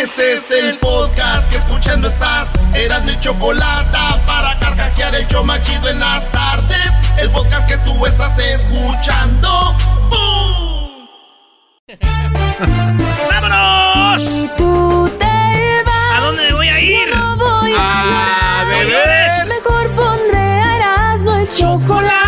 Este es el podcast que escuchando estás. Eran mi chocolate para carcajear el show machido en las tardes. El podcast que tú estás escuchando. ¡Bum! ¡Vámonos! Si tú te vas, ¿A dónde voy a ir? yo no voy A a beber. Mejor pondré Erasmo el chocolate,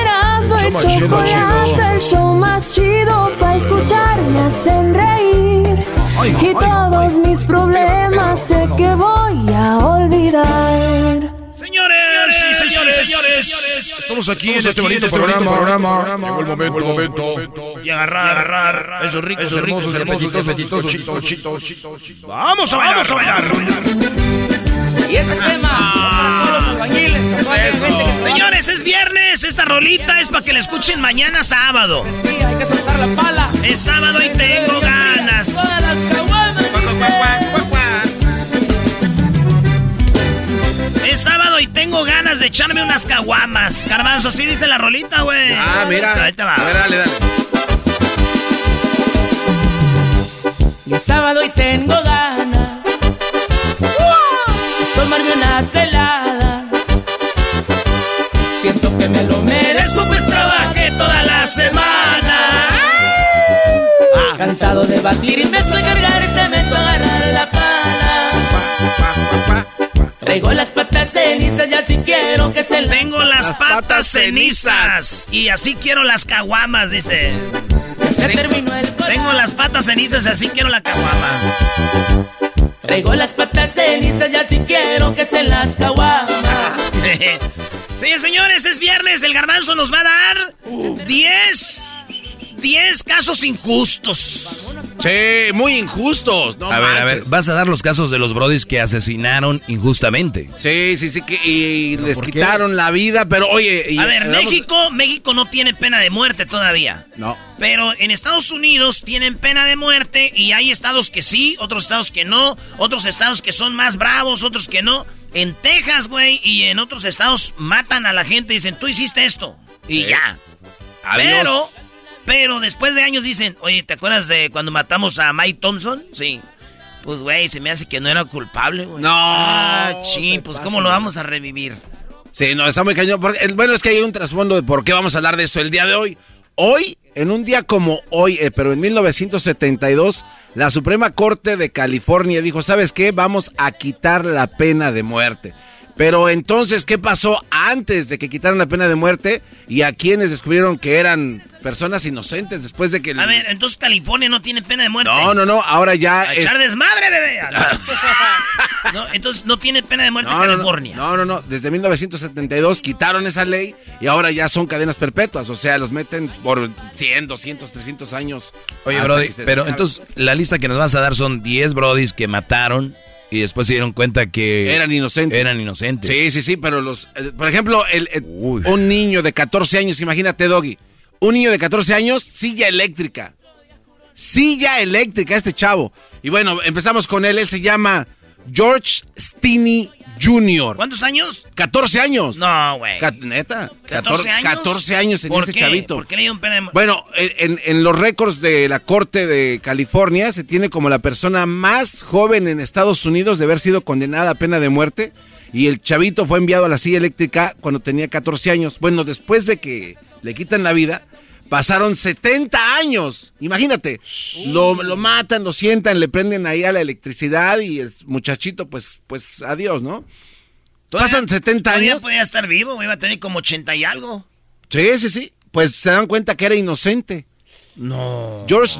Erasmo y chido. el show más chido para escuchar me hacen reír. y todos mis problemas sé que voy a olvidar. Señores y señores, señores. Estamos aquí en este bonito programa. Llegó el momento, el momento. Y agarrar, agarrar. Esos ricos, Esos hermosos, hermosos, apetitosos, chitos, chitos, chitos. Vamos a bailar, vamos a bailar. Y este tema, todos los albañiles, Señores, es viernes. Esta rolita es para que la escuchen mañana sábado. aquí, hay que soltar la pala. Es sábado y tengo ganas. Todas las caguamas, Es sábado y tengo ganas de echarme unas caguamas. Garbanzo, así dice la rolita, güey. Ah, mira. Ahí te va. A ver, dale, dale. Y es sábado y tengo ganas tomarme una celada. Siento que me lo merezco, pues trabajé toda la semana. Cansado de batir y me estoy cargar y se me a agarrar la pala. Traigo las patas cenizas y así quiero que estén las Tengo las patas cenizas. Y así quiero las caguamas, dice. Se terminó el. Tengo las patas cenizas y así quiero la caguama. Traigo las patas cenizas y así quiero que estén las caguamas. Sí, señores, es viernes. El garbanzo nos va a dar 10. 10 casos injustos. Sí, muy injustos. No A ver, a ver, vas a dar los casos de los brodis que asesinaron injustamente. Sí, sí, sí, que, y les quitaron la vida, pero oye... y- A ver, vamos- México, México no tiene pena de muerte todavía. No. Pero en Estados Unidos tienen pena de muerte y hay estados que sí, otros estados que no, otros estados que son más bravos, otros que no. En Texas, güey, y en otros estados matan a la gente y dicen, tú hiciste esto. Y Sí. ya. Adiós. Pero, pero después de años dicen, oye, ¿te acuerdas de cuando matamos a Mike Thompson? Sí. Pues, güey, se me hace que no era culpable, güey. No, Ah, chin, pues, ¿cómo lo vamos a revivir? Sí, no, está muy cañón. porque- bueno, es que hay un trasfondo de por qué vamos a hablar de esto el día de hoy. Hoy, en un día como hoy, eh, pero en 1972, la Suprema Corte de California dijo, ¿sabes qué? Vamos a quitar la pena de muerte. Pero entonces, ¿qué pasó antes de que quitaran la pena de muerte? Y a quienes descubrieron que eran personas inocentes después de que... A ver, entonces California no tiene pena de muerte. No, no, no, ahora ya... A es- echar desmadre, bebé. no, entonces no tiene pena de muerte No, no, no, California. No, no, no. Desde 1972 quitaron esa ley y ahora ya son cadenas perpetuas. O sea, los meten por 100, 200, 300 años. Oye, Brody, pero entonces la lista que nos vas a dar son 10 brodis que mataron y después se dieron cuenta que Eran inocentes. eran inocentes. Sí, sí, sí, pero los... eh, por ejemplo, el, un niño de 14 años, imagínate, Doggy. Un niño de 14 años, silla eléctrica. Silla eléctrica, este chavo. Y bueno, empezamos con él. Él se llama George Stinney Jr. ¿Cuántos años? 14 años. No, güey. Neta. 14 años. 14 años en ¿Por este qué? chavito. ¿Por qué le dieron pena de? Bueno, en, en los récords de la Corte de California se tiene como la persona más joven en Estados Unidos de haber sido condenada a pena de muerte. Y el chavito fue enviado a la silla eléctrica cuando tenía 14 años. Bueno, después de que le quitan la vida, pasaron 70 años. Imagínate, lo, lo matan, lo sientan, le prenden ahí a la electricidad y el muchachito, pues, pues, adiós, ¿no? Pasan 70 Todavía años. podía estar vivo, iba a tener como 80 y algo. Sí, sí, sí. Pues se dan cuenta que era inocente. No. George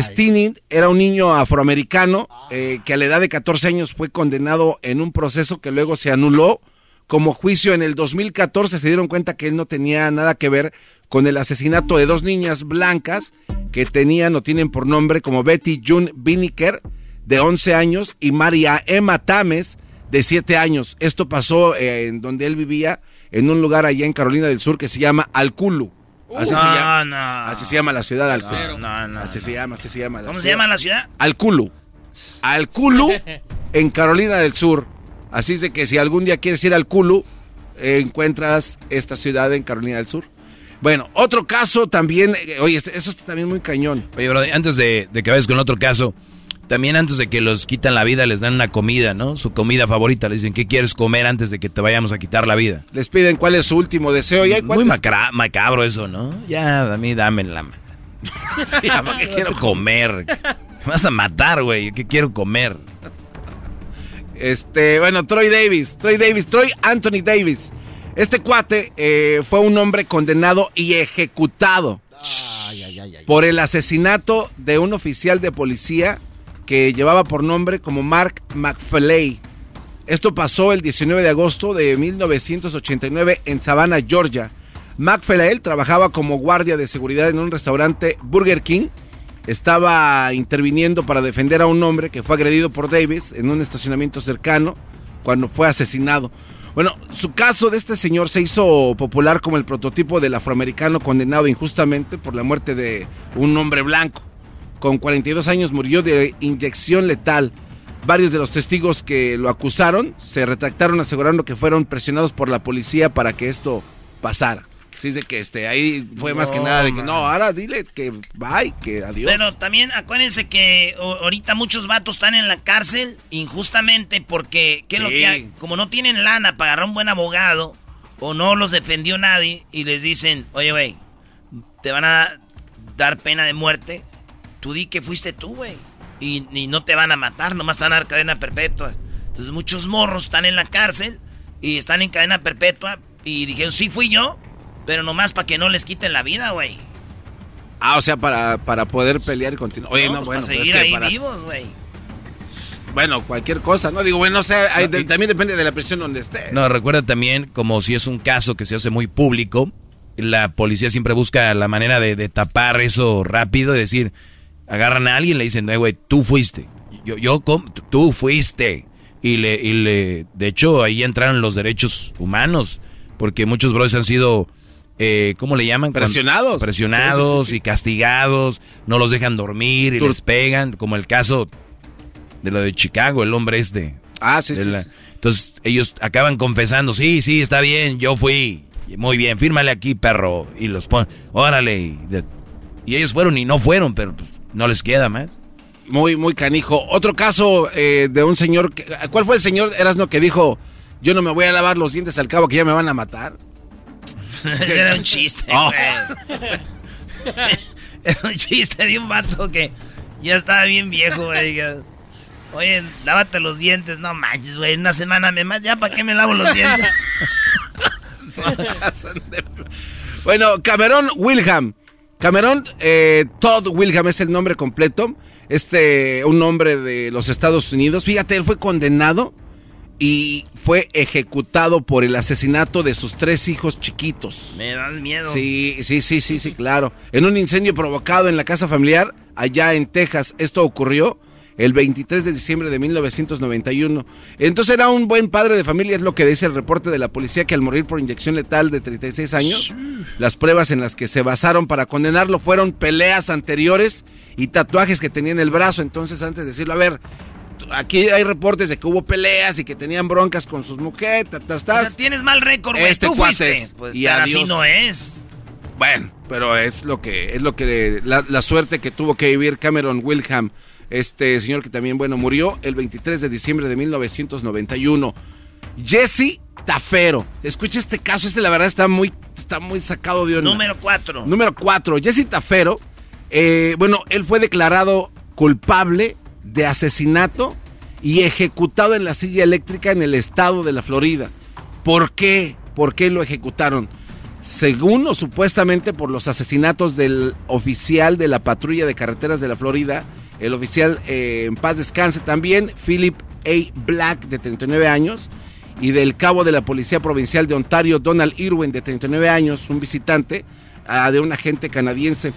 Steening era un niño afroamericano eh, que a la edad de 14 años fue condenado en un proceso que luego se anuló como juicio en el 2014. Se dieron cuenta que él no tenía nada que ver con el asesinato de dos niñas blancas que tenían o tienen por nombre como Betty June Biniker de 11 años y María Emma Tames de 7 años. Esto pasó eh, en donde él vivía, en un lugar allá en Carolina del Sur que se llama Alculu. Así, se, No, llama, no. así se llama la ciudad Alculu. No, Así se llama, así se llama. la ¿Cómo se llama la ciudad? Alculu. Alculu en Carolina del Sur. Así es de que si algún día quieres ir al Culu, eh, encuentras esta ciudad en Carolina del Sur. Bueno, otro caso también, eh, oye, este- eso está también muy cañón. Oye, bro, antes de, de que vayas con otro caso, también antes de que los quitan la vida les dan una comida, ¿no? Su comida favorita. Les dicen, ¿qué quieres comer antes de que te vayamos a quitar la vida? Les piden cuál es su último deseo. Y hay Muy macra- macabro eso, ¿no? Ya, a mí dame la... Sí, ¿para qué quiero comer. Me vas a matar, güey. ¿Qué quiero comer? Este, bueno, Troy Davis, Troy Davis, Troy Anthony Davis. Este cuate eh, fue un hombre condenado y ejecutado por el asesinato de un oficial de policía que llevaba por nombre como Mark McFlay. Esto pasó el 19 de agosto de 1989 en Savannah, Georgia. McFlay trabajaba como guardia de seguridad en un restaurante Burger King estaba interviniendo para defender a un hombre que fue agredido por Davis en un estacionamiento cercano cuando fue asesinado. Bueno, su caso de este señor se hizo popular como el prototipo del afroamericano condenado injustamente por la muerte de un hombre blanco. Con 42 años murió de inyección letal. Varios de los testigos que lo acusaron se retractaron asegurando que fueron presionados por la policía para que esto pasara. Es de que este, ahí fue más que No, nada de que man. no, ahora dile que bye, que adiós. Pero también acuérdense que ahorita muchos vatos están en la cárcel injustamente porque, ¿qué es lo Sí. que hay? Como no tienen lana para agarrar un buen abogado o no los defendió nadie y les dicen, oye, güey, te van a dar pena de muerte, tú di que fuiste tú, güey. Y, y no te van a matar, nomás te van a dar cadena perpetua. Entonces muchos morros están en la cárcel y están en cadena perpetua y dijeron, sí fui yo, pero nomás para que no les quiten la vida, güey. Ah, o sea, para, para poder pelear y continuar. Oye, no, pues bueno, para pero es seguir que ahí para- vivos, güey. Bueno, cualquier cosa, ¿no? Digo, bueno, o sea, hay- de- también depende de la prisión donde esté. No, recuerda también, como si es un caso que se hace muy público, la policía siempre busca la manera de, de tapar eso rápido y decir, agarran a alguien y le dicen, "Eh, güey, tú fuiste. Yo, yo, tú fuiste. Y le, y le, de hecho, ahí entraron los derechos humanos, porque muchos brothers han sido, eh, ¿cómo le llaman? Presionados. Presionados Sí, sí, sí, sí. y castigados, no los dejan dormir y Tur- les pegan, como el caso de lo de Chicago, el hombre este. Ah, sí, sí, la- sí. Entonces ellos acaban confesando, sí, sí, está bien, yo fui. Muy bien, fírmale aquí, perro. Y los ponen, órale. Y, de- y ellos fueron y no fueron, pero pues, no les queda más. Muy, muy canijo. Otro caso eh, de un señor. Que, ¿Cuál fue el señor Erasno que dijo: Yo no me voy a lavar los dientes al cabo que ya me van a matar? Era un chiste, Oh. Era un chiste de un vato que ya estaba bien viejo, güey. Oye, lávate los dientes. No manches, güey. Una semana me más. ¿Ya para qué me lavo los dientes? Bueno, Cameron Wilhelm. Cameron eh, Todd Wilhelm es el nombre completo. Este, un hombre de los Estados Unidos. Fíjate, él fue condenado y fue ejecutado por el asesinato de sus tres hijos chiquitos. me das miedo. Sí, sí, sí, sí, sí, claro. En un incendio provocado en la casa familiar allá en Texas. Esto ocurrió el 23 de diciembre de 1991. Entonces era un buen padre de familia, es lo que dice el reporte de la policía, que al morir por inyección letal de 36 años, las pruebas en las que se basaron para condenarlo fueron peleas anteriores y tatuajes que tenía en el brazo. Entonces, antes de decirlo, a ver, aquí hay reportes de que hubo peleas y que tenían broncas con sus mujeres. Tienes mal récord, güey. Este Tú fuiste. Pues, y así no es. Bueno, pero es lo que es lo que la, la, suerte que tuvo que vivir Cameron Wilhelm, este señor que también bueno murió el 23 de diciembre de 1991. Jesse Tafero. Escucha este caso, este la verdad está muy está muy sacado de onda. Número 4. Número 4. Jesse Tafero, eh, bueno, él fue declarado culpable de asesinato y ejecutado en la silla eléctrica en el estado de la Florida. ¿Por qué? ¿Por qué lo ejecutaron? Según o supuestamente por los asesinatos del oficial de la patrulla de carreteras de la Florida, el oficial eh, en paz descanse también, Philip A. Black, de 39 años, y del cabo de la Policía Provincial de Ontario, Donald Irwin, de 39 años, un visitante uh, de un agente canadiense.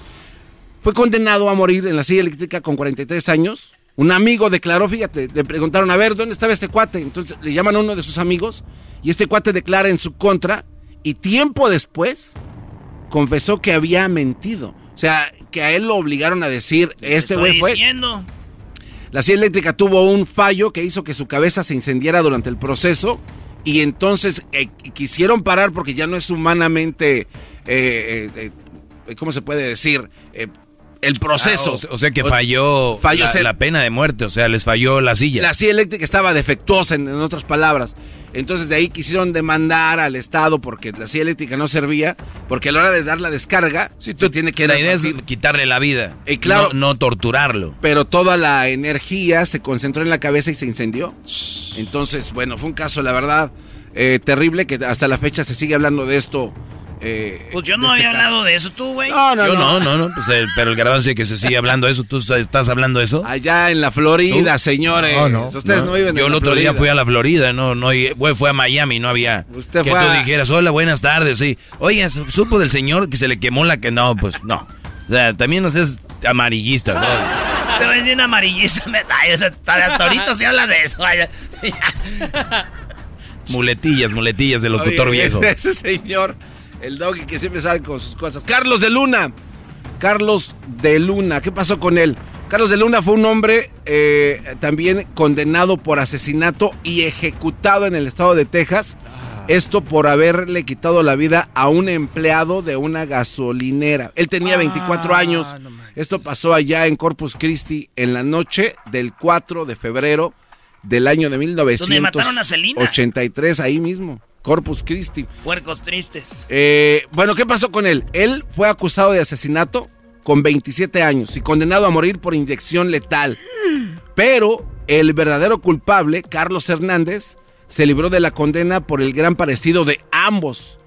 Fue condenado a morir en la silla eléctrica con 43 años. Un amigo declaró, fíjate, le preguntaron, a ver, ¿dónde estaba este cuate? Entonces le llaman a uno de sus amigos y este cuate declara en su contra y tiempo después confesó que había mentido. O sea, que a él lo obligaron a decir, este güey fue... Diciendo. La silla eléctrica tuvo un fallo que hizo que su cabeza se incendiara durante el proceso y entonces eh, quisieron parar porque ya no es humanamente, eh, eh, ¿cómo se puede decir? El proceso. Ah, o, sea que falló, falló la, la, pena de muerte, o sea, les falló la silla. La silla eléctrica estaba defectuosa, en, en, otras palabras. Entonces de ahí quisieron demandar al Estado porque la silla eléctrica no servía, porque a la hora de dar la descarga, sí, tú tienes que... La idea es quitarle la vida, y claro, no, no, torturarlo. Pero toda la energía se concentró en la cabeza y se incendió. Entonces, bueno, fue un caso, la verdad, eh, terrible, que hasta la fecha se sigue hablando de esto eh, pues yo no había este hablado de eso, tú, güey. No, no, yo no, no, no, pues, eh, pero el garbanzo que se sigue hablando de eso, ¿tú estás hablando de eso? Allá en la Florida, ¿Tú? señores. No, no, Ustedes no, viven Yo en el otro Florida. día fui a la Florida, no, no, güey, fue a Miami, no había. Usted que fue tú a... dijeras, hola, buenas tardes, sí. Oye, supo del señor que se le quemó la que. No, pues no. O sea, también no seas amarillista, ¿no? Te voy a decir amarillista. Hasta ahorita se habla de eso. Muletillas, muletillas del locutor Oye, viejo. Ese señor. El doggy que siempre sale con sus cosas. Carlos de Luna. Carlos de Luna. ¿Qué pasó con él? Carlos de Luna fue un hombre eh, también condenado por asesinato y ejecutado en el estado de Texas. Esto por haberle quitado la vida a un empleado de una gasolinera. Él tenía 24 Ah, años. Esto pasó allá en Corpus Christi en la noche del 4 de febrero del año de ¿Donde mataron a Selena? 1983, ahí mismo. Corpus Christi. Puercos tristes. Eh, bueno, ¿qué pasó con él? Él fue acusado de asesinato con 27 años y condenado a morir por inyección letal. Pero el verdadero culpable, Carlos Hernández, se libró de la condena por el gran parecido de ambos.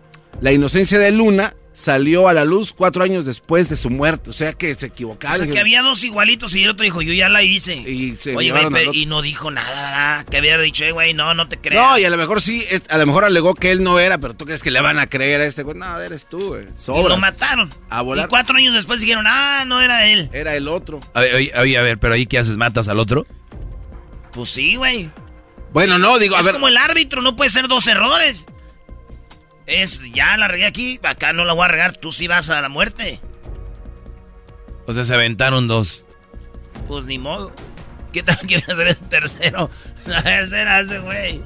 La inocencia de Luna salió a la luz cuatro años después de su muerte. O sea que se O equivocaron. sea, que había dos igualitos y el otro dijo, yo ya la hice. Y se Oye, güey, pero- y no dijo nada, ¿verdad? Que había dicho, eh, güey, no, no te creas. No, y a lo mejor sí, es- a lo mejor alegó que él no era, pero tú crees que le van a creer a este güey. No, eres tú, güey. y lo mataron. A volar. Y cuatro años después dijeron, ah, no era él. Era el otro. A ver, oye, oye, a ver, pero ahí qué haces, matas al otro. Pues sí, güey. Bueno, no, digo, a es ver. como el árbitro, no puede ser dos errores. Es, ya la regué aquí, acá no la voy a regar, tú sí vas a la muerte. O sea, se aventaron dos. Pues ni modo. ¿Qué tal que hacer el tercero? Ese era ese güey.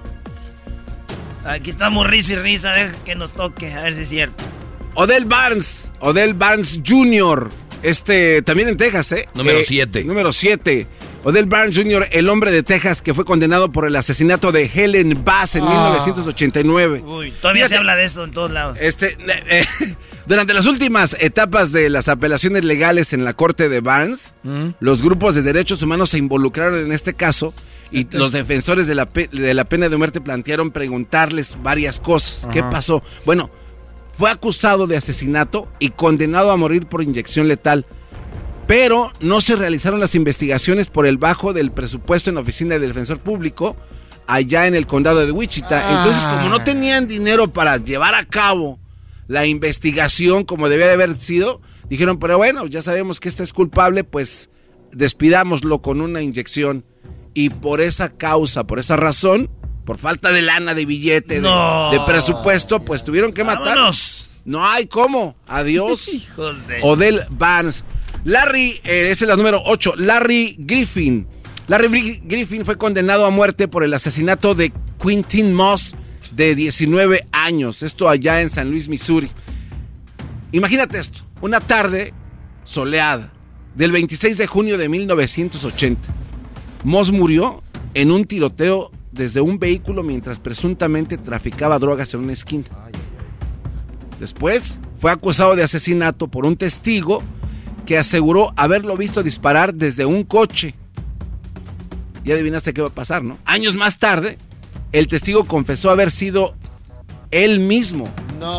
Aquí estamos risa y risa, deja que nos toque, a ver si es cierto. Odell Barnes, Odell Barnes Jr., este, también en Texas, ¿eh? Número Eh, siete. Número 7. Odell Barnes Jr., el hombre de Texas que fue condenado por el asesinato de Helen Bass en 1989. Uy, todavía se habla de esto en todos lados. Este, eh, eh, durante las últimas etapas de las apelaciones legales en la corte de Barnes, los grupos de derechos humanos se involucraron en este caso y los defensores de la, pe- de la pena de muerte plantearon preguntarles varias cosas. ¿Qué pasó? Bueno, fue acusado de asesinato y condenado a morir por inyección letal. Pero no se realizaron las investigaciones por el bajo del presupuesto en la oficina del defensor público allá en el condado de Wichita. Entonces, como no tenían dinero para llevar a cabo la investigación como debía de haber sido, dijeron, pero bueno, ya sabemos que este es culpable, pues despidámoslo con una inyección. Y por esa causa, por esa razón, por falta de lana, de billete, de- No. de, presupuesto, pues tuvieron que matar. Vámonos. No hay cómo. Adiós. Hijos de... Odell Barnes. Larry, eh, esa es la número 8. Larry Griffin. Larry Griffin fue condenado a muerte por el asesinato de Quintin Moss, de 19 años. Esto allá en San Luis, Missouri. Imagínate esto, una tarde soleada del 26 de junio de 1980. Moss murió en un tiroteo desde un vehículo mientras presuntamente traficaba drogas en una esquina. Después fue acusado de asesinato por un testigo que aseguró haberlo visto disparar desde un coche. Y adivinaste qué va a pasar, ¿no? Años más tarde, el testigo confesó haber sido él mismo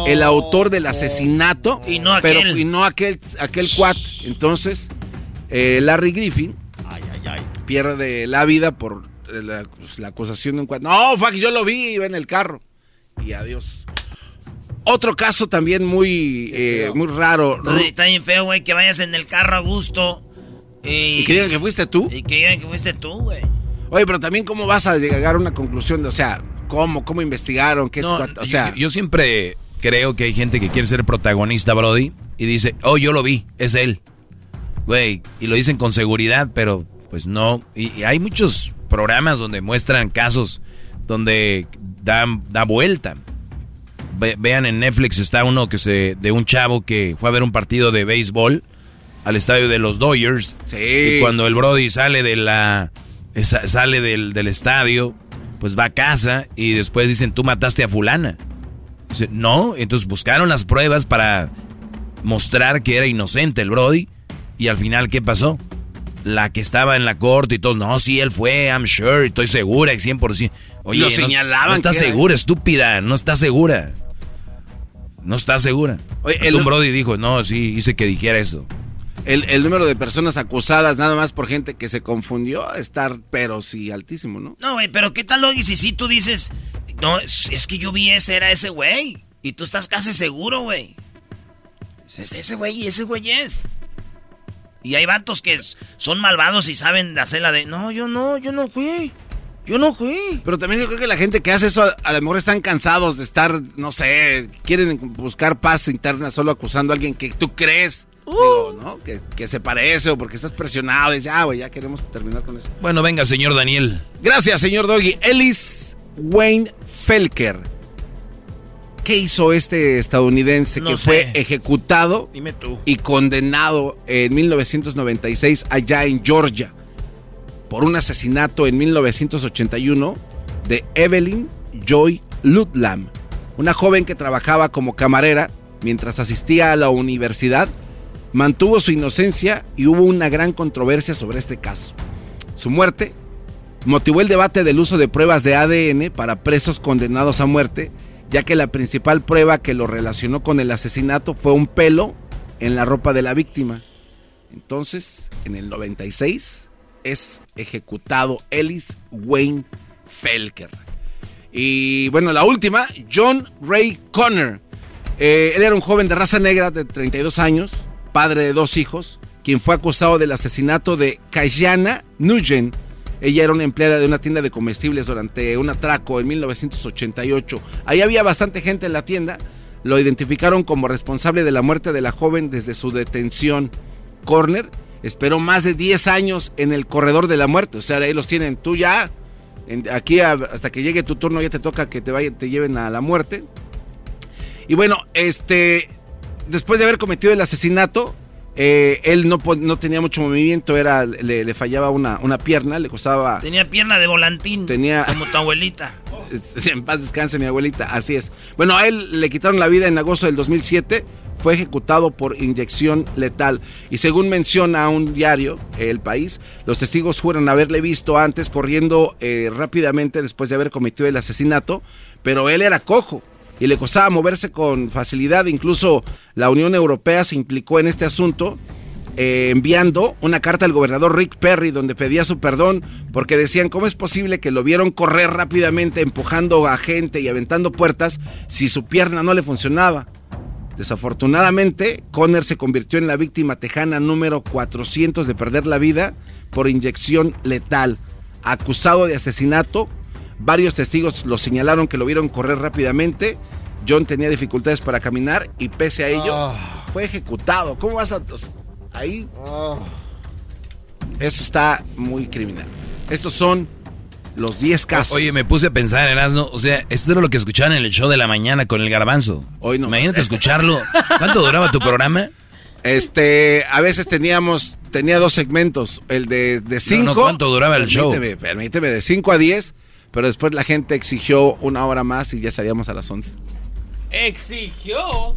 el autor del asesinato. Y no pero, aquel. y no aquel, aquel cuat. Entonces, eh, Larry Griffin pierde la vida por eh, la, pues, la acusación de un cuat. No, fuck, yo lo vi, iba en el carro. Y adiós. Otro caso también muy, eh, muy raro. Está bien feo, güey, que vayas en el carro a gusto. Y, Y que digan que fuiste tú. y que digan que fuiste tú, güey. Oye, pero también cómo vas a llegar a una conclusión de, o sea, cómo, cómo investigaron, qué es No, o yo- sea, yo, yo siempre creo que hay gente que quiere ser protagonista, Brody, y dice, oh, yo lo vi, es él. Güey, y lo dicen con seguridad, pero pues no. Y, y hay muchos programas donde muestran casos donde dan, da vuelta. Ve- vean en Netflix está uno que se de un chavo que fue a ver un partido de béisbol al estadio de los Dodgers. Sí, Y cuando sí, el. Brody sale de la sale del, del estadio, pues va a casa y después dicen, "Tú mataste a fulana." Dice, "No." Entonces buscaron las pruebas para mostrar que era inocente el Brody y al final ¿qué pasó? La que estaba en la corte y todos, "No, sí él fue, I'm sure, estoy segura, 100%." Oye, Lo no- señalaban No está que era- segura, estúpida, no está segura. No está segura. Oye, el- un Brody dijo, "No, sí, hice que dijera eso." el, el número de personas acusadas nada más por gente que se confundió estar, pero sí, altísimo, ¿no? No, güey, pero ¿qué tal, Logi, si sí tú dices, no, es, es que yo vi ese, era ese güey? Y tú estás casi seguro, güey. Es ese güey y ese güey es. Y hay vatos que son malvados y saben hacer la de, no, yo no, yo no fui. Yo no fui. Pero también yo creo que la gente que hace eso a, a lo mejor están cansados de estar, no sé, quieren buscar paz interna solo acusando a alguien que tú crees. Digo, ¿no? Que, que se parece o porque estás presionado y dices, ah, güey, ya queremos terminar con eso. Bueno, venga, señor Daniel. Gracias, señor Doggy. Ellis Wayne Felker. ¿Qué hizo este estadounidense No que sé. fue ejecutado Dime tú. y condenado en 1996 allá en Georgia por un asesinato en 1981 de Evelyn Joy Ludlam, una joven que trabajaba como camarera mientras asistía a la universidad, mantuvo su inocencia y hubo una gran controversia sobre este caso. Su muerte motivó el debate del uso de pruebas de ADN para presos condenados a muerte, ya que la principal prueba que lo relacionó con el asesinato fue un pelo en la ropa de la víctima. Entonces, en el 96 es ejecutado Ellis Wayne Felker. Y bueno, la última, John Ray Connor. Eh, él era un joven de raza negra de 32 años, padre de dos hijos, quien fue acusado del asesinato de Kayana Nugent. Ella era una empleada de una tienda de comestibles durante un atraco en 1988. Ahí había bastante gente en la tienda. Lo identificaron como responsable de la muerte de la joven desde su detención. Corner esperó más de 10 años en el corredor de la muerte. O sea, ahí los tienen tú ya. en- aquí a- hasta que llegue tu turno ya te toca que te, vayan, te lleven a la muerte. Y bueno, este, después de haber cometido el asesinato, eh, él no, no tenía mucho movimiento, era, le, le fallaba una, una pierna, le costaba... Tenía pierna de volantín. Tenía- Como tu abuelita. En paz descanse mi abuelita, así es. Bueno, a él le quitaron la vida en agosto del 2007, fue ejecutado por inyección letal. Y según menciona un diario, El País, los testigos juran haberle visto antes corriendo eh, rápidamente después de haber cometido el asesinato, pero él era cojo y le costaba moverse con facilidad. Incluso la Unión Europea se implicó en este asunto eh, enviando una carta al gobernador Rick Perry donde pedía su perdón porque decían cómo es posible que lo vieron correr rápidamente empujando a gente y aventando puertas si su pierna no le funcionaba. Desafortunadamente, Conner se convirtió en la víctima tejana número 400 de perder la vida por inyección letal. Acusado de asesinato, varios testigos lo señalaron que lo vieron correr rápidamente. John tenía dificultades para caminar y pese a ello fue ejecutado. ¿Cómo vas a...? ahí... Eso está muy criminal. Estos son los 10 casos. Oye, me puse a pensar, Erasno, o sea, esto era lo que escuchaban en el show de la mañana con el garbanzo. Hoy no. Imagínate escucharlo. ¿Cuánto duraba tu programa? Este, a veces teníamos, tenía dos segmentos, el de 5. No, no, ¿cuánto duraba el show? Permíteme, permíteme, de 5 a 10, pero después la gente exigió una hora más y ya salíamos a las 11. ¿Exigió?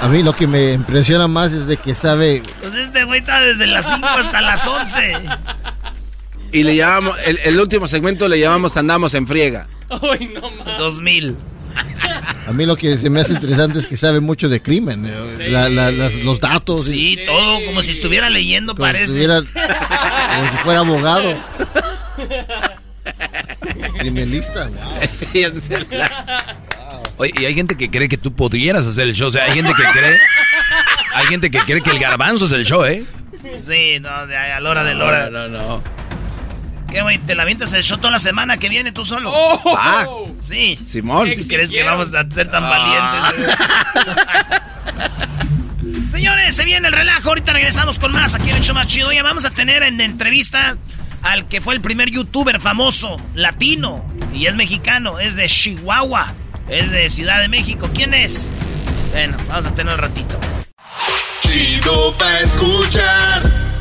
A mí lo que me impresiona más es de que sabe... Pues este güey está desde las 5 hasta las 11. Y le llamamos, el, el último segmento le llamamos Andamos en friega. Ay, no más. 2000. A mí lo que se me hace interesante es que sabe mucho de crimen, eh, la- la- las- los datos. Sí, todo como si estuviera leyendo, como si parece. estuviera- como si fuera abogado. Criminalista, wow. Oye, y hay gente que cree que tú podrías hacer el show. O sea, hay gente que cree. Hay gente que cree que el garbanzo es el show, ¿eh? Sí, no, a la hora de la hora. No, no. ¿Qué, güey? ¿Te la avientas el show toda la semana que viene tú solo? Oh. Ah, Sí. Simón. ¿Tú crees que vamos a ser tan Ah. valientes? Señores, se viene el relajo. Ahorita regresamos con más aquí en el show más chido. Oye, vamos a tener en entrevista al que fue el primer youtuber famoso latino y es mexicano. Es de Chihuahua. Es de Ciudad de México. ¿Quién es? Bueno, vamos a tener un ratito. Chido pa' escuchar.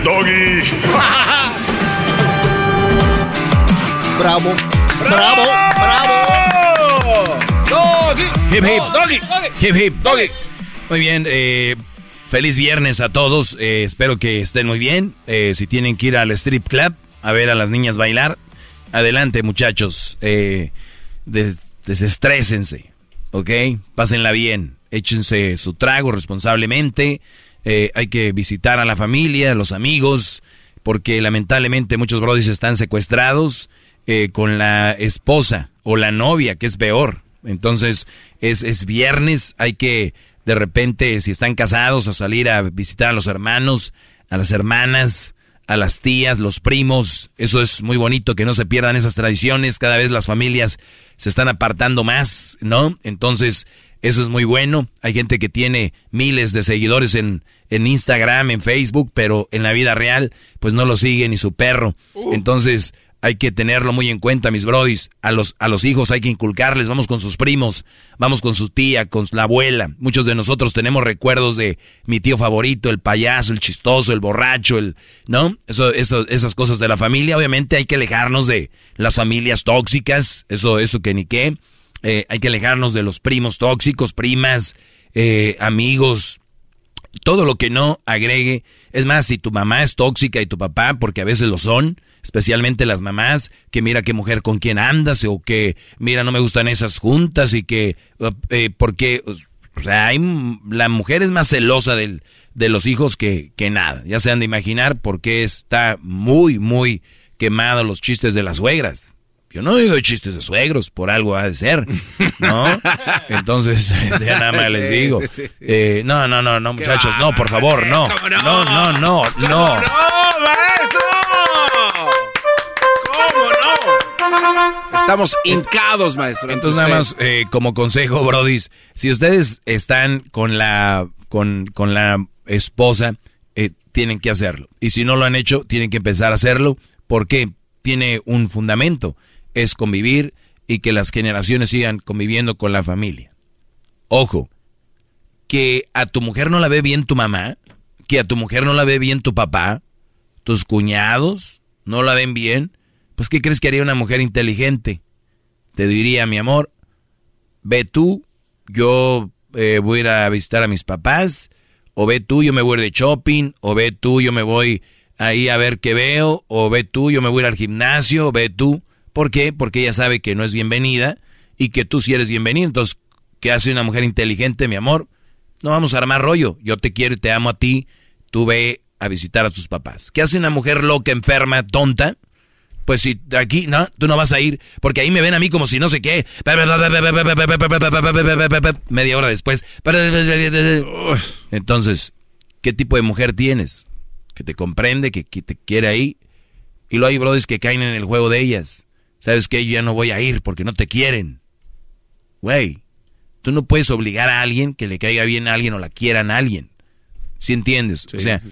El doggy. Bravo, bravo, bravo. Hip hip. Hip hip. Muy bien, eh, feliz viernes a todos. eh, espero que estén muy bien. Eh, si tienen que ir al strip club a ver a las niñas bailar, adelante muchachos. Eh, des- desestrésense, ¿ok? Pásenla bien. Échense su trago responsablemente. Eh, hay que visitar a la familia, a los amigos, porque lamentablemente muchos brodis están secuestrados eh, con la esposa o la novia, que es peor. Entonces, es, es viernes, hay que de repente, si están casados, a salir a visitar a los hermanos, a las hermanas, a las tías, los primos. Eso es muy bonito, que no se pierdan esas tradiciones. Cada vez las familias se están apartando más, ¿no? Entonces, eso es muy bueno. Hay gente que tiene miles de seguidores en, en Instagram, en Facebook, pero en la vida real, pues no lo sigue ni su perro. Entonces, hay que tenerlo muy en cuenta, mis brodis. A los, a los hijos hay que inculcarles, vamos con sus primos, vamos con su tía, con la abuela. Muchos de nosotros tenemos recuerdos de mi tío favorito, el payaso, el chistoso, el borracho, el, ¿no? Eso, eso, esas cosas de la familia. Obviamente hay que alejarnos de las familias tóxicas, eso, eso que ni qué. Eh, hay que alejarnos de los primos tóxicos, primas, eh, amigos, todo lo que no agregue. Es más, si tu mamá es tóxica y tu papá, porque a veces lo son, especialmente las mamás, que mira qué mujer con quién andas, o que mira no me gustan esas juntas y que, eh, porque, o sea, hay, la mujer es más celosa de los hijos que, que nada. Ya se han de imaginar por qué está muy, muy quemado los chistes de las suegras. Yo no digo chistes de suegros, por algo ha de ser, ¿no? Entonces, ya nada más les digo. Eh, no, no, no, no, Qué muchachos, no, por favor, no. ¿Cómo no? No, no, no, no. ¡No, maestro! ¿Cómo no? Estamos hincados, maestro. Entonces nada más eh, como consejo, brodis, si ustedes están con la con, con la esposa, eh, tienen que hacerlo. Y si no lo han hecho, tienen que empezar a hacerlo porque tiene un fundamento, es convivir y que las generaciones sigan conviviendo con la familia. Ojo, que a tu mujer no la ve bien tu mamá, que a tu mujer no la ve bien tu papá, tus cuñados no la ven bien, pues ¿qué crees que haría una mujer inteligente? Te diría, mi amor, ve tú, yo eh, voy a ir a visitar a mis papás, o ve tú, yo me voy de shopping, o ve tú, yo me voy ahí a ver qué veo, o ve tú, yo me voy a ir al gimnasio, o ve tú. ¿Por qué? Porque ella sabe que no es bienvenida y que tú sí eres bienvenido. Entonces, ¿qué hace una mujer inteligente, mi amor? No vamos a armar rollo. Yo te quiero y te amo a ti. Tú ve a visitar a tus papás. ¿Qué hace una mujer loca, enferma, tonta? Pues si aquí, no, tú no vas a ir, porque ahí me ven a mí como si no sé qué. Media hora después. Entonces, ¿qué tipo de mujer tienes? Que te comprende, que, te quiere ahí. Y luego hay brothers que caen en el juego de ellas. ¿Sabes qué? Yo ya no voy a ir porque no te quieren. Güey, tú no puedes obligar a alguien que le caiga bien a alguien o la quieran a alguien. ¿Sí entiendes? o sea,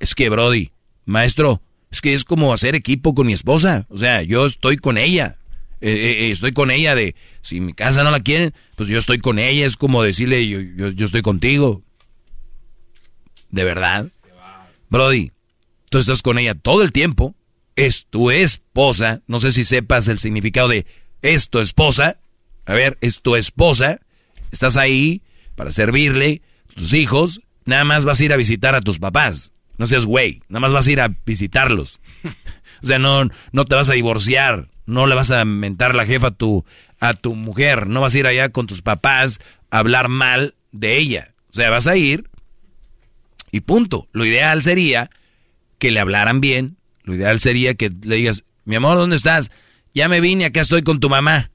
es que, Brody, maestro, es que es como hacer equipo con mi esposa. O sea, yo estoy con ella. Eh, eh, eh, estoy con ella de, si mi casa no la quieren, pues yo estoy con ella. Es como decirle, yo, yo, yo estoy contigo. ¿De verdad? Brody, tú estás con ella todo el tiempo. Es tu esposa. No sé si sepas el significado de es tu esposa. A ver, es tu esposa. Estás ahí para servirle. Tus hijos. Nada más vas a ir a visitar a tus papás. No seas güey, nada más vas a ir a visitarlos. o sea, no, no te vas a divorciar, no le vas a mentar la jefa a tu, a tu mujer, no vas a ir allá con tus papás a hablar mal de ella. O sea, vas a ir y punto. Lo ideal sería que le hablaran bien, lo ideal sería que le digas, mi amor, ¿dónde estás? Ya me vine, acá estoy con tu mamá.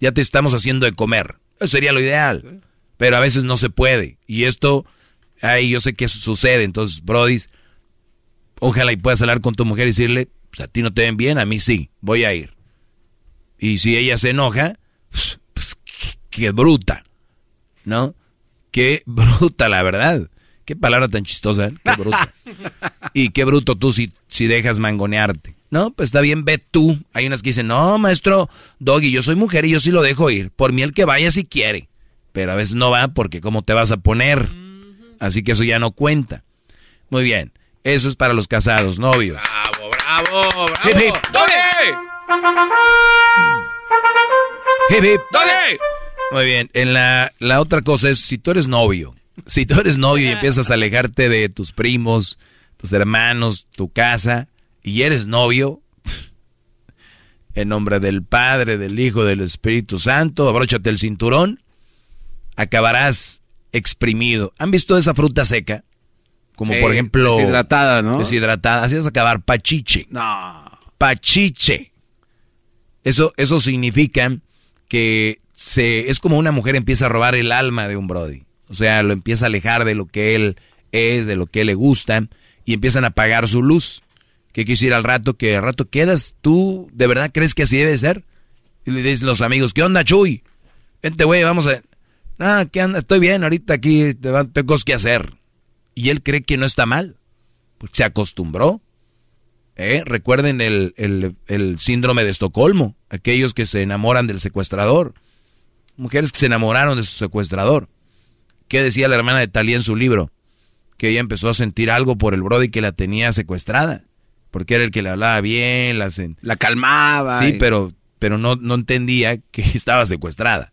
Ya te estamos haciendo de comer. Eso sería lo ideal. Pero a veces no se puede. Y esto Ay, yo sé que eso sucede. Entonces, Brody, ojalá y puedas hablar con tu mujer y decirle, pues a ti no te ven bien, a mí sí, voy a ir. Y si ella se enoja, pues qué, bruta, ¿no? Qué bruta, la verdad. Qué palabra tan chistosa, ¿eh? Qué bruta. y qué bruto tú si, si dejas mangonearte. No, pues está bien, ve tú. Hay unas que dicen, no, maestro Doggy, yo soy mujer y yo sí lo dejo ir. Por mí el que vaya si quiere. Pero a veces no va porque ¿cómo te vas a poner? Así que eso ya no cuenta. Muy bien. Eso es para los casados, novios. Bravo, bravo, bravo. Hip, hip. Hip, hip. Muy bien. En la, la otra cosa es, si tú eres novio, si tú eres novio y empiezas a alejarte de tus primos, tus hermanos, tu casa, y eres novio, en nombre del Padre, del Hijo, del Espíritu Santo, abróchate el cinturón, acabarás exprimido. ¿Han visto esa fruta seca? Como por ejemplo... Deshidratada, ¿no? Deshidratada. Así vas a acabar pachiche. No. Pachiche. Eso, eso significa que se, es como una mujer empieza a robar el alma de un Brody. O sea, lo empieza a alejar de lo que él es, de lo que le gusta, y empiezan a apagar su luz. ¿Qué quisiera al rato? Que al rato quedas, ¿tú de verdad crees que así debe ser? Y le dicen los amigos, ¿qué onda, Chuy? Vente, güey, vamos a... Ah, ¿qué anda? Estoy bien, ahorita aquí tengo cosas que hacer. Y él cree que no está mal, porque se acostumbró. ¿Eh? Recuerden el, el, síndrome de Estocolmo, aquellos que se enamoran del secuestrador. Mujeres que se enamoraron de su secuestrador. ¿Qué decía la hermana de Talía en su libro? Que ella empezó a sentir algo por el Brody que la tenía secuestrada. Porque era el que le hablaba bien, la, la calmaba. Sí, pero, pero no, no entendía que estaba secuestrada.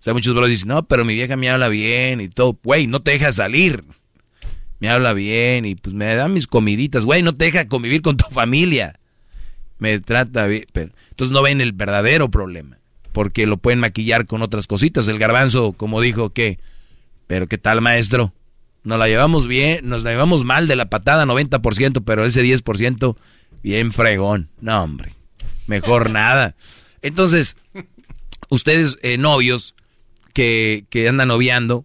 O sea, muchos bros dicen, no, pero mi vieja me habla bien y todo. Güey, no te deja salir. Me habla bien y pues me da mis comiditas. Güey, no te deja convivir con tu familia. Me trata bien. Pero, entonces no ven el verdadero problema. Porque lo pueden maquillar con otras cositas. El garbanzo, como dijo, que, pero ¿qué tal, maestro? Nos la llevamos bien, nos la llevamos mal de la patada 90%, pero ese 10% bien fregón. No, hombre. Mejor nada. Entonces, ustedes eh, novios, que, que andan noviando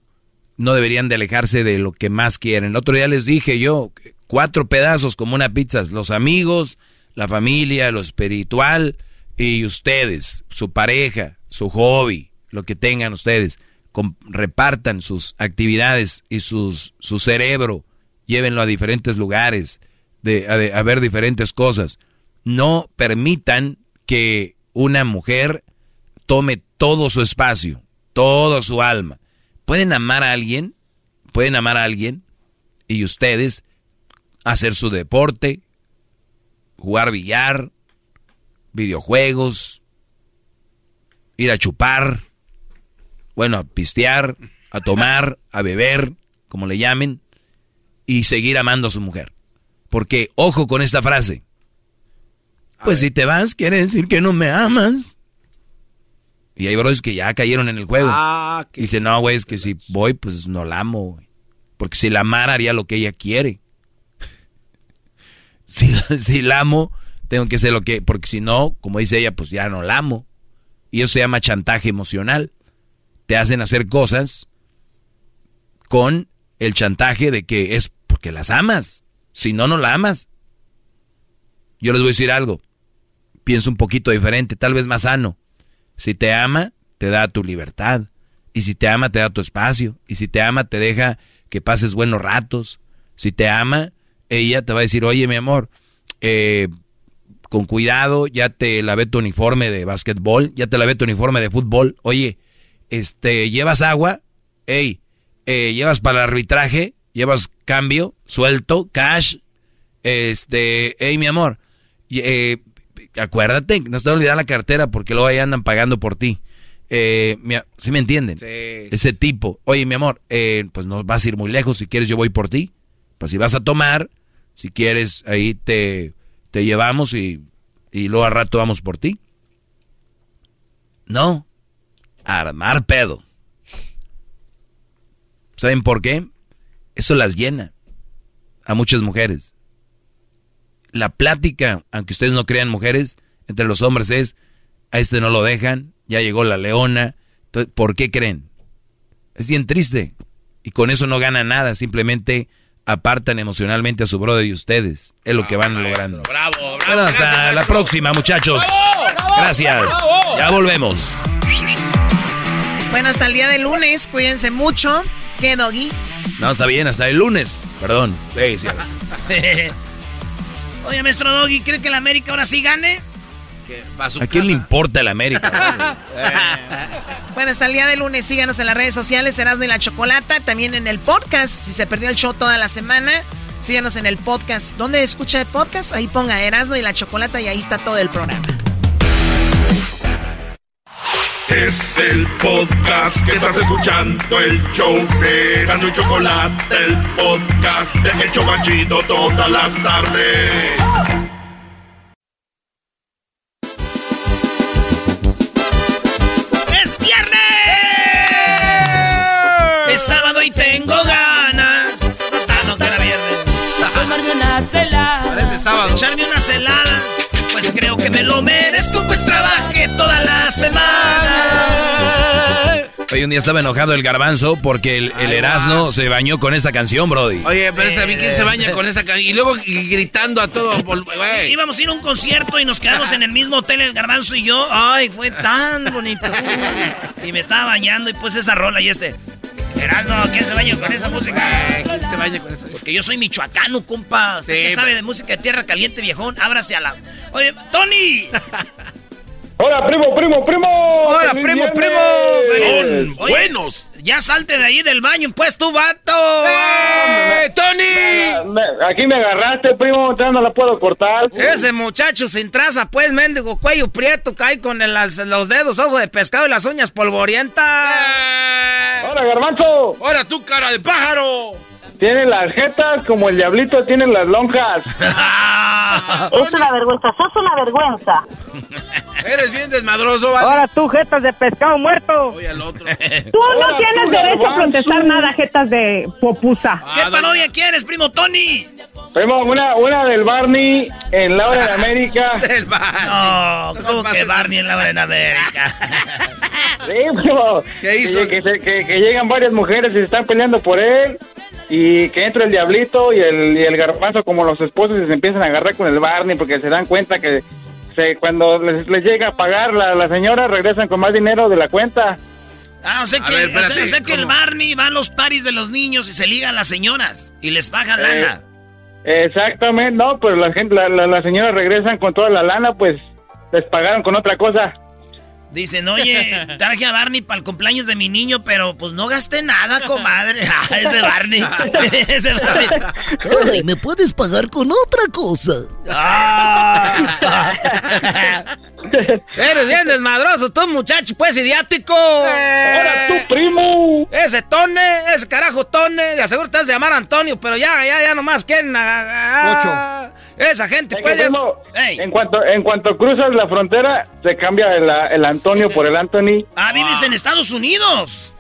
no deberían de alejarse de lo que más quieren. El otro día les dije yo, cuatro pedazos como una pizza, los amigos, la familia, lo espiritual y ustedes, su pareja, su hobby, lo que tengan ustedes, repartan sus actividades y sus, su cerebro, llévenlo a diferentes lugares, de, a ver diferentes cosas. No permitan que una mujer tome todo su espacio todo su alma. Pueden amar a alguien, pueden amar a alguien y ustedes hacer su deporte, jugar billar, videojuegos, ir a chupar, bueno, a pistear, a tomar, a beber, como le llamen, y seguir amando a su mujer. Porque, ojo con esta frase. Pues si te vas, quiere decir que no me amas. Y hay bros que ya cayeron en el juego. Ah, Dice, no, güey, es que si voy, pues no la amo, Porque si la amara haría lo que ella quiere. si, si la amo, tengo que hacer lo que, porque si no, como dice ella, pues ya no la amo. Y eso se llama chantaje emocional. Te hacen hacer cosas con el chantaje de que es porque las amas. Si no, no la amas. Yo les voy a decir algo. Pienso un poquito diferente, tal vez más sano. Si te ama, te da tu libertad. Y si te ama, te da tu espacio. Y si te ama, te deja que pases buenos ratos. Si te ama, ella te va a decir, oye, mi amor, eh, con cuidado, ya te lavé tu uniforme de básquetbol, ya te lavé tu uniforme de fútbol. Oye, este, ¿llevas agua? Ey, eh, ¿llevas para el arbitraje? ¿Llevas cambio? ¿Suelto? ¿Cash? Este, hey, mi amor, eh, acuérdate, no te olvidar la cartera porque luego ahí andan pagando por ti. Eh, ¿Sí me entienden? Ese tipo. Oye, mi amor, eh, pues no vas a ir muy lejos. Si quieres, yo voy por ti. Pues si vas a tomar, si quieres, ahí te, te llevamos y, y luego al rato vamos por ti. No. Armar pedo. ¿Saben por qué? Eso las llena a muchas mujeres. La plática, aunque ustedes no crean mujeres, entre los hombres es, a este no lo dejan, ya llegó la leona. ¿Por qué creen? Es bien triste. Y con eso no ganan nada, simplemente apartan emocionalmente a su brother y ustedes. Es lo que van logrando. Bravo, bravo. Bueno, hasta la próxima, muchachos. Gracias. Ya volvemos. Bueno, hasta el día de lunes, cuídense mucho. ¿Qué, Doggy? No, está bien, hasta el lunes. Perdón. Sí, sí. Oye, maestro Doggy, ¿cree que la América ahora sí gane? a, quién le importa el América? bueno, hasta el día de lunes síganos en las redes sociales, Erasmo y la Chocolata, también en el podcast, si se perdió el show toda la semana, síganos en el podcast. ¿Dónde escucha el podcast? Ahí ponga Erasmo y la Chocolata y ahí está todo el programa. Es el podcast que estás escuchando, el show de Erasmo y Chocolata, el podcast de El Chocachito todas las tardes. echarme unas heladas. Pues creo que me lo merezco, pues trabajé toda la semana. Hoy un día estaba enojado el garbanzo porque el, el Erasmo se bañó con esa canción, Brody. Oye, pero esta vez quién se baña con esa canción. Y luego gritando a todo. Íbamos a ir a un concierto y nos quedamos en el mismo hotel, el garbanzo y yo. Ay, fue tan bonito. Y me estaba bañando y pues esa rola y este. Geraldo, ¿quién se baña con esa música? ¿Quién se baña con esa Porque yo soy michoacano, compa. ¿Usted qué sabe de música de tierra caliente, viejón? Ábrase a la... Oye, Tony. Hola, primo, primo, primo. Hola, primo, primo. Son buenos. Ya salte de ahí del baño, pues, tu vato. ¡Eh, Tony! aquí me agarraste, primo, ya no la puedo cortar. Ese muchacho sin traza, pues, mendigo, cuello prieto, cae con los dedos, ojo de pescado y las uñas polvorientas. ¡Hola, garbanzo! ¡Hola, tu cara de pájaro! Tiene las jetas como el diablito tiene las lonjas. es una vergüenza, sos una vergüenza. Eres bien desmadroso, Ahora tú, jetas de pescado muerto. Voy al otro. Tú no tienes derecho a protestar nada, jetas de popusa. ¿Qué ah, parodia quieres, primo Tony? Primo, una, una del Barney en la hora de América. del Barney. No, ¿cómo que Barney en la hora de América? sí, primo. ¿Qué hizo? Que, que llegan varias mujeres y se están peleando por él y que entra el diablito y el, y el garbanzo como los esposos y se empiezan a agarrar con el Barney porque se dan cuenta que se, cuando les, llega a pagar la, la señora regresan con más dinero de la cuenta. Ah, o sea que, que el Barney va a los paris de los niños y se liga a las señoras y les baja eh, lana. exactamente, no, pues la gente, la, la, señora regresan con toda la lana, pues les pagaron con otra cosa. Dicen, oye, traje a Barney para el cumpleaños de mi niño, pero pues no gasté nada, comadre. Ah, ese Barney. ese Barney. Ay, ¿me puedes pagar con otra cosa? Ah. Eres bien desmadroso, tú, muchacho, pues idiático. Ahora tú, primo. Ese Tone, ese carajo Tone. De aseguro te has de llamar Antonio, pero ya, ya, ya nomás quieren. Ah, esa gente puede. En cuanto en cuanto cruzas la frontera, se cambia el, el Antonio por el Anthony. Ah, vives en Estados Unidos.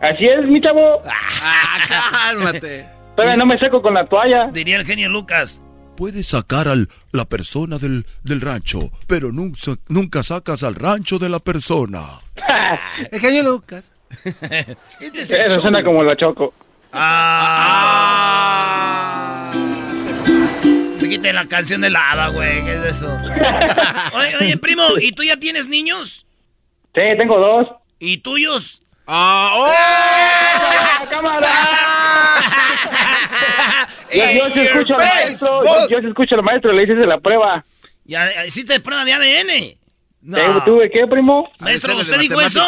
Así es, mi chavo. Ah, cálmate. Todavía no me seco con la toalla. Diría el genio Lucas. puedes sacar a la persona del, del rancho, pero nunca, nunca sacas al rancho de la persona. el genio Lucas. Este Eso suena como la choco. Ah. Se quite la canción de lava, güey. ¿Qué es eso? oye, oye, primo, ¿y tú ya tienes niños? Sí, tengo dos. ¿Y tuyos? ¡Ah! ¡Oh! ¡Cámara! yo, yo sí escucho al maestro, yo, yo sí escucho al maestro, le dices la prueba. ¿Ya hiciste prueba de ADN? No. ¿Tuve qué, primo? Maestro, ¿usted dijo eso?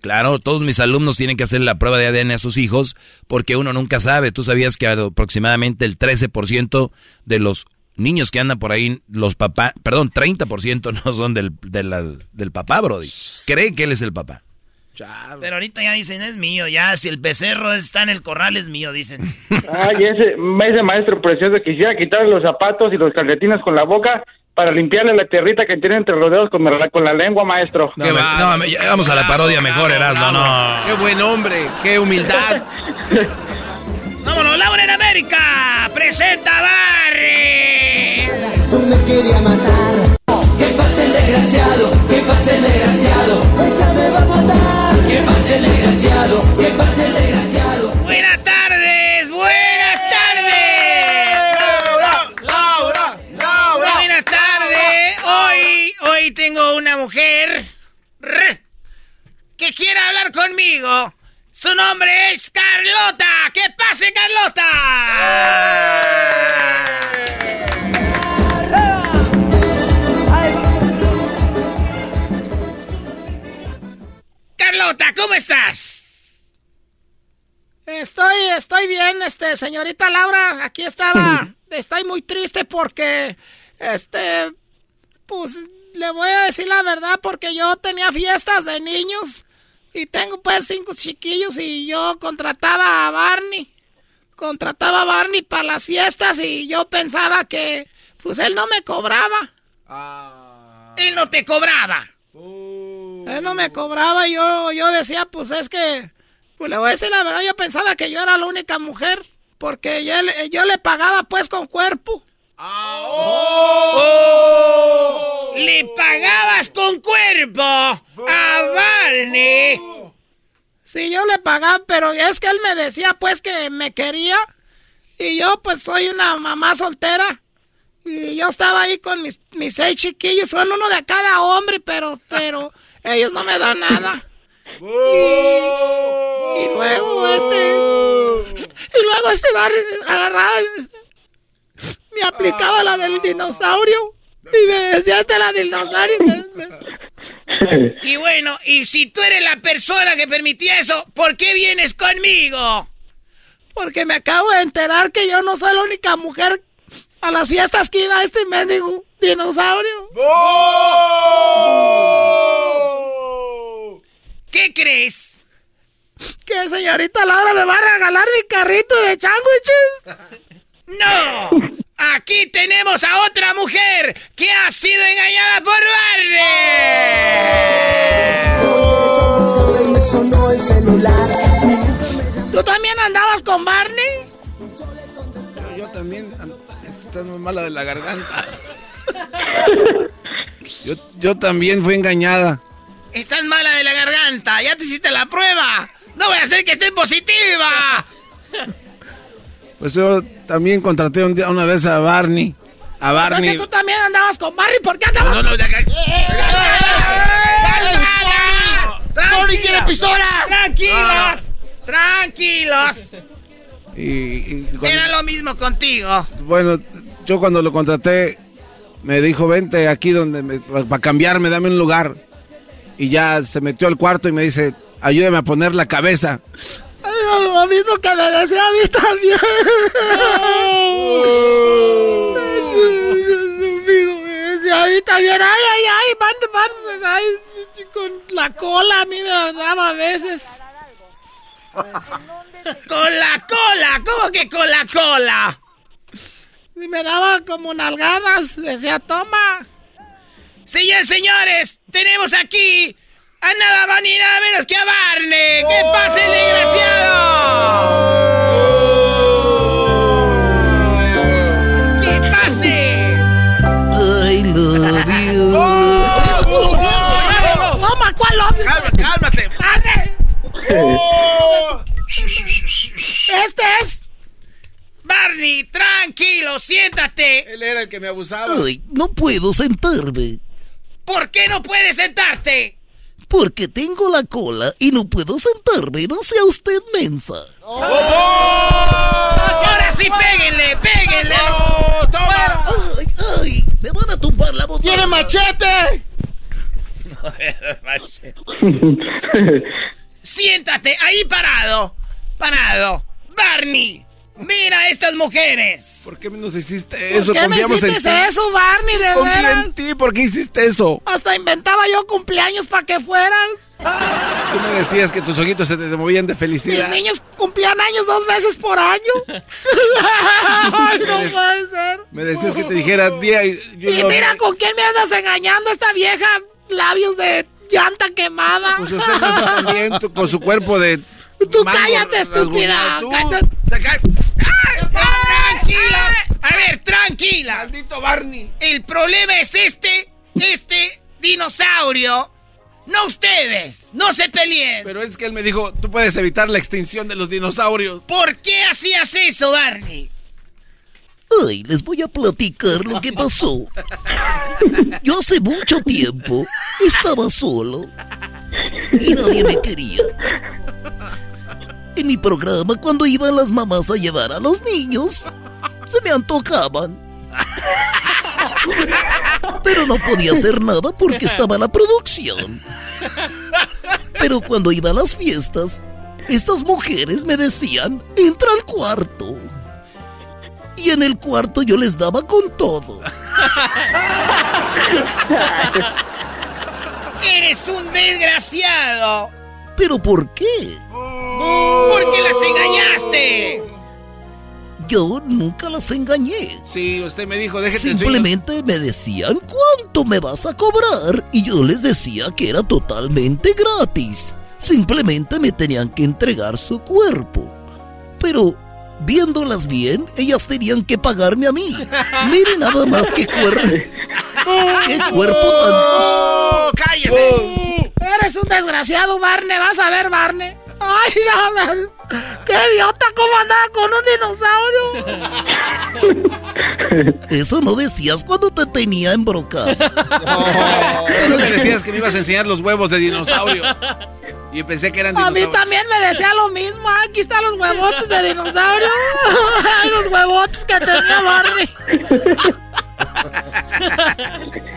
Claro, todos mis alumnos tienen que hacer la prueba de ADN a sus hijos porque uno nunca sabe. Tú sabías que aproximadamente el 13% de los niños que andan por ahí, los papás, perdón, 30% no son del, del, del papá, Brody. Cree que él es el papá. Pero ahorita ya dicen, es mío, ya, si el becerro está en el corral es mío, dicen. Ay, ese, ese maestro precioso quisiera quitarle los zapatos y los calcetines con la boca para limpiarle la tierrita que tiene entre los dedos con la, con la lengua, maestro. No, vamos a la parodia mejor, Erasmo, no. Qué buen hombre, qué humildad. ¡Vámonos, Laura en América! ¡Presenta Barry! Tú me querías matar. ¿Qué pasa el desgraciado? ¿Qué pasa el desgraciado? Ella me va a matar. ¿Qué pasa el desgraciado? ¿Qué pasa el desgraciado? Buenas tardes, buenas tardes. Laura, Laura, Buenas tardes. Hoy, hoy tengo una mujer que quiere hablar conmigo. Su nombre es Carlota. ¡Que pase, Carlota! Carlota, ¿cómo estás? Estoy, estoy bien, este, señorita Laura, aquí estaba. estoy muy triste porque, este, pues, le voy a decir la verdad porque yo tenía fiestas de niños y tengo pues cinco chiquillos y yo contrataba a Barney. Contrataba a Barney para las fiestas y yo pensaba que, pues, él no me cobraba. Él no te cobraba. Él no me cobraba y yo, yo decía, pues es que, pues le voy a decir la verdad, yo pensaba que yo era la única mujer, porque yo, le- yo le pagaba pues con cuerpo. Le pagabas con cuerpo a Barney. Sí, yo le pagaba, pero es que él me decía pues que me quería y yo pues soy una mamá soltera. Y yo estaba ahí con mis, mis seis chiquillos, son uno de cada hombre, pero, pero ellos no me dan nada. Y, y luego este. Y luego este bar agarraba. Me aplicaba la del dinosaurio. Y me decía esta la del dinosaurio. Y bueno, y si tú eres la persona que permitía eso, ¿por qué vienes conmigo? Porque me acabo de enterar que yo no soy la única mujer a las fiestas que iba este mendigo dinosaurio. ¿Qué crees? Que señorita Laura me va a regalar mi carrito de sándwiches. ¡No! Aquí tenemos a otra mujer que ha sido engañada por Barney. ¿Tú también andabas con Barney? Yo, yo también. Estás muy mala de la garganta. Yo, yo también fui engañada. Estás mala de la garganta, ya te hiciste la prueba. No voy a hacer que estés positiva. Pues yo también contraté un día, una vez a Barney. A Barney. que tú también andabas con Barney. ¿Por qué andabas? No, no, ya ca- ¡Barney tiene pistola! ¡Tranquilos! ¡Tranquilos! Y, y cuando- Era lo mismo contigo. bueno, yo cuando lo contraté, me dijo, vente aquí donde para cambiarme, dame un lugar. Y ya se metió al cuarto y me dice, ayúdame a poner la cabeza. Lo mismo que me decía a mí también. A mí también. Ay, ay, ay, van, van, ay, con la cola a mí me la daba a veces. ¡Con la cola! ¿Cómo que con la cola? Y me daba como nalgadas. Decía, toma. Señores, señores, tenemos aquí a nada más ni nada menos que a Barney. ¡Que pase el desgraciado! ¡Que pase! love you. Toma, ¿cuál love Cálmate, cálmate. ¡Padre! Oh. Este es. Barney, tranquilo, siéntate. Él era el que me abusaba. Ay, no puedo sentarme. ¿Por qué no puedes sentarte? Porque tengo la cola y no puedo sentarme. No sea usted mensa. Ahora sí, péguenle, péguenle. toma. Ay, ay, me van a tumbar la botella. ¡Tiene machete! Siéntate ahí parado. Parado. Barney, mira estas mujeres. ¿Por qué nos hiciste eso? ¿Por qué me Confiamos hiciste eso, Barney, de Confía veras? en ti. ¿Por qué hiciste eso? Hasta inventaba yo cumpleaños para que fueras. Tú me decías que tus ojitos se te movían de Mis felicidad. niños cumplían años dos veces por año. Ay, no puede ser. Me decías que te dijera día y yo Y no- mira con quién me andas engañando esta vieja labios de llanta quemada. Pues usted no está con su cuerpo de. Tú mango cállate, estúpida. Cállate. Tranquila. A ver, tranquila. Maldito Barney. El problema es este, este dinosaurio. No ustedes. No se peleen. Pero es que él me dijo, tú puedes evitar la extinción de los dinosaurios. ¿Por qué hacías eso, Barney? Ay, les voy a platicar lo que pasó. Yo hace mucho tiempo estaba solo y nadie me quería. En mi programa, cuando iban las mamás a llevar a los niños, se me antojaban. Pero no podía hacer nada porque estaba la producción. Pero cuando iba a las fiestas, estas mujeres me decían, entra al cuarto. Y en el cuarto yo les daba con todo. Eres un desgraciado. ¿Pero por qué? Porque las engañaste. Yo nunca las engañé. Sí, usted me dijo, enseño. Simplemente me decían cuánto me vas a cobrar y yo les decía que era totalmente gratis. Simplemente me tenían que entregar su cuerpo. Pero viéndolas bien, ellas tenían que pagarme a mí. Mire nada más qué cuerpo. Qué cuerpo tan. ¡Oh, cállese! Eres un desgraciado, Barney. Vas a ver, Barney. Ay, dame. ¡Qué idiota! ¿Cómo andaba con un dinosaurio? Eso no decías cuando te tenía embrocado. Pero me decías que me ibas a enseñar los huevos de dinosaurio. Y pensé que eran A mí dinosaurios. también me decía lo mismo. Ay, Aquí están los huevotes de dinosaurio. Ay, los huevotes que tenía Barney.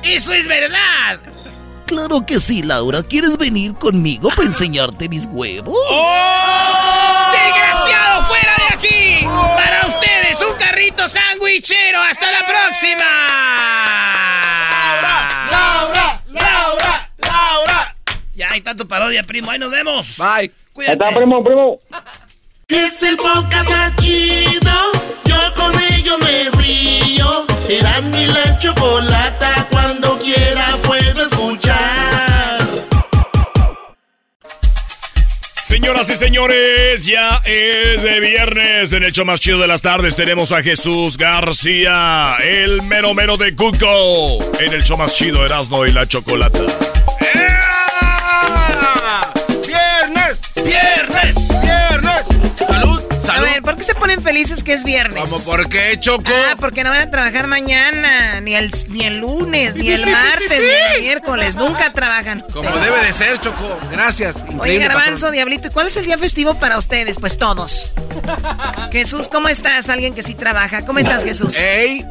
Eso es verdad. Claro que sí, Laura. ¿Quieres venir conmigo para enseñarte mis huevos? ¡Oh! ¡Desgraciado, fuera de aquí! Para ustedes, un carrito sandwichero. ¡Hasta la próxima! ¡Laura! ¡Laura! ¡Laura! Ya hay tanto parodia, primo. Ahí nos vemos. Bye. Ahí Cuídate. está, primo, primo. Es el podcast más chido. Yo con ello me río. Eras mi la chocolata. Cuando quiera puedo escuchar. Señoras y señores, ya es de viernes. En el show más chido de las tardes tenemos a Jesús García, el mero mero de Google. En el show más chido, Erasmo y la Chocolata. ¡Viernes! ¡Viernes! ¡Viernes! ¿Por qué se ponen felices que es viernes? ¿Cómo por qué, Choco? Ah, porque no van a trabajar mañana, ni el, ni el lunes, ni el martes, ni el miércoles. Nunca trabajan Como debe de ser, Choco. Gracias. Oye, Increíble, Garbanzo, patrón. Diablito, ¿y cuál es el día festivo para ustedes? Pues todos. Jesús, ¿cómo estás? Alguien que sí trabaja. ¿Cómo estás, Jesús? ¡Ey!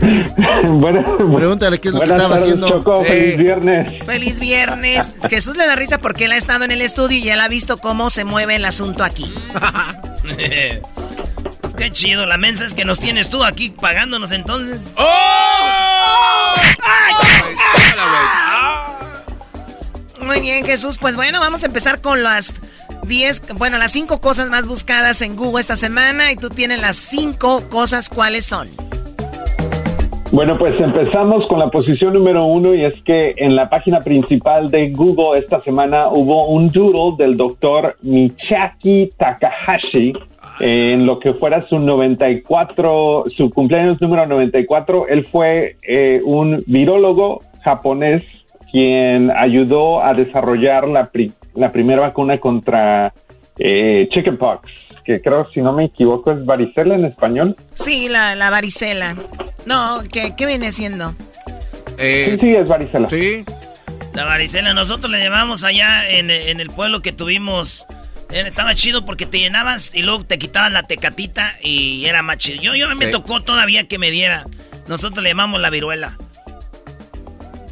Bueno, Pregúntale qué es lo que estaba tardes, haciendo. Choco. Eh. Feliz viernes. Feliz viernes. Jesús le da risa porque él ha estado en el estudio y él ha visto cómo se mueve el asunto aquí. Pues qué chido. La mensa es que nos tienes tú aquí pagándonos entonces. ¡Oh! ¡Ay! Muy bien, Jesús. Pues bueno, vamos a empezar con las 10, bueno, las 5 cosas más buscadas en Google esta semana y tú tienes las 5 cosas, ¿cuáles son? Bueno, pues empezamos con la posición número uno y es que en la página principal de Google esta semana hubo un doodle del doctor Michaki Takahashi en lo que fuera su 94, su cumpleaños número 94. Él fue eh, un virólogo japonés quien ayudó a desarrollar la, la primera vacuna contra eh, chickenpox, que creo, si no me equivoco, es varicela en español. Sí, la, la varicela. No, ¿qué, qué viene siendo? Eh, sí, sí, es varicela. Sí. La varicela, nosotros le llevamos allá en, en el pueblo que tuvimos eh, estaba chido porque te llenabas y luego te quitaban la tecatita y era más chido. Yo, yo me tocó todavía que me diera. Nosotros le llamamos la viruela.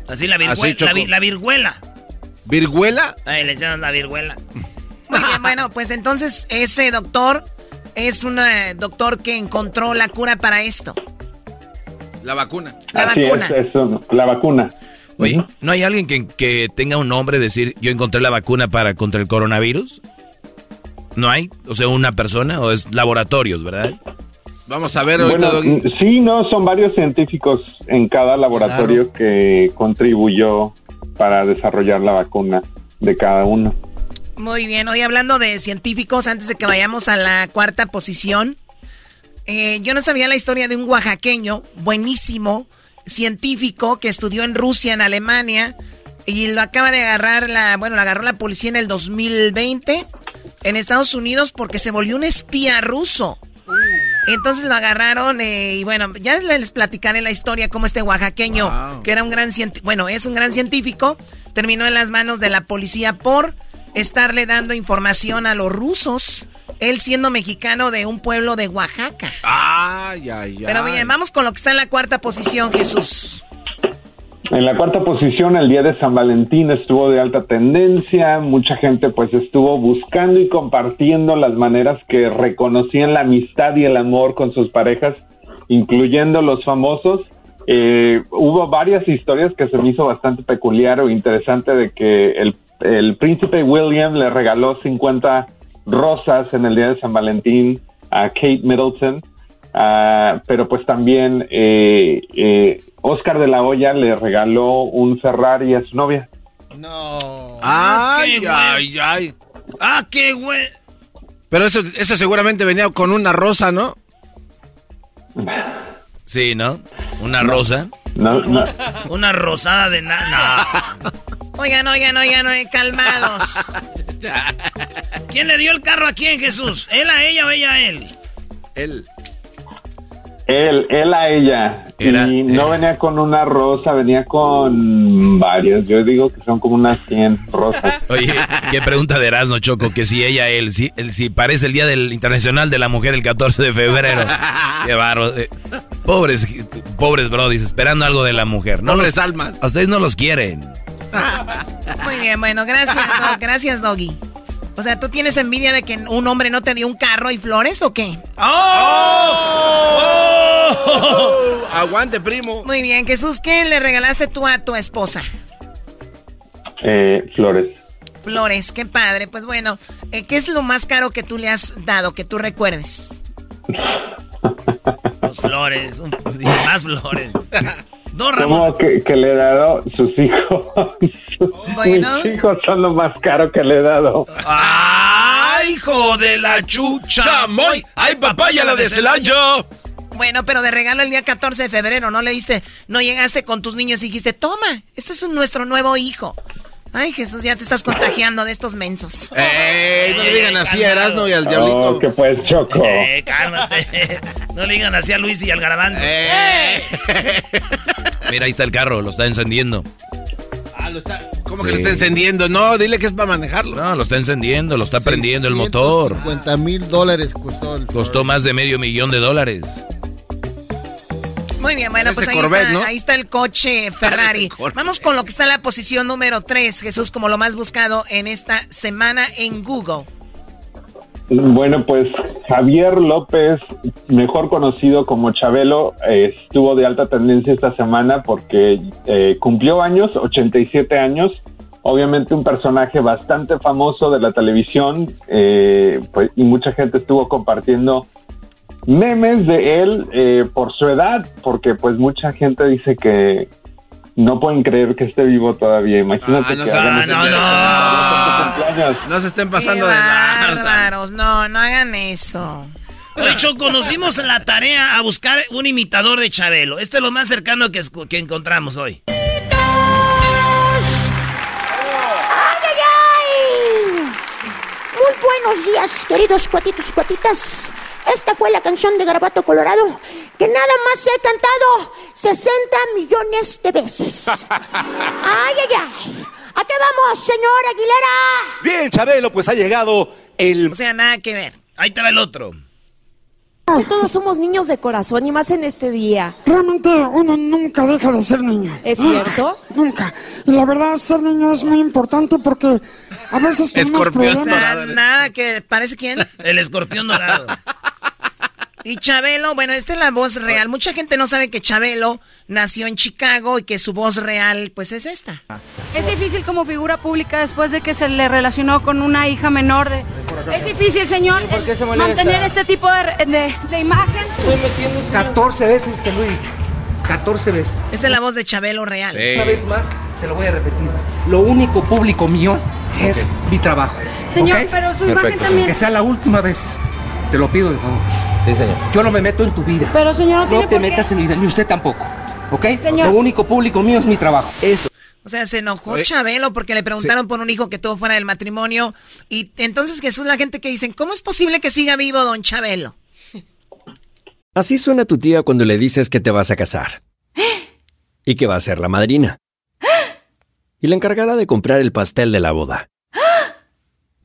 Así la viruela. la, virguela. ¿Virguela? Ahí le llaman la viruela. Muy bien, bueno, pues entonces ese doctor es un eh, doctor que encontró la cura para esto. La vacuna. La vacuna. Es, la vacuna. Oye, ¿no hay alguien que, que tenga un nombre, decir, yo encontré la vacuna para contra el coronavirus? ¿No hay? O sea, una persona o es laboratorios, ¿verdad? Vamos a ver bueno, Sí, no, son varios científicos en cada laboratorio que contribuyó para desarrollar la vacuna de cada uno. Muy bien, hoy hablando de científicos, antes de que vayamos a la cuarta posición, eh, yo no sabía la historia de un oaxaqueño buenísimo, científico, que estudió en Rusia, en Alemania, y lo acaba de agarrar la, bueno, lo agarró la policía en el 2020 en Estados Unidos porque se volvió un espía ruso. Entonces lo agarraron eh, y bueno, ya les platicaré la historia cómo este oaxaqueño, que era un gran científico, bueno, es un gran científico, terminó en las manos de la policía por estarle dando información a los rusos, él siendo mexicano de un pueblo de Oaxaca. Ay, ay, ay. Pero bien, vamos con lo que está en la cuarta posición, Jesús. En la cuarta posición, el día de San Valentín estuvo de alta tendencia, mucha gente pues estuvo buscando y compartiendo las maneras que reconocían la amistad y el amor con sus parejas, incluyendo los famosos. Eh, hubo varias historias que se me hizo bastante peculiar o interesante de que el, el príncipe William le regaló 50 rosas en el día de San Valentín a Kate Middleton Ah, pero pues también eh, eh, Oscar de la Hoya le regaló un Ferrari a su novia. No. Ay, ay, ay. Ah, qué güey. Pero eso, eso seguramente venía con una rosa, ¿no? Sí, ¿no? Una rosa. No, no. Una rosada de nada. Oigan, oigan, oigan, oigan, calmados. ¿Quién le dio el carro a quién, Jesús? ¿Él a ella o ella a él? Él. Él, él a ella. y no venía con una rosa, venía con varias. Yo digo que son como unas 100 rosas. Oye, qué pregunta de Erasmo Choco, que si ella, él, si, él, si parece el Día del Internacional de la Mujer el 14 de febrero. qué barro. Eh, pobres, pobres brodis, esperando algo de la mujer. No pobres almas. A ustedes no los quieren. Muy bien, bueno, gracias, gracias, Doggy. O sea, ¿tú tienes envidia de que un hombre no te dio un carro y flores o qué? ¡Oh! ¡Oh! Aguante, primo. Muy bien, Jesús, ¿qué le regalaste tú a tu esposa? Eh, flores. Flores, qué padre. Pues bueno, eh, ¿qué es lo más caro que tú le has dado, que tú recuerdes? Los flores, más flores. No, que, le he dado sus hijos. Mis hijos son lo más caro que le he dado. ¡Ay, hijo de la chucha! ¡Moy! ¡Ay, papaya la de Celaya! Bueno, pero de regalo el día 14 de febrero, ¿no le diste? No llegaste con tus niños y dijiste, toma, este es nuestro nuevo hijo. Ay, Jesús, ya te estás contagiando de estos mensos. ¡Ey! No le digan así a Erasmo y al Diablito. Oh, que pues, Choco. Eh, cálmate. No le digan así a Luis y al Garbanzo. Eh. Mira, ahí está el carro, lo está encendiendo. Ah, lo está... ¿Cómo que lo está encendiendo? No, dile que es para manejarlo. No, lo está encendiendo, lo está prendiendo el motor. 50 mil dólares costó el Costó más de medio millón de dólares. Muy bien, bueno, pues ahí, está, ahí está el coche Ferrari. Vamos con lo que está en la posición número 3, Jesús, como lo más buscado en esta semana en Google. Bueno, pues Javier López, mejor conocido como Chabelo, estuvo de alta tendencia esta semana porque eh, cumplió años, 87 años. Obviamente un personaje bastante famoso de la televisión eh, pues, y mucha gente estuvo compartiendo memes de él eh, por su edad, porque pues mucha gente dice que, no pueden creer que esté vivo todavía. Imagínate Ah, no, que no, hagan no, no. cumpleaños. No se estén pasando Qué de bárbaros, no, no hagan eso. Oye, Choco, nos dimos la tarea a buscar un imitador de Chabelo. Este es lo más cercano que, escu- que encontramos hoy. Buenos días, queridos cuatitos y cuatitas. Esta fue la canción de Garabato Colorado que nada más he cantado 60 millones de veces. ¡Ay, ay, ay! ¿A qué vamos, señor Aguilera? Bien, Chabelo, pues ha llegado el... O sea, nada que ver. Ahí te va el otro. Todos somos niños de corazón y más en este día. Realmente uno nunca deja de ser niño. ¿Es cierto? Nunca. Y la verdad, ser niño es muy importante porque a veces tenemos O problemas. sea, nada que... ¿Parece quién? El escorpión dorado. Y Chabelo, bueno, esta es la voz real. Mucha gente no sabe que Chabelo nació en Chicago y que su voz real, pues, es esta. Es difícil como figura pública después de que se le relacionó con una hija menor de... Es difícil, señor, se mantener este tipo de, de- de imagen. 14 veces te lo he dicho. 14 veces. Esa es la voz de Chabelo real. Una vez más, te lo voy a repetir. Lo único público mío es mi trabajo. Señor, pero su imagen también- Que sea la última vez. Te lo pido de favor. Sí, señor. Yo no me meto en tu vida. Pero, señor, no tiene te por qué. metas en mi vida, ni usted tampoco. ¿Ok? Señor. Lo único público mío es mi trabajo. Eso. O sea, se enojó Oye. Chabelo porque le preguntaron por un hijo que tuvo fuera del matrimonio. Y entonces Jesús, la gente que dicen, ¿cómo es posible que siga vivo don Chabelo? Así suena tu tía cuando le dices que te vas a casar. Y que va a ser la madrina. Y la encargada de comprar el pastel de la boda.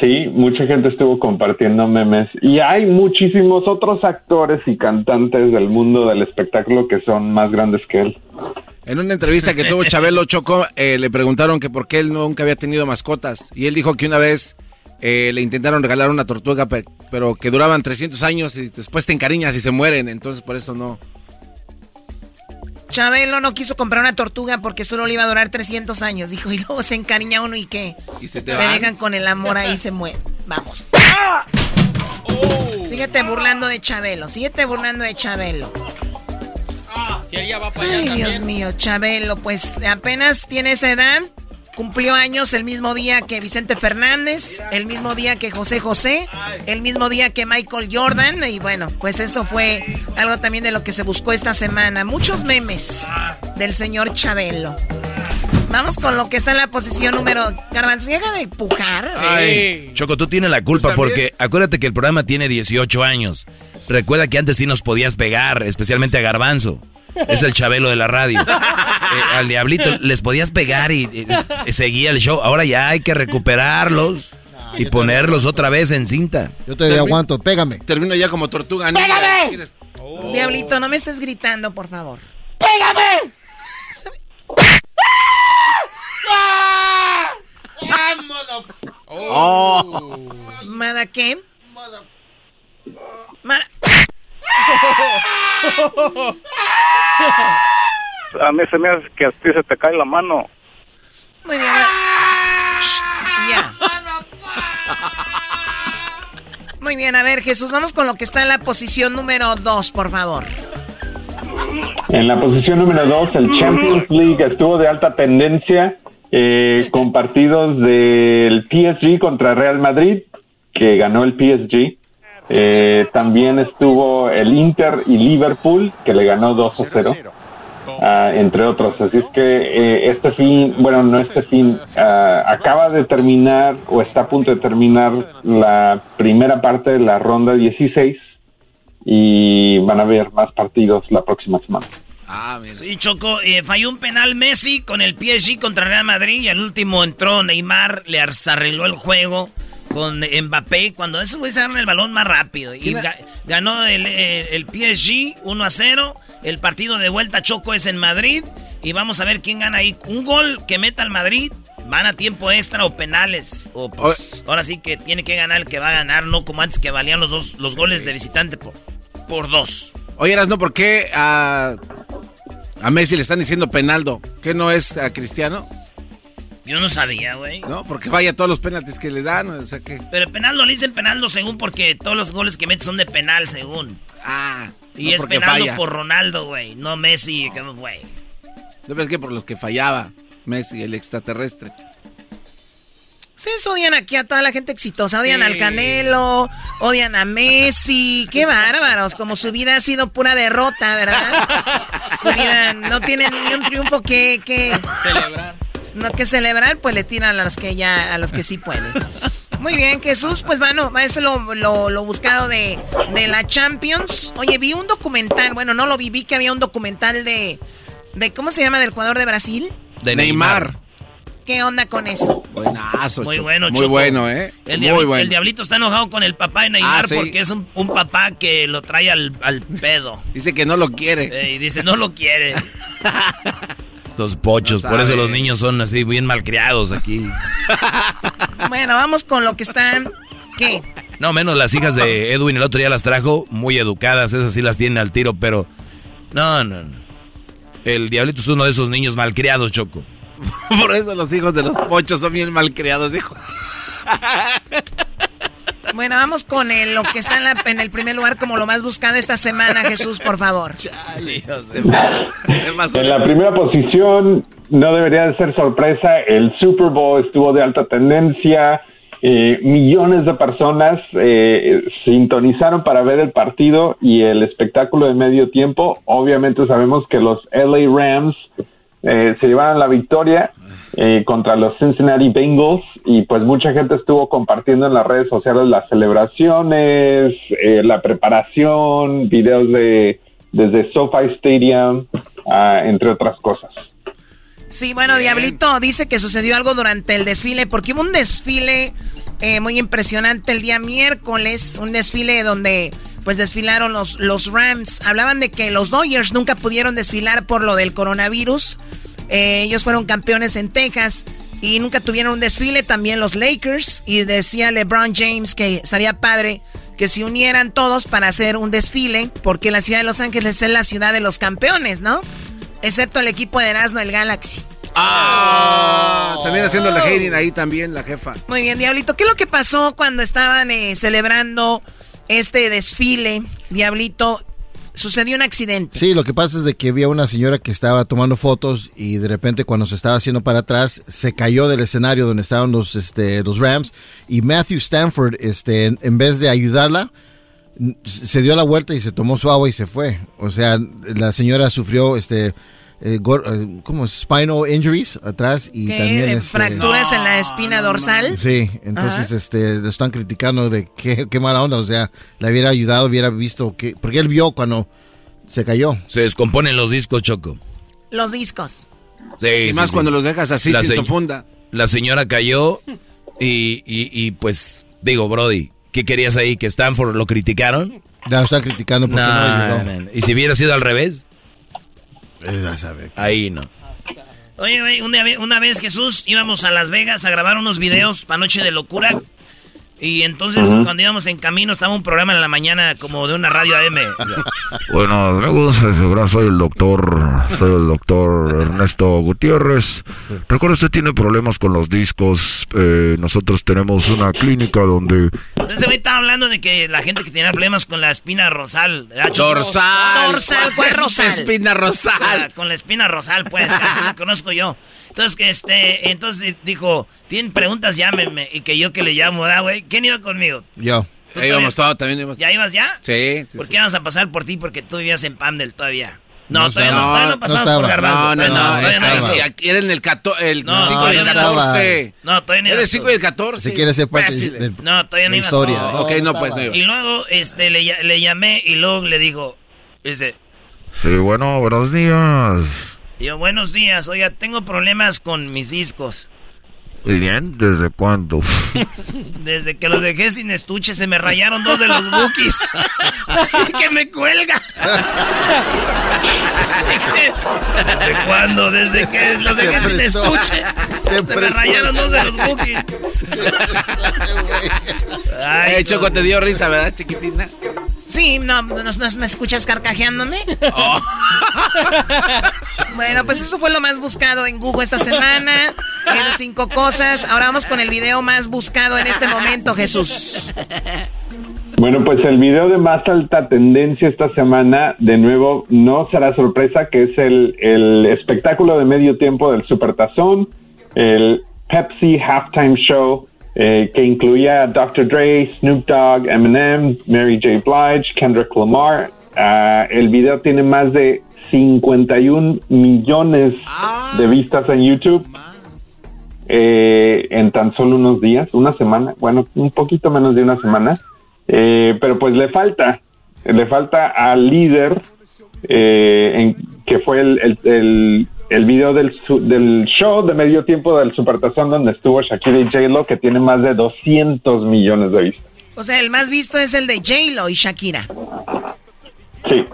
Sí, mucha gente estuvo compartiendo memes y hay muchísimos otros actores y cantantes del mundo del espectáculo que son más grandes que él. En una entrevista que tuvo Chabelo Choco, eh, le preguntaron que por qué él nunca había tenido mascotas. Y él dijo que una vez eh, le intentaron regalar una tortuga, pe- pero que duraban 300 años y después te encariñas y se mueren. Entonces por eso no. Chabelo no quiso comprar una tortuga porque solo le iba a durar 300 años. Dijo, y luego se encariña uno y qué. Y se te Te van. dejan con el amor ahí y se mueren. Vamos. Síguete burlando de Chabelo. Síguete burlando de Chabelo. Si ella va para allá Ay, también. Dios mío, Chabelo, pues apenas tiene esa edad. Cumplió años el mismo día que Vicente Fernández, el mismo día que José José, el mismo día que Michael Jordan. Y bueno, pues eso fue algo también de lo que se buscó esta semana. Muchos memes del señor Chabelo. Vamos con lo que está en la posición número... Garbanzo, deja de pujar. Ay, Choco, tú tienes la culpa ¿Tú también? porque acuérdate que el programa tiene 18 años. Recuerda que antes sí nos podías pegar, especialmente a Garbanzo. Es el chabelo de la radio. Eh, al diablito les podías pegar y, y- y seguía el show. Ahora ya hay que recuperarlos y ponerlos otra vez en cinta. Yo te aguanto, pégame. Termino ya como tortuga. ¡Pégame! ¿Quieres? Diablito, no me estés gritando, por favor. ¡Pégame! Oh. ¿Mada qué? Mada... A mí se me hace que a ti se te cae la mano. Muy bien. ya. Muy bien, a ver, Jesús, vamos con lo que está en la posición número 2, por favor. En la posición número 2, el Champions League estuvo de alta tendencia eh, con partidos del PSG contra Real Madrid, que ganó el PSG. Eh, también estuvo el Inter y Liverpool, que le ganó 2 a 0. Ah, entre otros. Así es que eh, este fin, bueno, no este fin, ah, acaba de terminar o está a punto de terminar la primera parte de la ronda 16 y van a haber más partidos la próxima semana. Ah, sí, Choco, eh, falló un penal Messi con el PSG contra Real Madrid y al último entró Neymar, le arregló el juego con Mbappé cuando esos güeyes agarran el balón más rápido. Y ganó el, el, el, PSG 1 a 0. El partido de vuelta Choco es en Madrid. Y vamos a ver quién gana ahí. Un gol que meta al Madrid. Van a tiempo extra o penales. O pues, ahora sí que tiene que ganar el que va a ganar, no como antes que valían los dos los goles de visitante por, por dos. Oye, no ¿por qué a, a Messi le están diciendo penaldo? ¿Qué no es a Cristiano? Yo no sabía, güey. No, porque vaya todos los penaltis que le dan, o sea que... Pero penaldo le dicen penaldo según porque todos los goles que mete son de penal según. Ah. Y es penaldo por Ronaldo, güey, no Messi, güey. ¿No ves que por los que fallaba Messi, el extraterrestre? Ustedes odian aquí a toda la gente exitosa, odian al Canelo, odian a Messi, qué bárbaros, como su vida ha sido pura derrota, ¿verdad? su vida no tienen ni un triunfo que, que celebrar. No que celebrar, pues le tiran a los que ya, a los que sí pueden. Muy bien, Jesús, pues bueno, eso es lo, lo, buscado de, de, la Champions. Oye, vi un documental, bueno, no lo vi, vi que había un documental de, de ¿cómo se llama? del jugador de Brasil? De Neymar. ¿Qué onda con eso? Buenazo. Muy bueno, Muy bueno, ¿eh? El, diablito, el diablito está enojado con el papá de Neymar ah, porque es un, papá que lo trae al, al pedo. dice que no lo quiere. y dice, no lo quiere. Los pochos, por eso los niños son así bien malcriados aquí. bueno, vamos con lo que están. ¿Qué? No, menos las hijas de Edwin el otro día las trajo muy educadas, esas sí las tienen al tiro, pero. No, no, no. El diablito es uno de esos niños malcriados, Choco. Por eso los hijos de los pochos son bien malcriados, dijo. Bueno, vamos con lo que está en, el primer lugar como lo más buscado esta semana, Jesús, por favor. en la primera posición, no debería de ser sorpresa, el Super Bowl estuvo de alta tendencia. Eh, millones de personas eh, sintonizaron para ver el partido y el espectáculo de medio tiempo. Obviamente sabemos que los LA Rams eh, se llevaron la victoria eh, contra los Cincinnati Bengals y pues mucha gente estuvo compartiendo en las redes sociales las celebraciones, eh, la preparación, videos de desde SoFi Stadium, ah, entre otras cosas. Sí, bueno, Diablito dice que sucedió algo durante el desfile, porque hubo un desfile eh, muy impresionante el día miércoles, un desfile donde pues desfilaron los, los Rams. Hablaban de que los Dodgers nunca pudieron desfilar por lo del coronavirus. Eh, ellos fueron campeones en Texas y nunca tuvieron un desfile. También los Lakers. Y decía LeBron James que estaría padre que se unieran todos para hacer un desfile, porque la ciudad de Los Ángeles es la ciudad de los campeones, ¿no? Excepto el equipo de Erasmo, el Galaxy. Ah, también haciendo la hating ahí también, la jefa. Muy bien, Diablito. ¿Qué es lo que pasó cuando estaban eh, celebrando este desfile, Diablito? sucedió un accidente. Sí, lo que pasa es de que había una señora que estaba tomando fotos y de repente cuando se estaba haciendo para atrás se cayó del escenario donde estaban los, este, los Rams y Matthew Stanford, este, en, vez de ayudarla, se dio la vuelta y se tomó su agua y se fue. O sea, la señora sufrió, este, eh, eh, ¿cómo Spinal injuries atrás y también este, fracturas en la espina dorsal. Sí, entonces este le están criticando de qué, qué mala onda, o sea, le hubiera ayudado, hubiera visto que porque él vio cuando se cayó. Se descomponen los discos, Choco. Los discos. Sí, más cuando los dejas así la sin funda. La señora cayó y, y, pues digo, Brody, ¿qué querías ahí? ¿Que Stanford lo criticaron? Ya lo están criticando porque no, ayudó. ¿Y si hubiera sido al revés? Sabe. Ahí no. Oye, güey, una vez Jesús íbamos a Las Vegas a grabar unos videos para Noche de Locura. Y entonces, cuando íbamos en camino, estaba un programa en la mañana como de una radio AM. Bueno, luego soy el doctor, soy el doctor Ernesto Gutiérrez. Recuerda, usted tiene problemas con los discos. Eh, nosotros tenemos una clínica donde... Ese güey estaba hablando de que la gente que tenía problemas con la espina rosal. Dorsal. Dorsal, ¿cuál rosal? Espina rosal. Ah, con la espina rosal, pues, casi lo conozco yo. Entonces, que este, entonces dijo, tienen preguntas, llámenme. Y que yo que le llamo, ¿da, güey? ¿Quién iba conmigo? Yo. Ahí íbamos todos, también íbamos. ¿Ya ibas ya? Sí. ¿Por qué vamos a pasar por ti? Porque tú vivías en Pandel todavía. No, todavía, no, todavía no pasamos por Garbanzo. No, no, no. Todavía no, Era en el, cato, el no, 5 y el 14. No, todavía no Era el 5 y el 14. Si quieres ser parte de No, todavía no la historia. No, ok, no, pues no iba. Y luego este, le, le llamé y luego le digo, dice... Sí, bueno, buenos días. Y yo, buenos días, oiga, tengo problemas con mis discos. Muy bien, ¿desde cuándo? Desde que los dejé sin estuche, se me rayaron dos de los bookies. que me cuelga. ¿Desde cuándo? Desde que los dejé sin estuche. Se, me rayaron dos de los bookies. Ay, Choco, te dio risa, ¿verdad, chiquitina? Sí, no, no, me escuchas carcajeándome. Oh. bueno, pues eso fue lo más buscado en Google esta semana. Esas cinco cosas. Ahora vamos con el video más buscado en este momento, Jesús. Bueno, pues el video de más alta tendencia esta semana, de nuevo, no será sorpresa, que es el, el espectáculo de medio tiempo del Supertazón, el Pepsi Halftime Show eh, que incluía Dr. Dre, Snoop Dogg, Eminem, Mary J. Blige, Kendrick Lamar. Uh, el video tiene más de 51 millones de vistas en YouTube eh, en tan solo unos días, una semana, bueno, un poquito menos de una semana. Eh, pero pues le falta, le falta al líder que fue el video del, del show de medio tiempo del Supertazón donde estuvo Shakira y J-Lo que tiene más de 200 millones de vistas. O sea, el más visto es el de J-Lo y Shakira. Sí.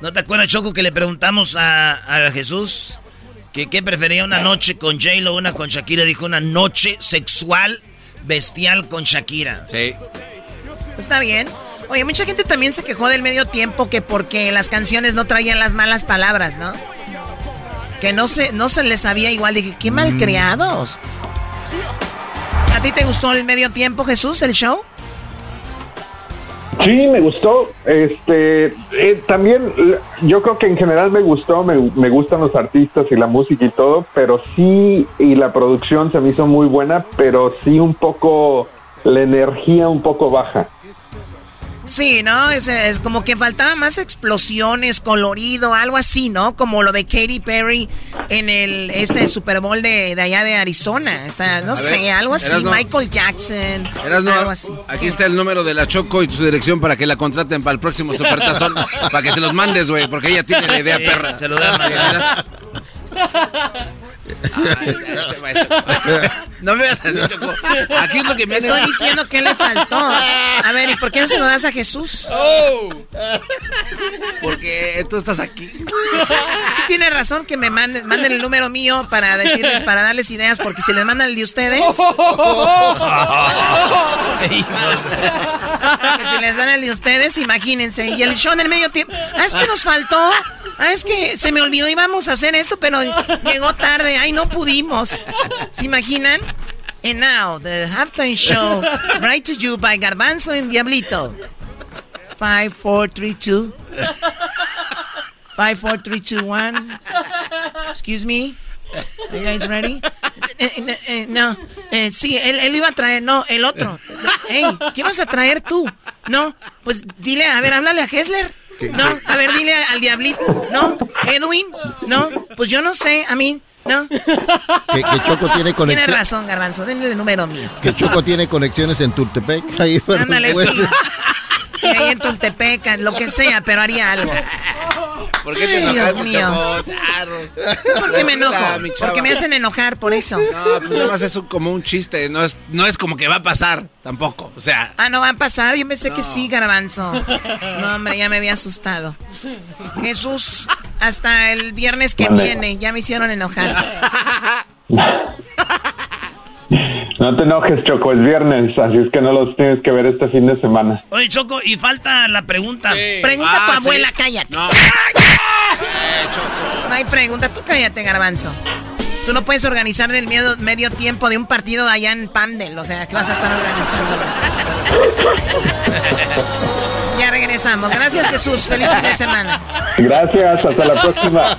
¿No te acuerdas, Choco, que le preguntamos a, a Jesús que qué prefería una noche con J-Lo o una con Shakira? Dijo una noche sexual bestial con Shakira. Sí. Está bien. Oye, mucha gente también se quejó del medio tiempo que porque las canciones no traían las malas palabras, ¿no? Que no se, no se les sabía igual. Dije, qué malcriados. ¿A ti te gustó el medio tiempo, Jesús, el show? Sí, me gustó. Este, eh, también yo creo que en general me gustó, me, me, gustan los artistas y la música y todo, pero sí, y la producción se me hizo muy buena, pero sí un poco, la energía un poco baja. Sí, ¿no? Es, es, como que faltaba más explosiones, colorido, algo así, ¿no? Como lo de Katy Perry en el este Super Bowl de, de allá de Arizona. Está, no sé, algo así. Michael Jackson. algo así. Aquí está el número de la Choco y su dirección para que la contraten para el próximo Supertazón. para que se los mandes, güey, porque ella tiene la idea perra. Se lo da no me veas así, Choco. Aquí es lo que me Estoy diciendo que le faltó. A ver, ¿y por qué no se lo das a Jesús? Oh. Porque tú estás aquí. Sí tiene razón que me manden, manden el número mío para decirles, para darles ideas, porque si les mandan el de ustedes. que si les dan el de ustedes, imagínense. Y el show en el medio tiempo. Ah, es que nos faltó. Ah, es que se me olvidó, íbamos a hacer esto, pero llegó tarde. Ay, no pudimos. ¿Se imaginan? And now, the halftime show, brought to you by Garbanzo and Diablito. Five, four, three, two. Five, four, three, two, one. Excuse me. Are you guys ready? Eh, eh, eh, no, sí, él, él, iba a traer, no, el otro. Hey, ¿qué vas a traer tú? No, pues dile, a ver, háblale a Hessler. No, a ver, dile al diablito. No, Edwin. No, pues yo no sé, a mí. ¿No? Que, Choco tiene conexiones. Tiene razón, Garbanzo, denle el número mío. Que Choco tiene conexiones en Tultepec. Ahí Ándale, sí. sí, ahí en Tultepec, lo que sea, pero haría algo. ¿Por qué te enojas, Dios mío. ¿Por qué me enojo? Porque me hacen enojar por eso. No, pues nada más es un- como un chiste. No es, no es como que va a pasar tampoco. O sea, Ah, no va a pasar. Yo pensé que sí, garbanzo. No, hombre, ya me había asustado. Jesús, hasta el viernes que Mande. viene, ya me hicieron enojar. No te enojes, Choco, es viernes, así es que no los tienes que ver este fin de semana. Oye, Choco, y falta la pregunta. Pregunta a tu Ah, abuela, sí. cállate. no. No hay pregunta, tú cállate, garbanzo. Tú no puedes organizar el medio, medio tiempo de un partido allá en Pandel, o sea, que vas a estar organizando. ya regresamos. Gracias, Jesús. Feliz fin de semana. Gracias, hasta la próxima.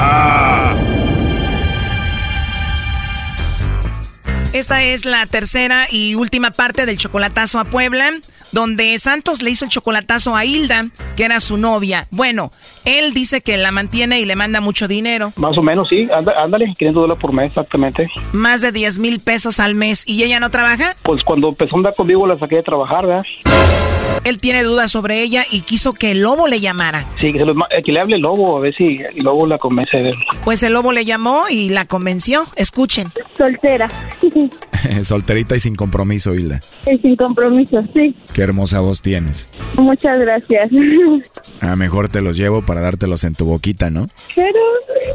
Esta es la tercera y última parte del chocolatazo a Puebla, donde Santos le hizo el chocolatazo a Hilda, que era su novia. Bueno, él dice que la mantiene y le manda mucho dinero, Más o menos, sí. Anda- Ándale, 500 dólares por mes, exactamente. más de 10 mil pesos al mes, y ella no trabaja. Pues cuando empezó a andar conmigo la saqué de trabajar, ¿verdad? Él tiene dudas sobre ella y quiso que el lobo le llamara. Sí, que, se eh, que le hable el lobo, a ver si el lobo la convence de él. Pues el lobo le llamó y la convenció. Escuchen. Soltera. Solterita y sin compromiso, Hilda. y sin compromiso, sí. Qué hermosa voz tienes. Muchas gracias. A mejor te los llevo para dártelos en tu boquita, ¿no? Pero,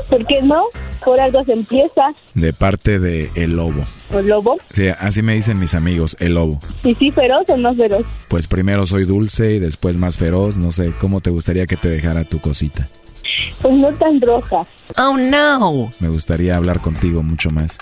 ¿por qué no? Por algo se empieza. De parte de El Lobo. ¿El lobo? Sí, así me dicen mis amigos, El Lobo. ¿Y sí feroz o no feroz? Pues primero soy dulce y después más feroz. No sé, ¿cómo te gustaría que te dejara tu cosita? Pues no tan roja. Oh, no. Me gustaría hablar contigo mucho más.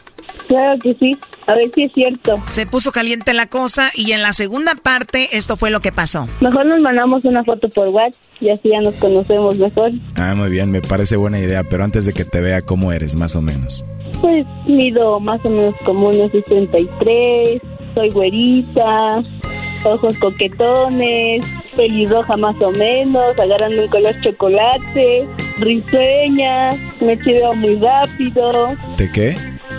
Claro que sí. A ver si es cierto. Se puso caliente la cosa y en la segunda parte esto fue lo que pasó. Mejor nos mandamos una foto por WhatsApp y así ya nos conocemos mejor. Ah, muy bien, me parece buena idea, pero antes de que te vea, ¿cómo eres, más o menos? Pues mido más o menos como unos 63, soy güerita, ojos coquetones, pelirroja más o menos, agarrando un color chocolate, risueña, me chiveo muy rápido, ¿Te qué?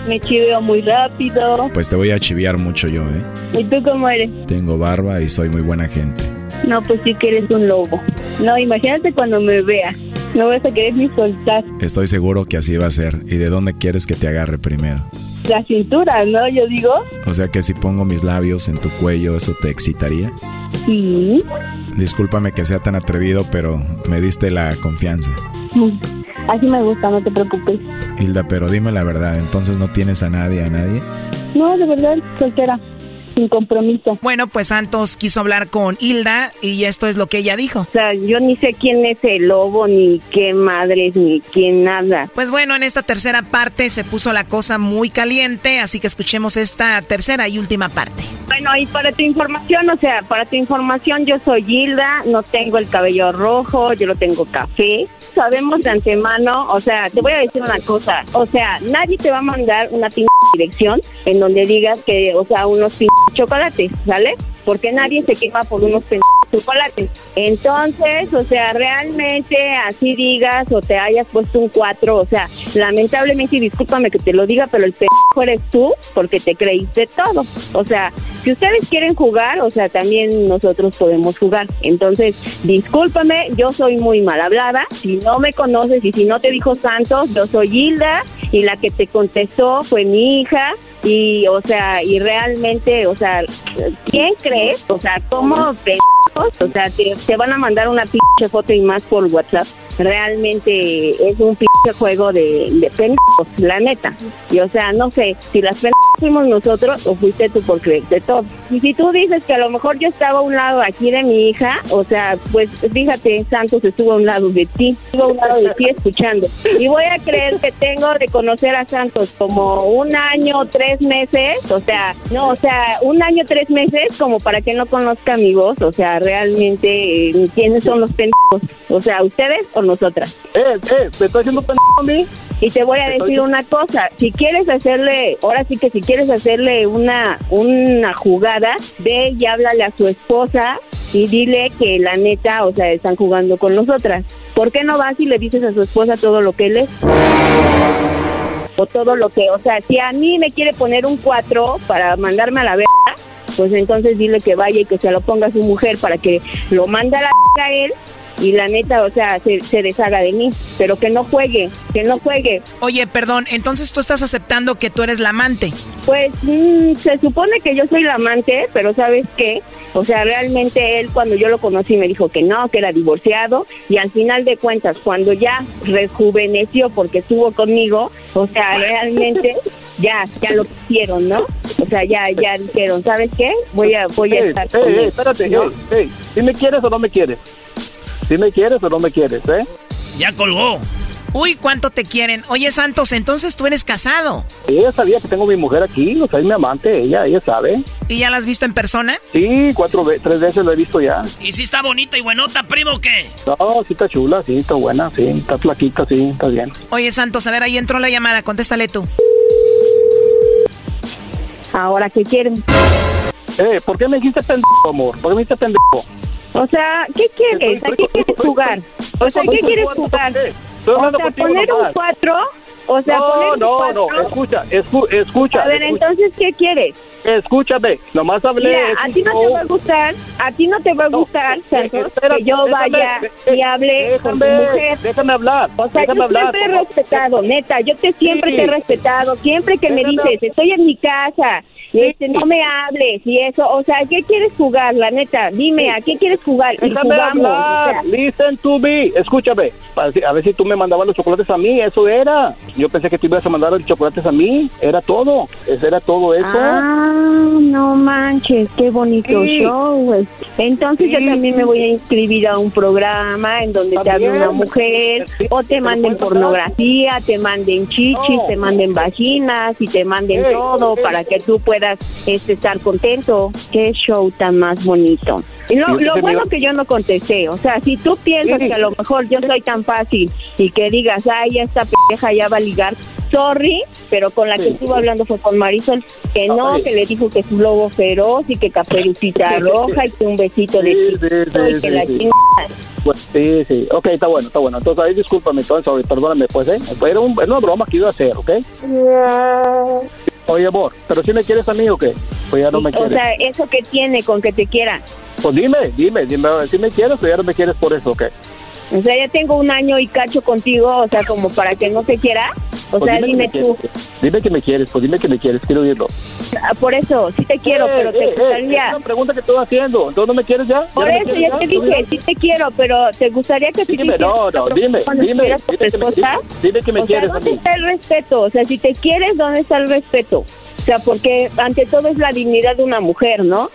Me chiveo muy rápido. Pues te voy a chiviar mucho yo, ¿eh? ¿Y tú cómo eres? Tengo barba y soy muy buena gente. No, pues sí que eres un lobo. No, imagínate cuando me veas. No vas a querer ni soltar Estoy seguro que así va a ser. ¿Y de dónde quieres que te agarre primero? la cintura, ¿no? Yo digo, O sea que si pongo mis labios en tu cuello, ¿eso te excitaría? sí. Discúlpame que sea tan atrevido, pero me diste la confianza. Mm, Así me gusta, no te preocupes. Hilda, pero dime la verdad, ¿entonces no tienes a nadie, a nadie? No, de verdad, soltera, sin compromiso. Bueno, pues Santos quiso hablar con Hilda y esto es lo que ella dijo. O sea, yo ni sé quién es el lobo, ni qué madres, ni quién nada. Pues bueno, en esta tercera parte se puso la cosa muy caliente, así que escuchemos esta tercera y última parte. Bueno, y para tu información, o sea, para tu información, yo soy Hilda, no tengo el cabello rojo, yo lo tengo café. Sabemos de antemano, o sea, te voy a decir una cosa, o sea, nadie te va a mandar una pinche dirección en donde digas que, o sea, unos chocolates, ¿sale? Porque nadie se quema por unos chocolates. Entonces, o sea, realmente así digas o te hayas puesto un 4, o sea, lamentablemente, discúlpame que te lo diga, pero el p eres tú porque te creíste todo. O sea, si ustedes quieren jugar, o sea, también nosotros podemos jugar. Entonces, discúlpame, yo soy muy mal hablada. Si no me conoces y si no te dijo Santos, yo soy Hilda y la que te contestó fue mi hija y o sea y realmente o sea quién crees o sea cómo pendejos o sea te, te van a mandar una pinche foto y más por WhatsApp realmente es un pinche juego de, de pendejos la neta. Y o sea no sé si las pendejos fuimos nosotros o fuiste tú por creerte todo y si tú dices que a lo mejor yo estaba a un lado aquí de mi hija o sea pues fíjate Santos estuvo a un lado de ti estuvo a un lado de ti escuchando y voy a creer que tengo de conocer a Santos como un año tres meses, o sea, no, o sea, un año, tres meses, como para que no conozca mi voz, o sea, realmente, eh, ¿quiénes son los pendejos? O sea, ¿ustedes o nosotras? Eh, eh, ¿me estoy haciendo pendejo a mí? Y te voy a decir una cosa, si quieres hacerle, ahora sí que si quieres hacerle una, una jugada, ve y háblale a su esposa y dile que la neta, o sea, están jugando con nosotras. ¿Por qué no vas y le dices a su esposa todo lo que él es? o todo lo que, o sea, si a mí me quiere poner un 4 para mandarme a la verga, pues entonces dile que vaya y que se lo ponga a su mujer para que lo mande a la verga a él y la neta, o sea, se, se deshaga de mí, pero que no juegue, que no juegue. Oye, perdón, entonces tú estás aceptando que tú eres la amante. Pues mm, se supone que yo soy la amante, pero ¿sabes qué? O sea, realmente él cuando yo lo conocí me dijo que no, que era divorciado y al final de cuentas, cuando ya rejuveneció porque estuvo conmigo, o sea, realmente ya, ya lo hicieron, ¿no? O sea, ya, ya dijeron, ¿sabes qué? Voy a, voy a estar ey, con ey, él, espérate, ¿no? ¿sí me quieres o no me quieres? ¿Sí me quieres o no me quieres, eh? Ya colgó. Uy, ¿cuánto te quieren? Oye, Santos, entonces tú eres casado. Ella sabía que tengo mi mujer aquí, o sea, es mi amante, ella, ella sabe. ¿Y ya la has visto en persona? Sí, cuatro veces, tres veces lo he visto ya. ¿Y si está bonita y buenota, primo, o qué? No, sí está chula, sí, está buena, sí, está flaquita, sí, está bien. Oye, Santos, a ver, ahí entró la llamada, contéstale tú. Ahora, ¿qué quieren? Eh, ¿por qué me dijiste pendejo, amor? ¿Por qué me dijiste pendejo? O sea, ¿qué quieres? ¿A qué quieres jugar? O sea, ¿qué quieres jugar? O sea, poner un nomás. 4, o sea, no, poner un no, cuatro. no, escucha, escu- escucha. A ver, escucha. entonces, ¿qué quieres? Escúchame, nomás hablé. Mira, a ti no te va a gustar, a ti no te va a gustar, Santos, espérate, que yo déjame, vaya y hable con tu mujer. Déjame hablar. O sea, déjame yo hablar. siempre he respetado, neta, yo te siempre Sí. te he respetado, siempre que me dices, estoy en mi casa, no me hables y eso, o sea, ¿qué quieres jugar, la neta? Dime, ¿a qué quieres jugar? Y Déjame jugamos, o hablar. sea, Listen to me. Escúchame. A ver si tú me mandabas los chocolates a mí. Eso era. Yo pensé que tú ibas a mandar los chocolates a mí. Era todo. Eso era todo eso. Ah, no manches, qué bonito Sí. show. güey. Entonces yo también me voy a inscribir a un programa en donde te hable una mujer, Sí, o te manden pornografía, te manden chichis, No. te manden vaginas y te manden todo para que tú puedas este, estar contento. Qué show tan más bonito. Y lo, lo bueno que yo no contesté, o sea, si tú piensas que a lo mejor yo soy tan fácil y que digas, ay, esta pendeja ya va a ligar, sorry, pero con la que Sí. estuve hablando fue con Marisol, que no, Ay. que le dijo que es un lobo feroz y que caperucita roja y que un besito de Sí, chiquito sí, sí, y que sí, la sí. chingada. Pues, sí, sí. Ok, está bueno, está bueno. Entonces, ahí discúlpame, entonces, perdóname, pues, ¿eh? Era, un- era una broma que iba a hacer, ¿ok? Oye, amor, ¿pero si me quieres a mí o qué? Pues ya no me o quieres. sea, eso que tiene con que te quiera. Pues dime, dime, dime, si me quieres o ya no me quieres por eso, ¿ok? O sea, ya tengo un año y cacho contigo, o sea, como para que no te quiera. O Pues sea, que dime me tú. quieres. Dime que me quieres, pues dime que me quieres, quiero oírlo. Ah, Por eso, sí te quiero, Eh, pero eh, te eh, gustaría... es una pregunta que estoy haciendo. ¿Entonces no me quieres ya? Por eso ya te ¿No dije, sí te quiero, pero ¿te gustaría que tú Dime, quisieras no, no, dime, dime, dime tu que me- esposa? dime que me o sea, quieres a ¿dónde mí. está el respeto? O sea, si te quieres, ¿dónde está el respeto? O sea, porque ante todo es la dignidad de una mujer, ¿no?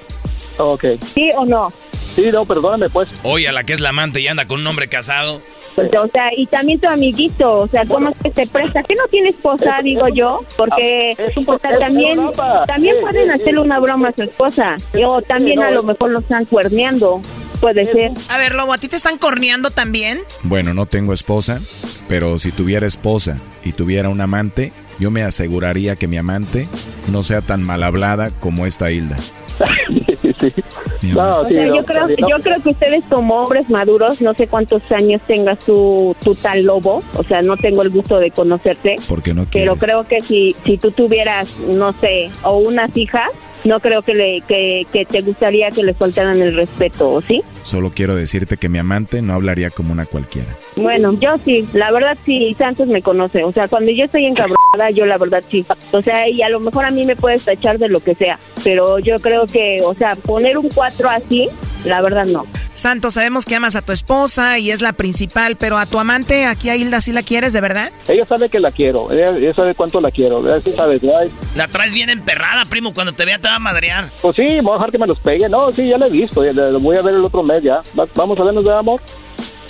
Ok. ¿Sí o no? Sí, no, perdóname, pues. Oye, a la que es la amante y anda con un hombre casado. Pues, o sea, y también tu amiguito, o sea, ¿cómo es que se presta? ¿Que no tiene esposa, Es- digo es yo? Porque, es un o sea, es también, también pueden hacerle una broma a su esposa. O también no, a lo mejor lo están cuerneando. Puede ser. A ver, Lobo, ¿a ti te están corneando también? Bueno, no tengo esposa, pero si tuviera esposa y tuviera un amante, yo me aseguraría que mi amante no sea tan mal hablada como esta Hilda. o sea, yo creo, yo creo que ustedes como hombres maduros, no sé cuántos años tengas tu, tu tal lobo, o sea, no tengo el gusto de conocerte, Porque no pero creo que si, si tú tuvieras, no sé, o unas hijas, no creo que, le, que, que te gustaría que le faltaran el respeto, ¿o sí? Solo quiero decirte que mi amante no hablaría como una cualquiera. Bueno, yo sí, la verdad sí, Santos me conoce. O sea, cuando yo estoy encabronada, yo la verdad sí. O sea, y a lo mejor a mí me puedes tachar de lo que sea. Pero yo creo que, o sea, poner un 4 así, la verdad no. Santos, sabemos que amas a tu esposa y es la principal, pero a tu amante, aquí a Hilda, ¿sí la quieres de verdad? Ella sabe que la quiero, ella, ella sabe cuánto la quiero, ella sí sabe, ay, La traes bien emperrada, primo. Cuando te vea te va a madrear. Pues sí, voy a dejar que me los pegue. No, sí, ya la he visto. ya la- Lo voy a ver el otro mes ya. Va- Vamos a vernos de amor.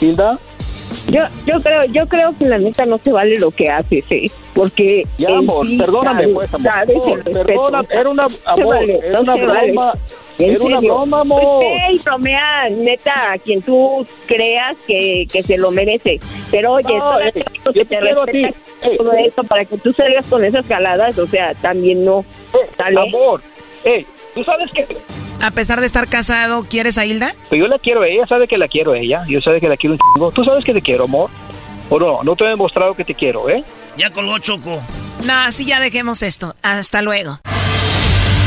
Hilda. Yo, yo creo, yo creo que la neta no se vale lo que hace, sí, porque Ya, amor, sí perdóname, sabes- pues, amor. sabes Amor, sea, era una- amor, vale, era no una vale. En era una serio. broma, amor. Pues, neta, a quien tú creas que, que se lo merece. Pero oye, No, ey, digo yo que te te quiero a ti. respetas Ey, todo esto para que tú salgas con esas jaladas, o sea, también no. ¿sale? Amor, hey, tú sabes que A pesar de estar casado, ¿quieres a Hilda? Pues yo la quiero, ella sabe que la quiero a ella, yo sabe que la quiero un chingo. Tú sabes que te quiero, amor. O no, no te he demostrado que te quiero, ¿eh? Ya colgó Choco. No, así ya dejemos esto. Hasta luego.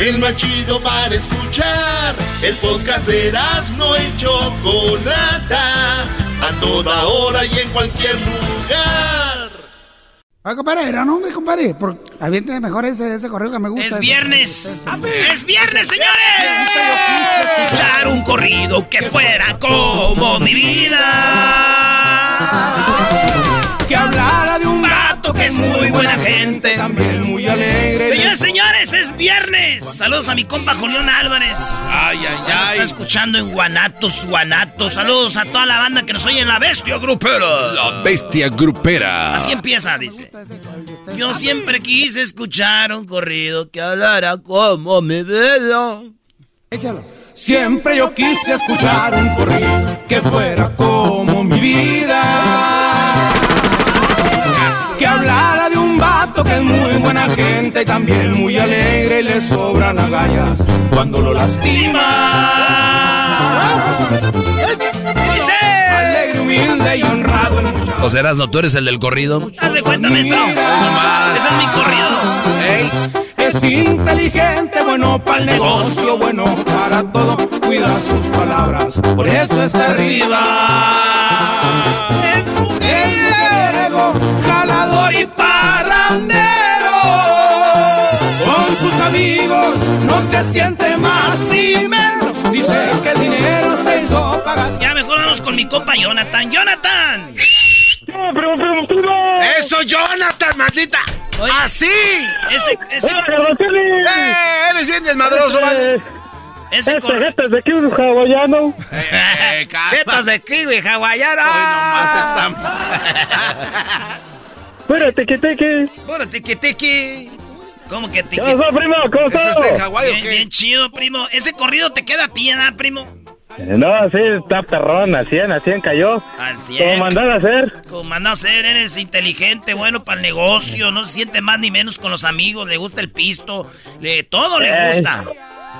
El más chido para escuchar. El podcast de no y Chocolata. A toda hora y en cualquier lugar. Ah, compadre, era no, hombre, compadre. Aviente mejor ese, ese correo que me gusta. Es viernes. Es viernes, señores. Escuchar un corrido que fuera como mi vida. Que un vato que es muy buena gente. También muy alegre. Señores, señores, es viernes. Saludos a mi compa Julián Álvarez. Ay, ay, nos ay. está escuchando en Guanatos, Guanatos. Saludos a toda la banda que nos oye en la bestia grupera. La bestia grupera. Así empieza, dice. Yo siempre quise escuchar un corrido que hablara como mi vida. Échalo. Siempre yo quise escuchar un corrido que fuera como mi vida. Que hablara de un vato que es muy buena gente y también muy alegre y le sobran agallas cuando lo lastima. Dice. Alegre, humilde y honrado sea, Erasno, tú eres el del corrido. Haz de cuenta, maestro. Ese es mi corrido. Es inteligente, bueno para el negocio, bueno para todo, cuida sus palabras, por eso está arriba. Es mujeriego, jalador y parrandero. Con sus amigos no se siente más ni menos. Dice que el dinero se hizo pagas. Ya mejor vamos con mi compa Jonathan. ¡Jonathan! ¡Eso, Jonathan, maldita! ¡Así! Ese, ese, ¡Eh! Eres bien desmadroso, ¿vale? ese cor- Jetas de kiwi hawaiano. Eh, calma. Tetas de kiwi hawaiano. Hoy nomás Fuera, teque, teque. Puro tiqui tiqui. ¿Cómo que tiqui? ¿Qué pasó, primo? ¿Cómo ¿Ese estás? es de Hawái o Bien, bien chido, primo. Ese corrido te queda a ti, ¿verdad, primo? No, sí, está perrón, al 100, al 100 cayó. Al Como 100. mandar a hacer. Como manda a ser, eres inteligente, bueno para el negocio, no se siente más ni menos con los amigos, le gusta el pisto, le, todo le Eh. gusta.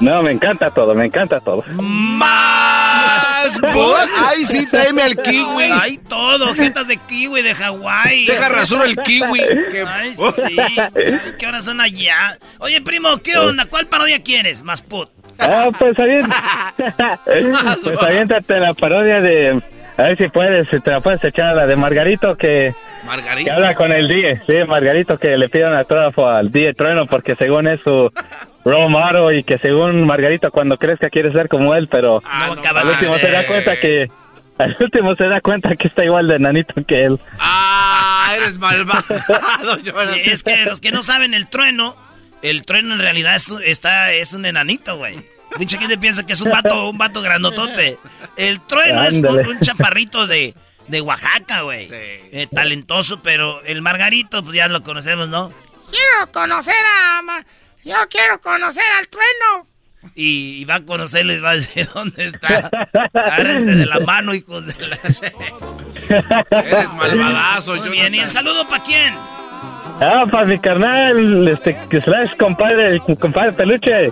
No, me encanta todo, me encanta todo. ¡Más! bot. ¡Ay, sí, tráeme al kiwi! Hay todo, jetas de kiwi de Hawái. Deja rasuro el kiwi. que- Ay, sí. Ay, ¿Qué horas son allá? Oye, primo, ¿qué onda? ¿Cuál parodia quieres? Más put. Ah, pues aviéntate. pues aviéntate la parodia de. A ver si puedes, si te la puedes echar a la de Margarito que, habla con el Die. Sí, Margarito que le pide un autógrafo al Die Trueno porque según es su model y que según Margarito cuando crezca quiere ser como él, pero Ah, no, al último se da cuenta que. Al último se da cuenta que está igual de nanito que él. ¡Ah! Eres malvado. Es que los que no saben el trueno, el trueno en realidad es, está, es un enanito, güey. Mucha gente piensa que es un vato, un vato grandotote. El trueno es un, chaparrito de, de Oaxaca, güey. Eh, talentoso, pero el Margarito, pues ya lo conocemos, ¿no? Quiero conocer a... Yo quiero conocer al trueno. Y, va a conocerlo y va a decir dónde está. Agárrense de la mano, hijos de la... Eres malvadazo, Muy bien, ¿y el saludo para quién? Ah, para mi carnal, este, que slash compadre, el compadre peluche.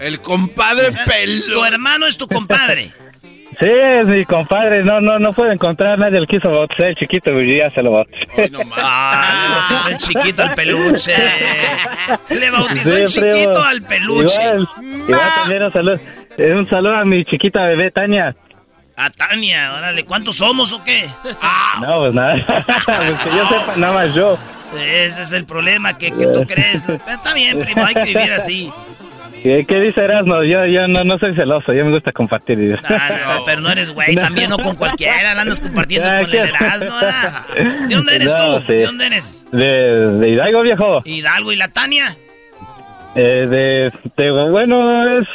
El compadre peluche. Tu hermano es tu compadre. Sí, es mi compadre, no, no, no puede encontrar nadie, el quiso bautizar el chiquito y ya se lo bautizó. no ah, bautizó el chiquito al peluche. Le bautizó el chiquito al peluche. Igual, igual también un saludo, eh, un saludo a mi chiquita bebé Tania. A Tania, órale, ¿cuántos somos o qué? Ah. No, pues nada, pues que yo sepa nada más yo. Ese es el problema que, que tú crees. Está bien, primo, hay que vivir así. ¿Qué, dice Erasmo? Yo, yo no, no soy celoso, yo me gusta compartir. Ah, no, pero no eres güey, también no con cualquiera, andas compartiendo con el Erasmo. ¿De dónde eres tú? ¿De dónde eres? De, de Hidalgo, viejo. ¿Hidalgo y la Tania? Eh, de, de, bueno, es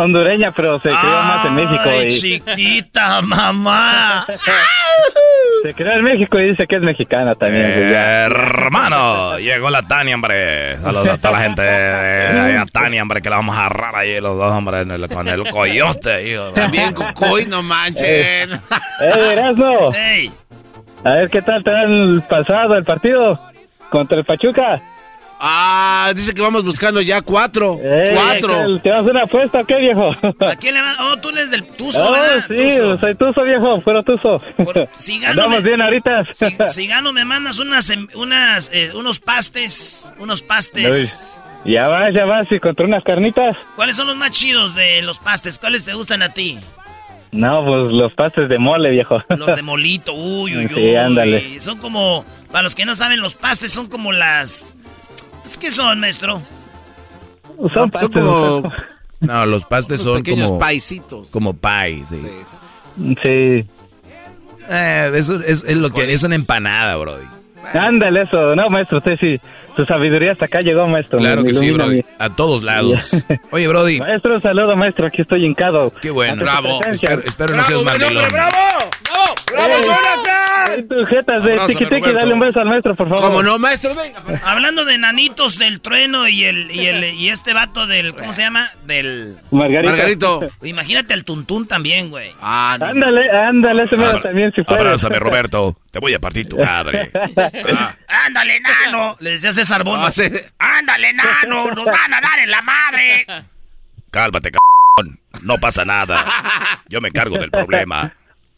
hondureña, pero se crió más en México. Ay, chiquita, mamá. Se crió en México y dice que es mexicana también. Pues hermano, llegó la Tania, hombre. Saludos a toda la gente de a Tania, hombre, que la vamos a agarrar ahí los dos, hombre, con el coyote. Hijo, también con coy, no manchen. ¡Eh, Erasmo! Hey. A ver, ¿qué tal te da el pasado, el partido contra el Pachuca? Ah, dice que vamos buscando ya cuatro. Eh, cuatro. ¿Te vas a hacer una apuesta o qué, viejo? ¿A quién le vas? Oh, tú eres del Tuzo, oh, ¿verdad? sí, soy Tuzo, viejo, pero Tuzo. Por, si gano, Andamos me, bien ahorita. Si, si, gano, me mandas unas, em, unas eh, unos pastes, unos pastes. Uy, ya vas, ya vas, y contra unas carnitas. ¿Cuáles son los más chidos de los pastes? ¿Cuáles te gustan a ti? No, pues los pastes de mole, viejo. Los de molito, uy, uy, uy. Sí, ándale. Son como, para los que no saben, los pastes son como las... Pues, ¿Qué son, maestro? Son, pastes, son como... No, los pastes son pequeños como... paisitos. Como pais, sí. Sí. sí. Eh, eso es, es, lo que... Es una empanada, brody. Ándale eso, no, maestro, usted sí, su sabiduría hasta acá llegó, maestro. Claro que sí, Brody, a todos lados. Oye, Brody. Maestro, un saludo, maestro, aquí estoy hincado. Qué bueno. Bravo. Espero, espero no seas mandilón. ¡Bravo! ¡Bravo! ¡Bravo, Jonathan! Tu jetas de tiquitiqui, dale un beso al maestro, por favor. ¿Cómo no, maestro? Venga. Hablando de nanitos del trueno y el, y el y este vato del, ¿cómo se llama? Del... Margarito. Margarito. Imagínate el tuntún también, güey. Ah, no. Ándale, ándale, ese Abra, también si puede. Abrázame, Roberto. Te voy a partir tu madre. Ah. Ándale, nano. Le decía César Bono. Ah, sí. Ándale, nano. Nos van a dar en la madre. Cálmate, cabrón. No pasa nada. Yo me encargo del problema.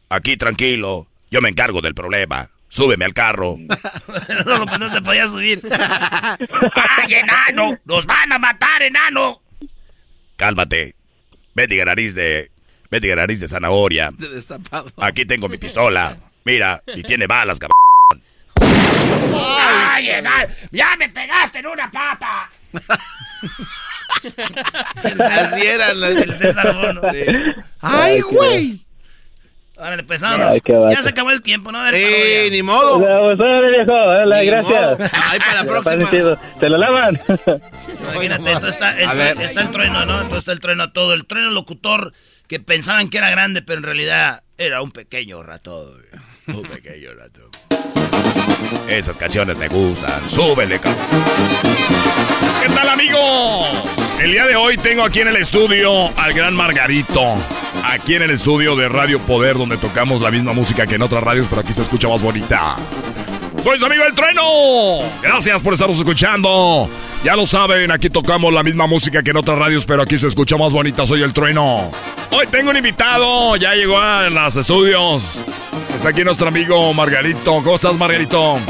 Aquí tranquilo. Yo me encargo del problema. Súbeme al carro. no, no, no se podía subir. ¡Ay, enano! ¡Nos van a matar, enano! Cálmate. Bendiga nariz de. Bendiga nariz de zanahoria. Aquí tengo mi pistola. Mira, y tiene balas, cabrón. ¡Ay! ¡Ya me pegaste en una pata! Así era el César Bono. Sí. ¡Ay, güey! Órale, pues vámonos. Ay, ya se acabó el tiempo, ¿no? A ver, sí, ni modo. Dale, viejo. Dale, ni gracias. Modo. Ay, para la próxima. ¿Te lo lavan? Imagínate, entonces está el, está el trueno, ¿no? Entonces está el trueno todo. El trueno locutor que pensaban que era grande, pero en realidad era un pequeño ratón. Un pequeño ratón. Esas canciones me gustan. Súbele, cabrón. ¿Qué tal, amigos? El día de hoy tengo aquí en el estudio al gran Margarito. Aquí en el estudio de Radio Poder, donde tocamos la misma música que en otras radios, pero aquí se escucha más bonita. Soy su amigo El Trueno. Gracias por estarnos escuchando. Ya lo saben, aquí tocamos la misma música que en otras radios, pero aquí se escucha más bonita. Soy El Trueno. Hoy tengo un invitado. Ya llegó a los estudios. Está aquí nuestro amigo Margarito. ¿Cómo estás, Margarito?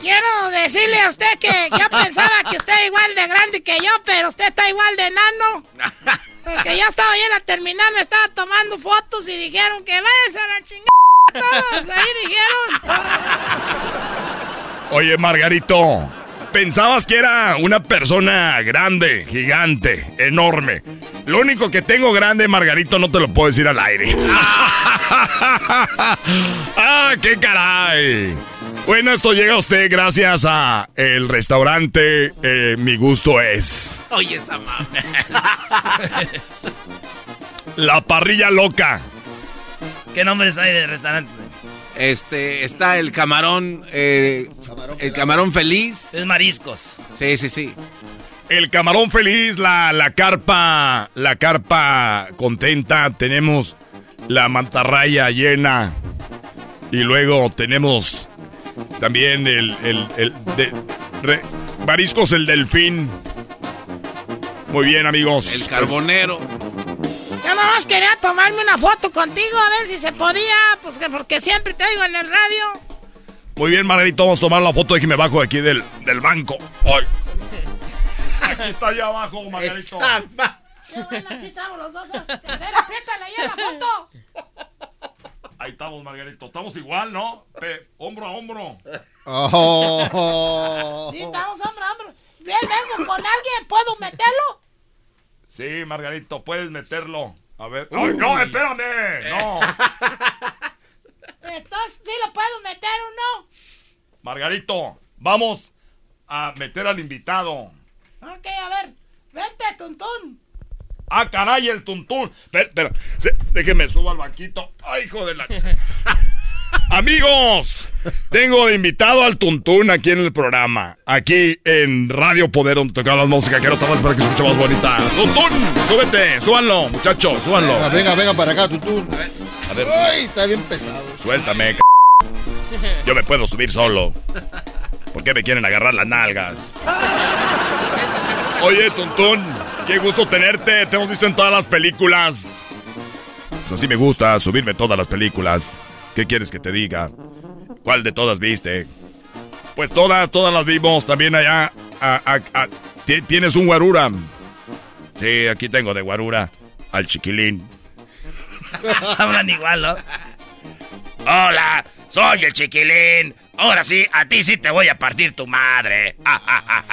Quiero decirle a usted que yo pensaba que usted era igual de grande que yo, pero usted está igual de enano. Porque ya estaba bien a terminar, me estaba tomando fotos y dijeron que váyanse a la chingada todos. Ahí dijeron. Oye, Margarito, pensabas que era una persona grande, gigante, enorme. Lo único que tengo grande, Margarito, no te lo puedo decir al aire. ¡Ah, qué caray! Bueno, esto llega a usted gracias a el restaurante eh, Mi Gusto Es. Oye, esa. La parrilla loca. ¿Qué nombres hay de restaurantes? Este, está el camarón, eh, el camarón feliz. Es mariscos. Sí, sí, sí. El camarón feliz, la, la carpa, la carpa contenta, tenemos la mantarraya llena. Y luego tenemos también el, el, el de- re- mariscos, el delfín. Muy bien, amigos. El carbonero. Yo nada más quería tomarme una foto contigo a ver si se podía, pues que porque siempre te oigo en el radio. Muy bien, Margarito, vamos a tomar la foto de que me bajo de aquí del, del banco. Ay. Aquí está allá abajo, Margarito. Qué bueno, aquí estamos los dos. A ver, apriétale ahí a la foto. Ahí estamos, Margarito. Estamos igual, ¿no? Pe- hombro a hombro. Oh. Sí, estamos hombro a hombro. Bien, vengo con alguien, ¿puedo meterlo? Sí, Margarito, puedes meterlo. A ver. ¡Ay, no, espérame! No. Entonces, ¿sí lo puedo meter o no? Margarito, vamos a meter al invitado. Ok, a ver, vente, tuntún. ¡Ah, caray, el tuntún! Pero, pero déjeme subo al banquito. ¡Ay, hijo de la... Amigos, tengo invitado al Tuntún aquí en el programa. Aquí en Radio Poder, donde tocamos la música. Quiero tomar para que escuche más bonita. Tuntún, súbete, súbanlo, muchachos, súbanlo. Venga, venga, venga para acá, tutú. A ver, Ay, está bien pesado. suéltame, c***. Yo me puedo subir solo. ¿Por qué me quieren agarrar las nalgas? Oye, Tuntún, qué gusto tenerte. Te hemos visto en todas las películas. Pues así me gusta, subirme todas las películas. ¿Qué quieres que te diga? ¿Cuál de todas viste? Pues todas, todas las vimos. También allá. a- a- a- ti- ¿Tienes un guarura? Sí, aquí tengo de guarura al chiquilín. Hablan igual, ¿no? Hola, soy el chiquilín. Ahora sí, a ti sí te voy a partir tu madre. Ah, ah,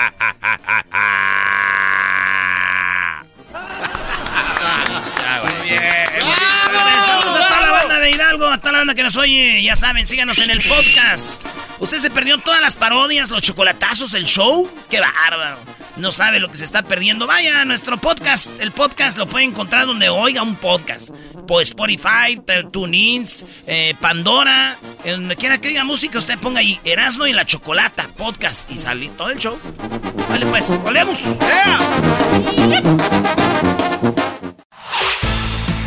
ah. Muy bien. Pues, Saludos a toda la banda de Hidalgo, a toda la banda que nos oye. Ya saben, síganos en el podcast. ¿Usted se perdió todas las parodias, los chocolatazos, el show? ¡Qué bárbaro! No sabe lo que se está perdiendo. Vaya a nuestro podcast. El podcast lo puede encontrar donde oiga un podcast. Pues Spotify, TuneIns, eh, Pandora. Donde quiera que oiga música, usted ponga ahí Erasmo y la Chocolata podcast y sale todo el show. Vale, pues, volvemos.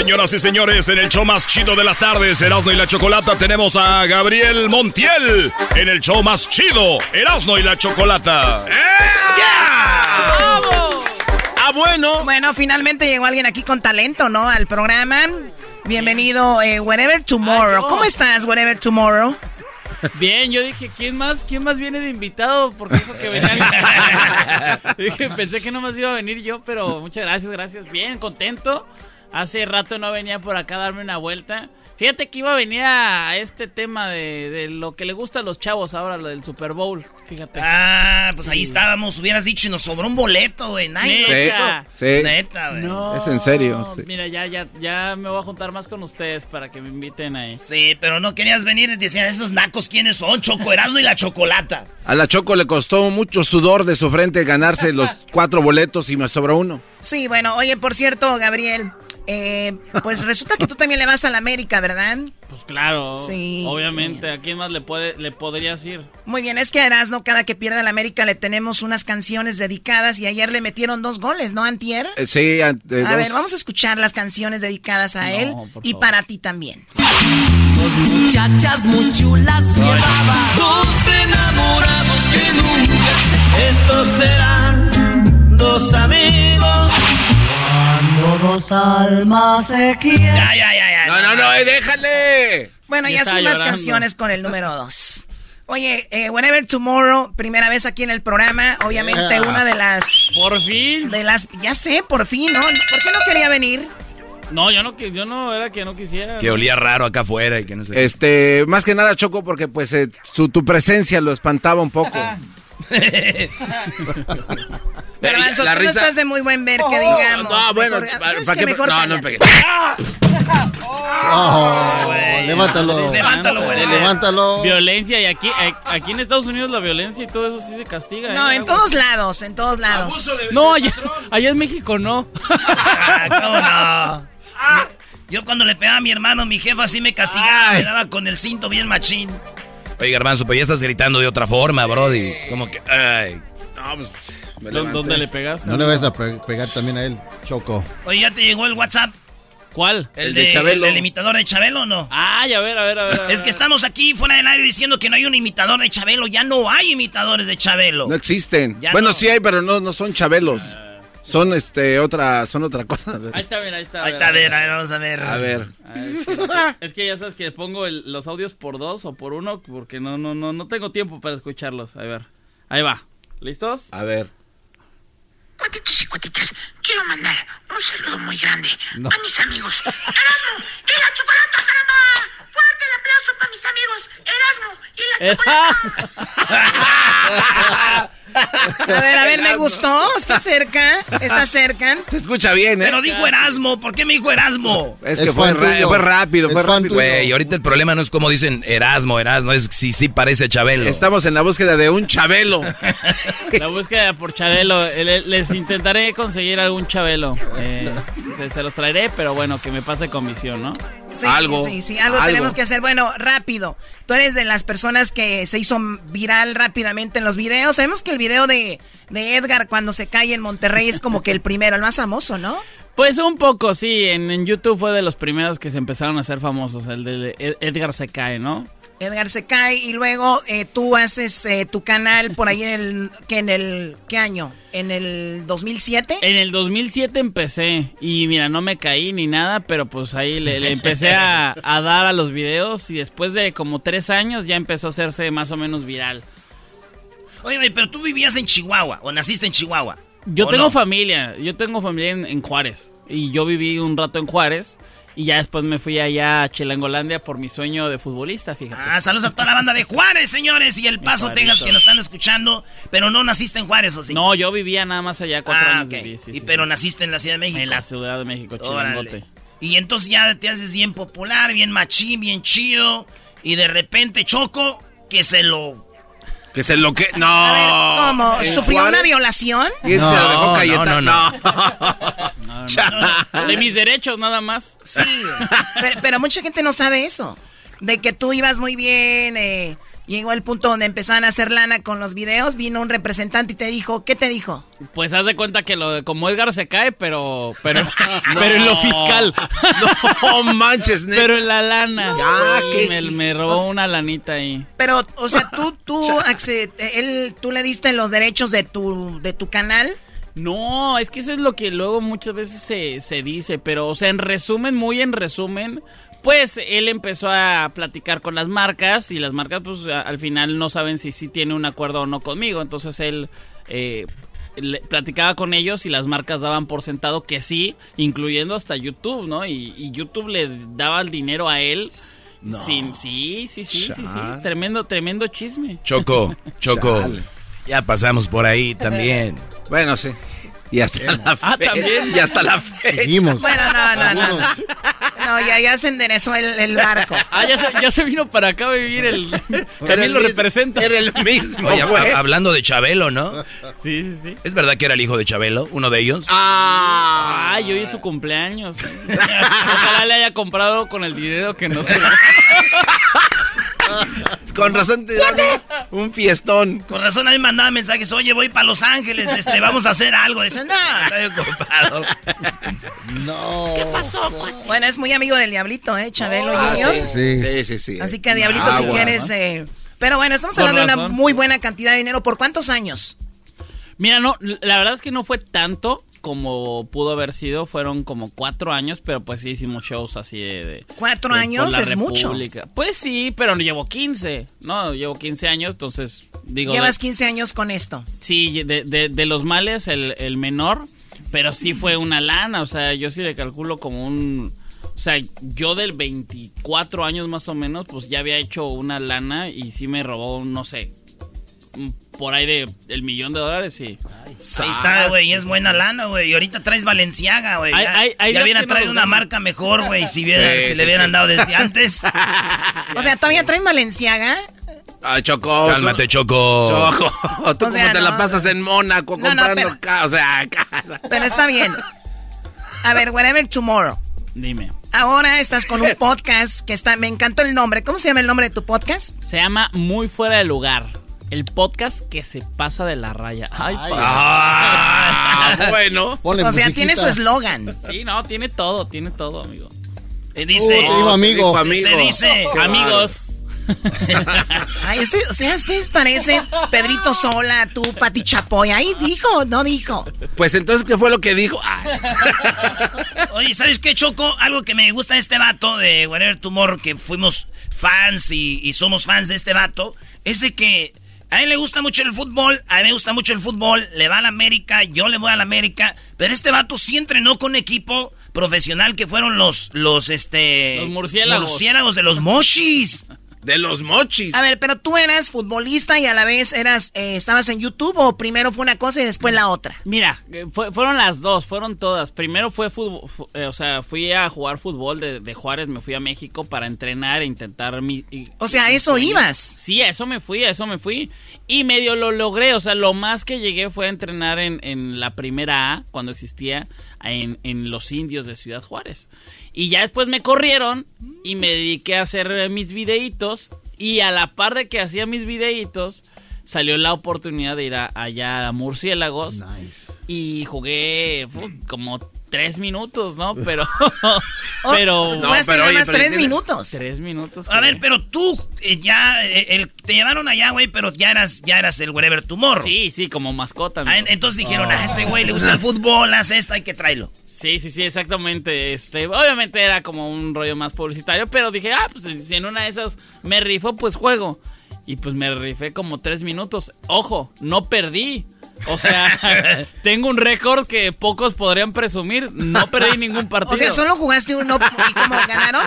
Señoras y señores, en el show más chido de las tardes, Erasmo y la Chocolata, tenemos a Gabriel Montiel en el show más chido, Erasmo y la Chocolata. Ah, bueno. Bueno, finalmente llegó alguien aquí con talento, ¿no? Al programa. Bienvenido, eh, Wherever Tomorrow. ¿Cómo estás, Wherever Tomorrow? Bien, yo dije, ¿quién más, quién más viene de invitado? Porque dijo que venía. dije, pensé que nomás iba a venir yo, pero muchas gracias, gracias. Bien, contento. Hace rato no venía por acá a darme una vuelta. Fíjate que iba a venir a este tema de, de lo que le gusta a los chavos ahora, lo del Super Bowl. Fíjate. Ah, pues ahí estábamos. Hubieras dicho y nos sobró un boleto, güey. No, Neta. eso. Sí. Neta, güey. No, Es en serio, sí. Mira, ya, ya, ya me voy a juntar más con ustedes para que me inviten ahí. Sí, pero no querías venir y decían, esos nacos, ¿quiénes son? Choco Erasmo y la Chocolata. A la Choco le costó mucho sudor de su frente ganarse los cuatro boletos y me sobró uno. Sí, bueno, oye, por cierto, Gabriel, eh, pues resulta que tú también le vas a la América, ¿verdad? Pues claro, Sí. obviamente. ¿A quién más le puede, le podrías ir? Muy bien, es que a Erasmo cada que pierde la América le tenemos unas canciones dedicadas y ayer le metieron dos goles, ¿no, Antier? Eh, sí, A dos. ver, vamos a escuchar las canciones dedicadas a él y para ti también. Dos muchachas muy chulas llevaba Dos enamorados que nunca se Estos serán dos amigos Cuando dos almas se quieren Ya, ya, ya, ya. No, no, no, eh, déjale. Bueno, Ya son más canciones con el número dos. Oye, eh, Whenever Tomorrow, primera vez aquí en el programa, obviamente Yeah. una de las... Por fin. De las... Ya sé, por fin, ¿no? ¿Por qué no quería venir? No, yo no, yo no era que no quisiera. Que olía raro acá afuera y que no sé. Este, más que nada Choco porque pues eh, su, tu presencia lo espantaba un poco. Garbanzo, La tú no risa- estás de muy buen ver, que digamos. No, bueno, Mejor- ¿para, ¿sabes para qué? Mejor No, no pegué. Oh, levántalo. Levántalo, güey. Levántalo. Violencia y aquí, eh, aquí en Estados Unidos la violencia y todo eso sí se castiga. No, ¿eh? en todos lados, en todos lados. No, allá, allá en México no. ¿Cómo no? Yo cuando le pegaba a mi hermano, mi jefa así me castigaba, me daba con el cinto bien machín. Oye, Garbanzo, pero ya estás gritando de otra forma, Brody. Como que, ay. No, pues, me ¿Dó- levanté. ¿Dónde le pegaste? No le vas a pe- pegar también a él, Choco. Oye, ¿ya te llegó el WhatsApp? ¿Cuál? ¿El, de, Chabelo? ¿El, imitador de Chabelo o no? Ay, a ver, a ver, a ver. Es ver. que estamos aquí fuera del aire diciendo que no hay un imitador de Chabelo. Ya no hay imitadores de Chabelo. No existen. Ya bueno, no. sí hay, pero no, no son chabelos. Son este otra, son otra cosa. Ahí está, mira, ahí está. Ahí está, a ver, a ver, vamos a ver. A ver. A ver, es, que, es que ya sabes que pongo el- los audios por dos o por uno porque no, no, no, no tengo tiempo para escucharlos. A ver, ahí va. ¿Listos? A ver. Cuatitos y cuatitas, quiero mandar un saludo muy grande No. a mis amigos. Erasmo y la chocolata, caramba. Fuerte el aplauso para mis amigos. Erasmo y la chocolata. A ver, a ver, me gustó. Está cerca. Está cerca. Se escucha bien, ¿eh? Pero dijo Erasmo. ¿Por qué me dijo Erasmo? Es que Es fue, ra- fue rápido, Es fue rápido. Güey, ahorita el problema no es como dicen Erasmo, Erasmo, es si sí parece Chabelo. Estamos en la búsqueda de un chabelo. La búsqueda por Chabelo. Le- Les intentaré conseguir algún Chabelo. Eh, se, se los traeré, pero bueno, que me pase comisión, ¿no? Sí, Algo, sí, sí, algo, algo. tenemos que hacer. Bueno, rápido. Tú eres de las personas que se hizo viral rápidamente en los videos. Sabemos que el video de, de Edgar cuando se cae en Monterrey es como que el primero, el más famoso, ¿no? Pues un poco, sí. En, en YouTube fue de los primeros que se empezaron a hacer famosos. El de Ed- Edgar se cae, ¿no? Edgar se cae y luego eh, tú haces eh, tu canal por ahí en el, que en el, ¿qué año? ¿En el 2007? En el 2007 empecé y mira, no me caí ni nada, pero pues ahí le, le empecé a, a dar a los videos y después de como tres años ya empezó a hacerse más o menos viral. Oye, pero tú vivías en Chihuahua o naciste en Chihuahua. Yo ¿O tengo no? familia, yo tengo familia en, en Juárez y yo viví un rato en Juárez y ya después me fui allá a Chilangolandia por mi sueño de futbolista, fíjate. Ah, saludos a toda la banda de Juárez, señores, y El Paso. Texas, que nos están escuchando. Pero no naciste en Juárez, ¿o sí? No, yo vivía nada más allá cuatro Ah, años ok. viví, sí, y sí, pero sí. naciste en la Ciudad de México. en la Ciudad de México. Chilangote. Y entonces ya te haces bien popular, bien machín, bien chido. Y de repente Choco, que se lo... Que se lo que. No. ¿Cómo? ¿En ¿Sufrió una violación? ¿Quién se lo dejó No, no, No, no. De mis derechos nada más. Sí, pero, pero mucha gente no sabe eso. De que tú ibas muy bien, eh, llegó el punto donde empezaban a hacer lana con los videos, vino un representante y te dijo, ¿qué te dijo? Pues haz de cuenta que lo de como Edgar se cae, pero pero pero en lo fiscal. No manches, neta. Pero en la lana. Ya, Sí, qué me, me robó una lanita ahí. Pero, o sea, tú, tú, él, tú le diste los derechos de tu, de tu canal. No, es que eso es lo que luego muchas veces se, se dice, pero o sea, en resumen, muy en resumen, pues él empezó a platicar con las marcas y las marcas pues a- al final no saben si sí tiene un acuerdo o no conmigo, entonces él eh, le- platicaba con ellos y las marcas daban por sentado que sí, incluyendo hasta YouTube, ¿no? Y, y YouTube le daba el dinero a él. Sin, sí, sí, sí, sí, sí, tremendo, tremendo chisme. Choco, Choco. Chale. Ya pasamos por ahí también. Bueno, sí. Y hasta la Ah, fe- también. Y hasta la fecha. Seguimos. Bueno, no, no, no. No, No, ya, ya se enderezó el, el barco. Ah, ya se, ya se vino para acá a vivir el... También el lo representa. Era el mismo, Oye, güey. hablando de Chabelo, ¿no? Sí, sí, sí. ¿Es verdad que era el hijo de Chabelo, uno de ellos? Ah. Ay, hoy es su cumpleaños. Ojalá le haya comprado con el dinero que nos Con razón te un fiestón. Con razón a mí me mandaba mensajes, oye, voy para Los Ángeles, este, vamos a hacer algo. Dicen, no, estoy ocupado. No. ¿Qué pasó? Bueno, es muy amigo del Diablito, ¿eh? Chabelo Ah, Junior. Sí. Sí, sí, sí. Así que, Diablito, si Agua, quieres... ¿no? eh, Pero bueno, estamos hablando de una muy buena cantidad de dinero. ¿Por cuántos años? Mira, no, la verdad es que no fue tanto como pudo haber sido. Fueron como cuatro años, pero pues sí hicimos shows así de... de- Cuatro años es mucho. República. Pues sí, pero no llevo 15. No, llevo 15 años, entonces digo... Llevas de- 15 años con esto. Sí, de, de- de los males, el, el menor. pero sí fue una lana, o sea, yo sí le calculo como un... O sea, yo del 24 años más o menos, pues ya había hecho una lana y sí me robó, no sé, por ahí de el millón de dólares, sí. Ahí está, güey, es buena lana, güey. Y ahorita traes Valenciaga, güey. Ya, hay- hay ya hubiera no traído una marca mejor, güey, si, hubiera- Sí, si sí, le hubieran sí. dado desde antes. O sea, ¿todavía traen Valenciaga? Ay, Choco. Cálmate, Choco. Choco, tú O sea, como te no. la pasas en Mónaco No, no, comprando pero- ca- o sea, Pero está bien. A ver, whatever tomorrow. Dime. Ahora estás con un podcast que está... Me encantó el nombre. ¿Cómo se llama el nombre de tu podcast? Se llama Muy Fuera de Lugar. El podcast que se pasa de la raya. Ay, pa- Ah, bueno. o sea, tiene su eslogan. Sí, no, tiene todo, tiene todo, amigo. Y dice... Uh, te digo amigo. Se dice... Qué Amigos. Ay, usted- o sea, ustedes parecen Pedrito Sola, tú, Pati Chapoy. Ahí dijo, no dijo. Pues entonces, ¿qué fue lo que dijo? Ah, Oye, ¿sabes qué, Choco? Algo que me gusta de este vato de Whatever Tomorrow, que fuimos fans y, y somos fans de este vato, es de que a él le gusta mucho el fútbol, a mí me gusta mucho el fútbol, le va a la América, yo le voy a la América, pero este vato sí entrenó con equipo profesional que fueron los, los, este... Los murciélagos. murciélagos de los mochis. De los mochis. A ver, pero tú eras futbolista y a la vez eras, eh, estabas en YouTube o primero fue una cosa y después la otra. Mira, eh, fue- fueron las dos, fueron todas. Primero fue fútbol, fu- eh, o sea, fui a jugar fútbol de, de Juárez, me fui a México para entrenar e intentar mi... y- O sea, ¿a eso ibas? Sí, a eso me fui, a eso me fui. Y medio lo logré, o sea, lo más que llegué fue a entrenar en, en la primera A, cuando existía, en, en los indios de Ciudad Juárez. Y ya después me corrieron y me dediqué a hacer mis videitos. Y a la par de que hacía mis videitos, salió la oportunidad de ir a- allá a Murciélagos. Y jugué como tres minutos, ¿no? Pero... pero... No, pero, oye, más pero tres minutos. Tres minutos. A ver, pero tú eh, ya, eh, el- te llevaron allá, güey, pero ya eras, ya eras el Whatever Tomorrow. Sí, sí, como mascota. Ah, entonces dijeron, a este güey le gusta el fútbol, hace esto, hay que traerlo. Sí, sí, sí, exactamente. Este, obviamente era como un rollo más publicitario, pero dije, ah, pues si en una de esas me rifo, pues juego. Y pues me rifé como tres minutos. Ojo, no perdí. O sea, tengo un récord que pocos podrían presumir. No perdí ningún partido. O sea, solo jugaste uno y como ganaron.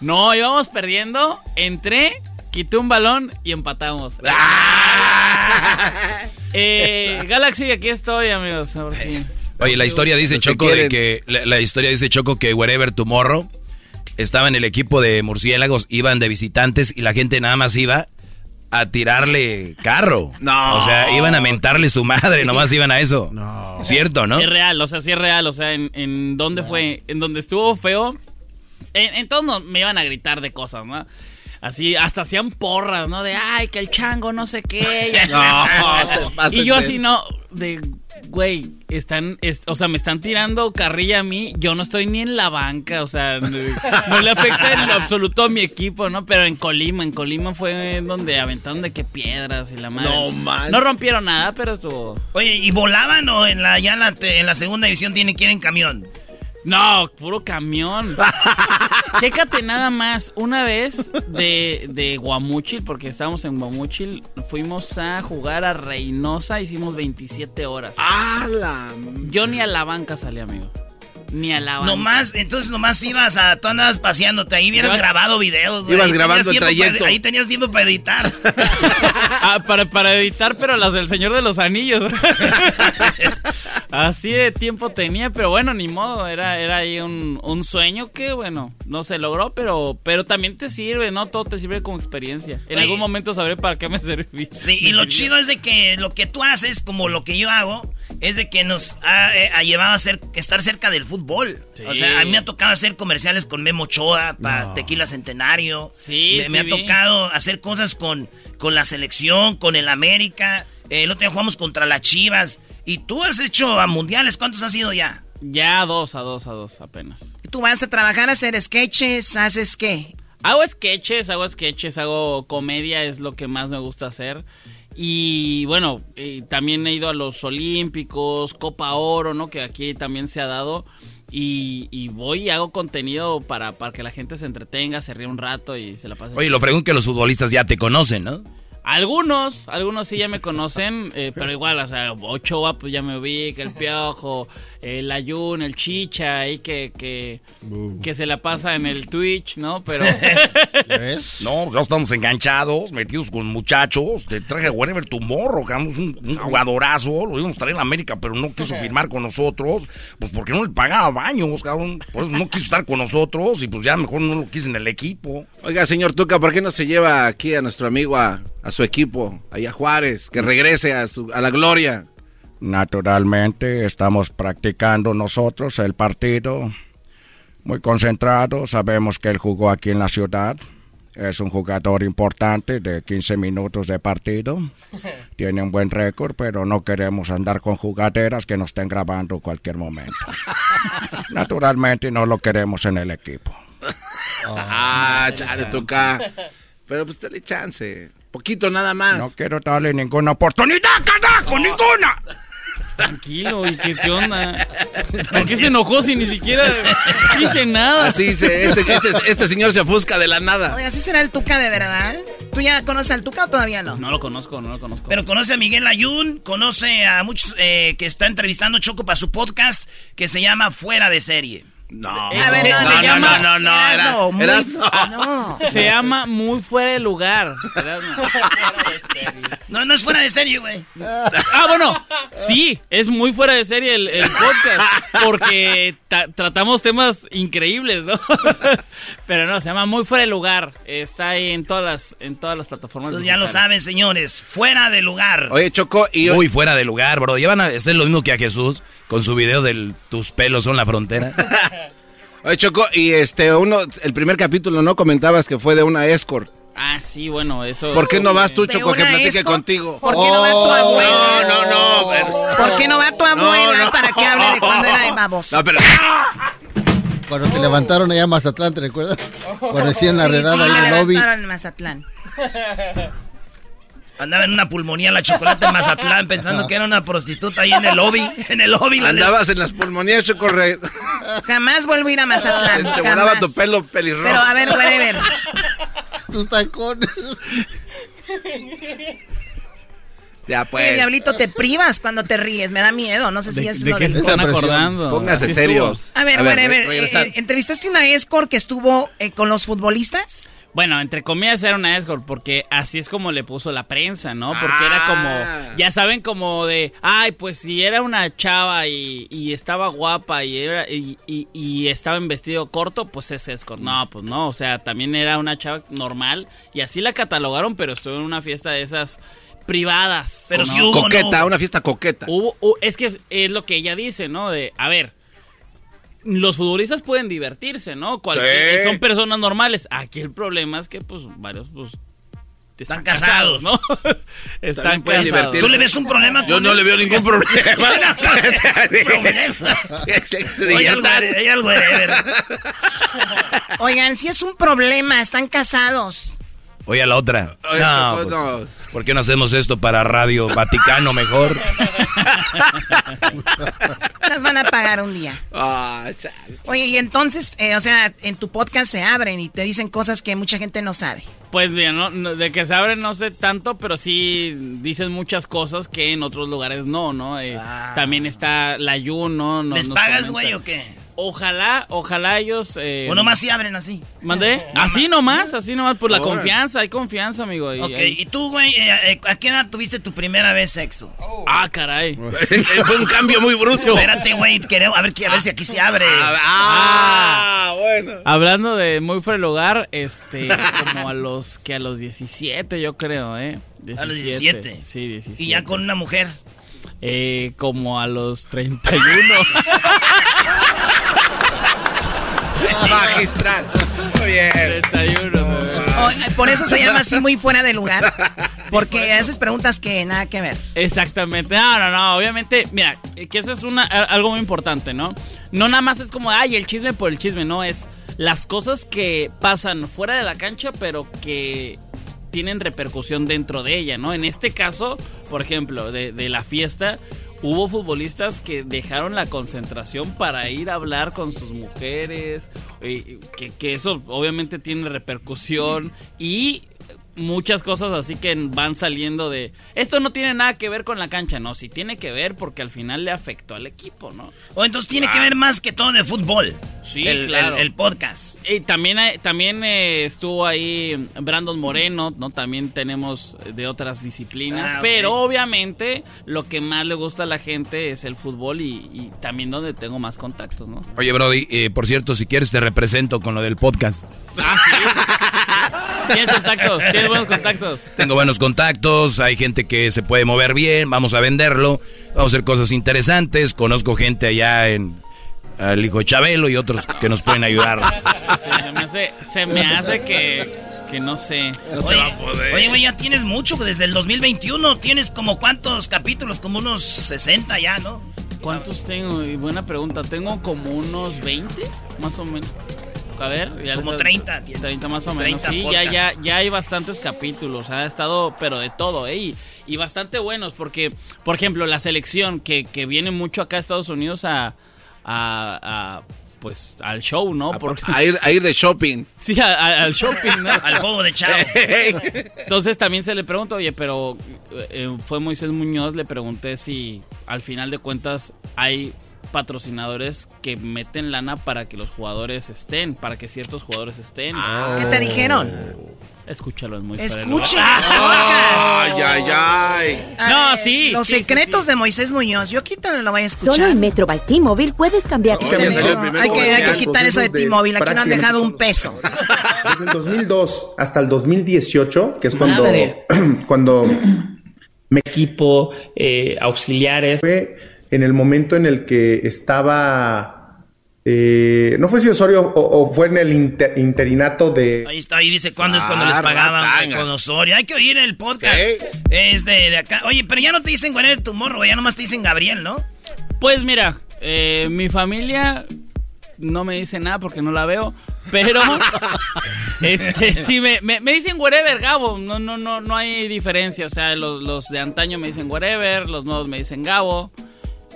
No, íbamos perdiendo. Entré, quité un balón y empatamos. eh, Galaxy, aquí estoy, amigos. Ahora sí. Oye, la historia dice Choco de que la, la historia dice Choco que Wherever Tomorrow estaba en el equipo de murciélagos, iban de visitantes y la gente nada más iba a tirarle carro. No. O sea, iban a mentarle su madre, nomás iban a eso. No. ¿Cierto, no? Es real, o sea, sí es real. O sea, en, en donde fue, en donde estuvo feo, en, en todos me iban a gritar de cosas, ¿no? Así, hasta hacían porras, ¿no? De, ay, que el chango no sé qué. y. No, y yo así, no, de, güey, están, es- o sea, me están tirando carrilla a mí. Yo no estoy ni en la banca, o sea, no, no le afecta en lo absoluto a mi equipo, ¿no? Pero en Colima, en Colima fue donde aventaron de que piedras y la madre. No, man. No rompieron nada, pero estuvo... Oye, ¿y volaban o en la, ya en la, en la segunda división tienen que ir en camión? No, puro camión. Chécate nada más. Una vez de, de Guamúchil, porque estábamos en Guamúchil, fuimos a jugar a Reynosa, hicimos 27 horas. ¡Hala! Yo ni a la banca salí, amigo. Ni a la banca. Nomás, entonces nomás ibas a, tú andabas paseándote, ahí hubieras grabado videos, güey. Ibas grabando el tiempo para- trayecto. ahí tenías tiempo para editar. Ah, para, para editar, pero las del Señor de los Anillos. Así de tiempo tenía, pero bueno, ni modo. Era, era ahí un, un sueño que, bueno, no se logró, pero, pero también te sirve, ¿no? Todo te sirve como experiencia. En Oye. algún momento sabré para qué me serví. Sí, y lo chido es de que lo que tú haces, como lo que yo hago, es de que nos ha, eh, ha llevado a ser, estar cerca del fútbol. Sí. O sea, a mí me ha tocado hacer comerciales con Memo Ochoa para Tequila Centenario. Sí, me, sí me ha tocado hacer cosas con, con la selección, con el América. Eh, el otro día jugamos contra las Chivas. Y tú has hecho a mundiales, ¿cuántos has ido ya? Ya dos, a dos, a dos apenas. Tú vas a trabajar, a hacer sketches, haces qué. Hago sketches, hago sketches, hago comedia, es lo que más me gusta hacer. Y bueno, eh, también he ido a los Olímpicos, Copa Oro, ¿no? Que aquí también se ha dado. Y, y voy y hago contenido para, para que la gente se entretenga, se ríe un rato y se la pase. Oye, lo fregun que los futbolistas ya te conocen, ¿no? Algunos, algunos sí ya me conocen, eh, pero igual, o sea, Ochoa pues ya me ubica, el Piojo, el Ayun, el Chicha, ahí que, que, que se la pasa en el Twitch, ¿no? Pero... No, ya estamos enganchados, metidos con muchachos. Te traje a Wherever Tomorrow, que éramos un, un jugadorazo. Lo íbamos a traer en América, pero no quiso firmar con nosotros. Pues porque no le pagaba baños, cabrón. Por eso no quiso estar con nosotros y pues ya mejor no lo quise en el equipo. Oiga, señor Tuca, ¿por qué no se lleva aquí a nuestro amigo a, a su equipo, allá a Juárez, que regrese a, su, a la gloria? Naturalmente estamos practicando nosotros el partido. Muy concentrados, sabemos que él jugó aquí en la ciudad. Es un jugador importante de 15 minutos de partido. Tiene un buen récord, pero no queremos andar con jugaderas que nos estén grabando cualquier momento. Naturalmente no lo queremos en el equipo. Ah, chale, Tuca. Pero pues dale chance. Poquito nada más. No quiero darle ninguna oportunidad, carajo, ninguna. Tranquilo, ¿y qué, qué onda? ¿Por qué se enojó si ni siquiera hice nada? Así se, este, este, este señor se ofusca de la nada. Oye, así será el Tuca de verdad. ¿Tú ya conoces al Tuca o todavía no? No lo conozco, no lo conozco. Pero conoce a Miguel Ayun, conoce a muchos eh, que está entrevistando Choco para su podcast que se llama Fuera de Serie. No, A ver, Se- no, se no, llama- no, no, no, Erasno, era- muy- eras- no. Se llama Muy Fuera de Lugar. No, no es fuera de serie, güey. Ah, bueno, sí, es muy fuera de serie el, el podcast, porque ta- tratamos temas increíbles, ¿no? Pero no, se llama Muy Fuera de Lugar, está ahí en todas las, en todas las plataformas. Entonces ya lo saben, señores. Fuera de lugar. Oye, Choco, y Muy fuera de lugar, bro. Llevan a hacer lo mismo que a Jesús con su video del tus pelos son la frontera. Oye, Choco, y este, uno, el primer capítulo, ¿no? Comentabas que fue de una escort. Ah, sí, bueno, eso... ¿Por qué no vas tú, ¿De Choco, que platique escort? contigo? ¿Por qué no va tu abuela? No, no, no. pero- ¿Por qué no va tu abuela No, no. para que hable de cuando era de baboso? No, pero... Cuando te levantaron allá en Mazatlán, ¿te recuerdas? Cuando hacían la Sí, redada sí, ahí en el lobby. levantaron en Mazatlán. Andaba en una pulmonía la chocolate en Mazatlán pensando que era una prostituta ahí en el lobby. En el lobby. la Andabas en las pulmonías, Choco. re- Jamás vuelvo a ir a Mazatlán. Te volaba tu pelo pelirrojo. Pero a ver, whatever. Tus tacones. Ya, pues. Diablito, te privas cuando te ríes. Me da miedo. No sé si ¿De, es de lo qué de... se están acordando? Póngase ¿Qué serios. A ver, A ver, whatever. re- regresar. eh, ¿Entrevistaste una escort que estuvo eh, con los futbolistas? Bueno, entre comillas era una escort, porque así es como le puso la prensa, ¿no? Porque era Ah. como, ya saben, como de, ay, pues si era una chava y, y estaba guapa y, era, y, y- y estaba en vestido corto, pues es escort. No, pues no, o sea, también era una chava normal y así la catalogaron, pero estuvo en una fiesta de esas privadas. Pero ¿no? sí hubo, Coqueta, ¿no? una fiesta coqueta. Hubo- hu- es que es, es lo que ella dice, ¿no? De, a ver, los futbolistas pueden divertirse, ¿no? Cualquier- Sí. Son personas normales. Aquí el problema es que, pues, varios, pues, Están casados. ¿no? están casados. divertirse. ¿Tú le ves un problema Yo no le veo ningún problema. Oigan, si es un problema, están casados. Oye, a la otra. Oye, No, Choco, pues, no. ¿por qué no hacemos esto para Radio Vaticano mejor? Las van a pagar un día. Ah, chale. Oye, y entonces, eh, o sea, en tu podcast se abren y te dicen cosas que mucha gente no sabe. Pues bien, no, no, de que se abren no sé tanto, pero sí dicen muchas cosas que en otros lugares no, ¿no? Eh, También está la Yun, ¿no? ¿Les pagas, güey, o qué? Ojalá, ojalá ellos... Eh, O nomás sí abren así. ¿Mandé? Así nomás, así nomás, por la confianza, hay confianza, amigo. y- Ok, y tú, güey, eh, eh, ¿a qué edad tuviste tu primera vez sexo? Ah, caray. Fue un cambio muy brusco. Espérate, güey, queremos- a ver, a ver si aquí se abre. Ah, bueno. Hablando de muy fuera del hogar, este, como a los, que a los 17 yo creo, ¿eh? A los 17. Sí, 17. Y ya con una mujer. Eh, como a los 31. Magistral. Muy bien. 31. O, eh, por eso se llama así muy fuera de lugar. Porque haces preguntas que nada que ver. Exactamente. No, no, no. Obviamente, mira, que eso es una, algo muy importante, ¿no? No nada más es como, ay, el chisme por el chisme, no. Es las cosas que pasan fuera de la cancha, pero que tienen repercusión dentro de ella, ¿no? En este caso, por ejemplo, de, la fiesta, hubo futbolistas que dejaron la concentración para ir a hablar con sus mujeres, eh, que, que eso obviamente tiene repercusión y muchas cosas así que van saliendo de... Esto no tiene nada que ver con la cancha, no, sí tiene que ver porque al final le afectó al equipo, ¿no? O entonces tiene que ver más que todo de fútbol. Sí, el, claro. el- el podcast. Y también, hay- también eh, estuvo ahí Brandon Moreno, ¿no? También tenemos de otras disciplinas. Ah. Pero obviamente lo que más le gusta a la gente es el fútbol y, y también donde tengo más contactos, ¿no? Oye, Brody, eh, por cierto, si quieres te represento con lo del podcast. ¿Tienes contactos? ¿Tienes buenos contactos? Tengo buenos contactos, hay gente que se puede mover bien, vamos a venderlo, vamos a hacer cosas interesantes, conozco gente allá en el hijo de Chabelo y otros que nos pueden ayudar. Sí, se me hace, se me hace que, que no sé. oye, Oye, güey, ya tienes mucho desde el 2021. Tienes como cuántos capítulos, como unos 60 ya, ¿no? ¿Cuántos tengo? Y buena pregunta. Tengo como unos 20, más o menos. A ver, ya Como les- 30 tienes. 30 más o menos. 30 Sí, ya, podcasts. ya, ya hay bastantes capítulos. Ha estado, pero de todo, ¿eh? Y, y bastante buenos, porque, por ejemplo, la selección que, que viene mucho acá a Estados Unidos a, a, a, pues, al show, ¿no? Porque- A ir, a ir de shopping. Sí, a- a- al shopping, ¿no? Al juego de chavo. Entonces también se le pregunta, oye, pero eh, fue Moisés Muñoz, le pregunté si al final de cuentas hay patrocinadores que meten lana para que los jugadores estén, para que ciertos jugadores estén. ¿Qué te dijeron? Escúchalo, es muy Escuchen podcast. Ay, ay, ay. No, sí. Los sí, sí, secretos de Moisés Muñoz. Yo quítalo, lo voy a escuchar. Solo en Metro by T-Mobile puedes cambiar tu Eso, teléfono. hay, que, hay que quitar eso de T-Mobile. Aquí no han dejado un peso. Desde el 2002 hasta el 2018, que es cuando, cuando mi equipo, eh, auxiliares. fue en el momento en el que estaba, eh, no fue si Osorio o, o fue en el inter- interinato de... Ahí está, ahí dice cuándo es cuando les pagaban ratanga. con Osorio. Hay que oír el podcast. Es de, de acá. Oye, pero ya no te dicen cuál es tu morro, ya nomás te dicen Gabriel, ¿no? Pues mira, eh, mi familia no me dice nada porque no la veo, pero este, sí me, me, me dicen whatever, Gabo, no, no, no, no hay diferencia, o sea, los, los de antaño me dicen whatever, los nuevos me dicen Gabo,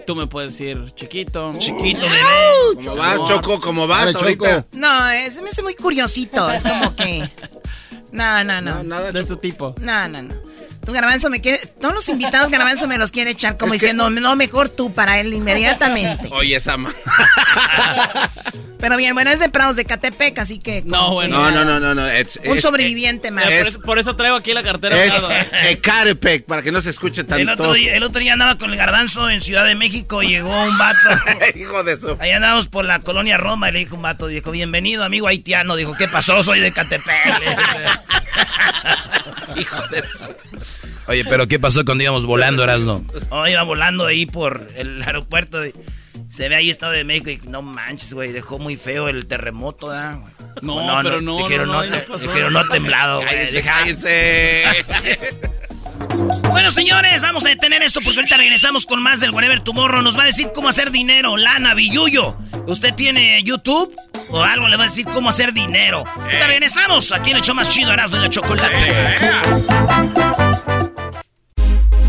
tú me puedes decir chiquito. Chiquito, bebé. ¿Cómo vas, Choco? ¿Cómo vas ahorita? No, eh, se me hace muy curiosito. Es como que. No, no, no. nada de tu tipo. No, no, no. Tú, Garbanzo, me quiere. Todos los invitados, Garbanzo, me los quiere echar como Es que- diciendo, no, mejor tú para él inmediatamente. Oye, esa ma- Pero bien, bueno, es de Prados de Catepec, así que. No, bueno. No, no, no, no, no. Un sobreviviente más. Por es- eso, por eso traigo aquí la cartera. Es al lado. Ecatepec, para que no se escuche tan El otro, día, el otro día andaba con el garbanzo en Ciudad de México y llegó un vato. Hijo de eso. Ahí andábamos por la colonia Roma y le dijo un vato, dijo, bienvenido amigo haitiano. Dijo, ¿qué pasó? Soy de Catepec. Hijo de eso. Oye, pero ¿qué pasó cuando íbamos volando, Erasno? Oh, iba volando ahí por el aeropuerto. se ve ahí Estado de México y no manches, güey, dejó muy feo el terremoto, ¿ah? No, pero no, Dijeron no, no, no, no te- dijeron no temblado, güey. Cállense, cállense. Bueno, señores, vamos a detener esto porque ahorita regresamos con más del Whatever Tomorrow. Nos va a decir cómo hacer dinero, lana, billuyo. ¿Usted tiene YouTube? O algo le va a decir cómo hacer dinero. Ahorita regresamos aquí en el show más chido, Erasmo y la Chocolate.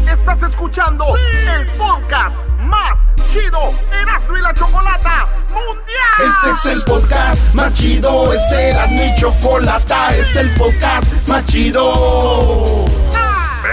Estás escuchando el podcast más chido Erasmo y la Chocolata Mundial. Este es el podcast más chido, es Erasmo y Chocolata, este es el podcast más chido.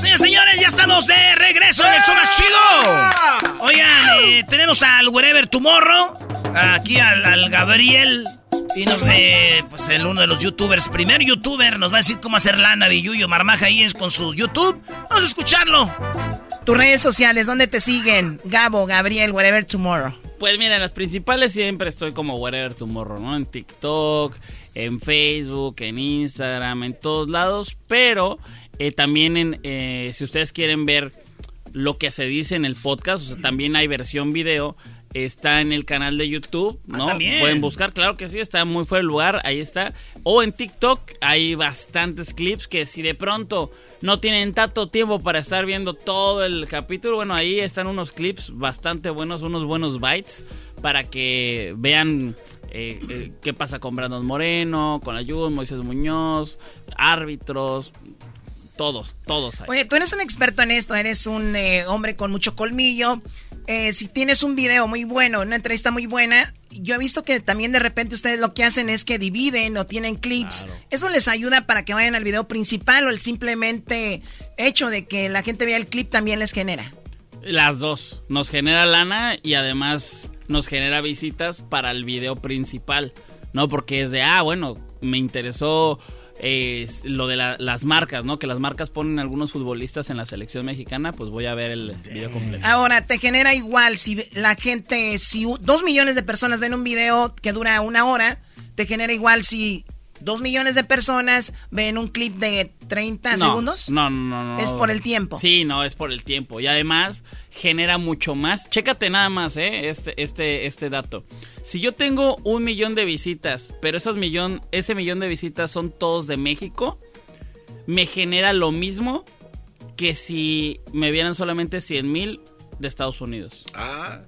Señores, señores, ya estamos de regreso en el show más chido. Oigan, eh, tenemos al Wherever Tomorrow, aquí al, al Gabriel. Y nos eh, pues el uno de los youtubers, primer youtuber, nos va a decir cómo hacer lana, Billuyo Marmaja ahí es con su YouTube. Vamos a escucharlo. Tus redes sociales, ¿dónde te siguen? Gabo, Gabriel, whatever tomorrow. Pues mira, en las principales siempre estoy como Whatever Tomorrow, ¿no? En TikTok, en Facebook, en Instagram, en todos lados. Pero eh, también en, eh, si ustedes quieren ver lo que se dice en el podcast, o sea, también hay versión video. Está en el canal de YouTube, ¿no? también. Pueden buscar, claro que sí, está muy fuera el lugar, ahí está. O en TikTok hay bastantes clips que si de pronto no tienen tanto tiempo para estar viendo todo el capítulo, bueno, ahí están unos clips bastante buenos, unos buenos bytes para que vean eh, eh, qué pasa con Brandon Moreno, con Ayud, Moisés Muñoz, árbitros, todos, todos. Oye, tú eres un experto en esto, eres un eh, hombre con mucho colmillo. Eh, si tienes un video muy bueno, una entrevista muy buena, yo he visto que también de repente ustedes lo que hacen es que dividen o tienen clips. ¿Eso les ayuda para que vayan al video principal o el simplemente hecho de que la gente vea el clip también les genera? Las dos. Nos genera lana y además nos genera visitas para el video principal. ¿No? Porque es de, ah, bueno, me interesó eh, lo de la- las marcas, ¿no? Que las marcas ponen algunos futbolistas en la selección mexicana, pues voy a ver el video completo. Ahora, te genera igual si la gente, si dos millones de personas ven un video que dura una hora, te genera igual si dos millones de personas ven un clip de 30 No, segundos. No, no, no, no. Es por el tiempo. Sí, no, es por el tiempo. Y además genera mucho más. Chécate nada más, ¿eh? Este, este, este dato. Si yo tengo un millón de visitas, pero esas millón, ese millón de visitas son todos de México, me genera lo mismo que si me vieran solamente 100 mil de Estados Unidos. Ah.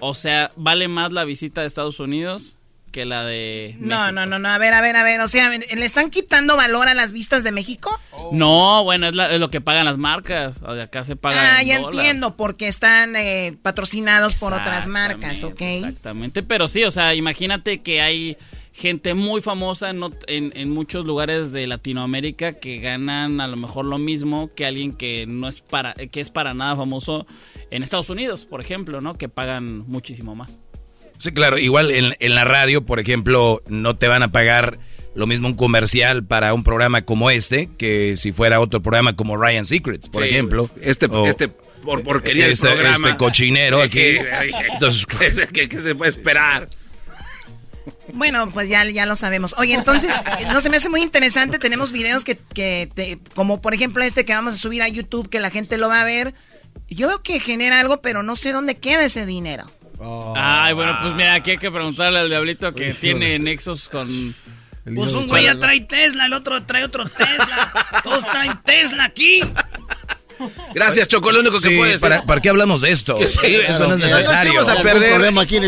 O sea, vale más la visita de Estados Unidos que la de... No, no, no, no, a ver, a ver, a ver, o sea, ¿le están quitando valor a las vistas de México? No, bueno, es, la- es lo que pagan las marcas. O sea, acá se paga. Ah, ya dólar. entiendo, porque están eh, patrocinados por otras marcas, ¿ok? Exactamente, pero sí, o sea, imagínate que hay gente muy famosa en, en, en muchos lugares de Latinoamérica que ganan a lo mejor lo mismo que alguien que no es para que es para nada famoso en Estados Unidos, por ejemplo, ¿no? Que pagan muchísimo más. Sí, claro, igual en, en la radio, por ejemplo, no te van a pagar lo mismo un comercial para un programa como este que si fuera otro programa como Ryan Secrets, por Sí, ejemplo. Este, O- este por porquería este, de programa. este cochinero aquí. Entonces, ¿Qué, qué- se puede esperar? Bueno, pues ya, ya lo sabemos. Oye, entonces, no se me hace muy interesante. Tenemos videos que, que te- como por ejemplo este que vamos a subir a YouTube, que la gente lo va a ver. Yo veo que genera algo, pero no sé dónde queda ese dinero. Ay, bueno, pues mira, aquí hay que preguntarle al diablito que tiene nexos con... Pues un güey ya trae Tesla, el otro trae otro Tesla. Todos traen Tesla aquí. Gracias, Choco, lo único que puedes ¿para, ¿para qué hablamos de esto? Eso no es necesario. No a perder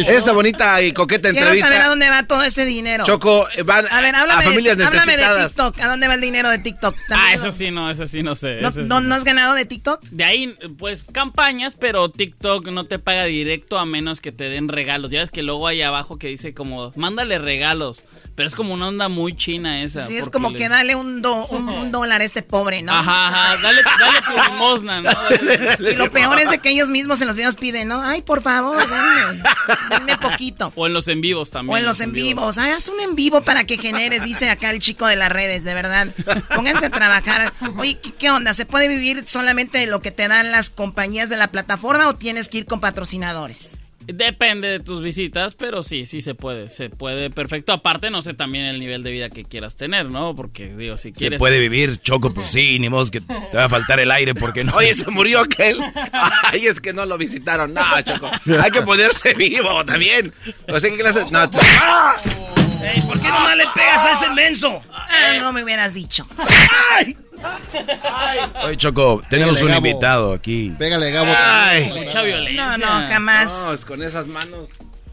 esta bonita y coqueta Quiero saber a entrevista. dónde va todo ese dinero. Choco, eh, van a, ver, a háblame, familias de, háblame de necesitadas. TikTok. ¿A dónde va el dinero de TikTok? Ah, eso sí, no, eso sí, no sé. ¿No, sí no- no has ganado de TikTok? De ahí, pues, campañas, pero TikTok no te paga directo a menos que te den regalos. Ya ves que luego hay abajo que dice como, mándale regalos. Pero es como una onda muy china esa. Sí, es como le- que dale un, do- un, un dólar a este pobre, ¿no? Ajá, ajá, dale, dale tu limosna, ¿no? Y lo peor es de que ellos mismos en los videos piden, ¿no? Ay, por favor, denme, denme poquito. O en los en vivos también. O en los en vivos. Ay, haz un en vivo para que generes, dice acá el chico de las redes, de verdad. Pónganse a trabajar. Oye, ¿qué, qué onda? ¿Se puede vivir solamente de lo que te dan las compañías de la plataforma o tienes que ir con patrocinadores? Depende de tus visitas, pero sí, sí se puede. Se puede perfecto. Aparte, no sé también el nivel de vida que quieras tener, ¿no? Porque, digo, si Se quieres... puede vivir, Choco, pues sí, ni modo que te va a faltar el aire porque no. Oye, se murió aquel. Ay, es que no lo visitaron. No, Choco. Hay que ponerse vivo también. O sea, ¿qué clase? No, ¡Ah! Ey, ¿por qué nomás le pegas a ese menso? No me hubieras dicho. Oye, Choco, tenemos Pégale, un Gabo. invitado aquí. Pégale, Gabo. Ay. Mucha violencia. No, no, jamás. No, es con esas manos.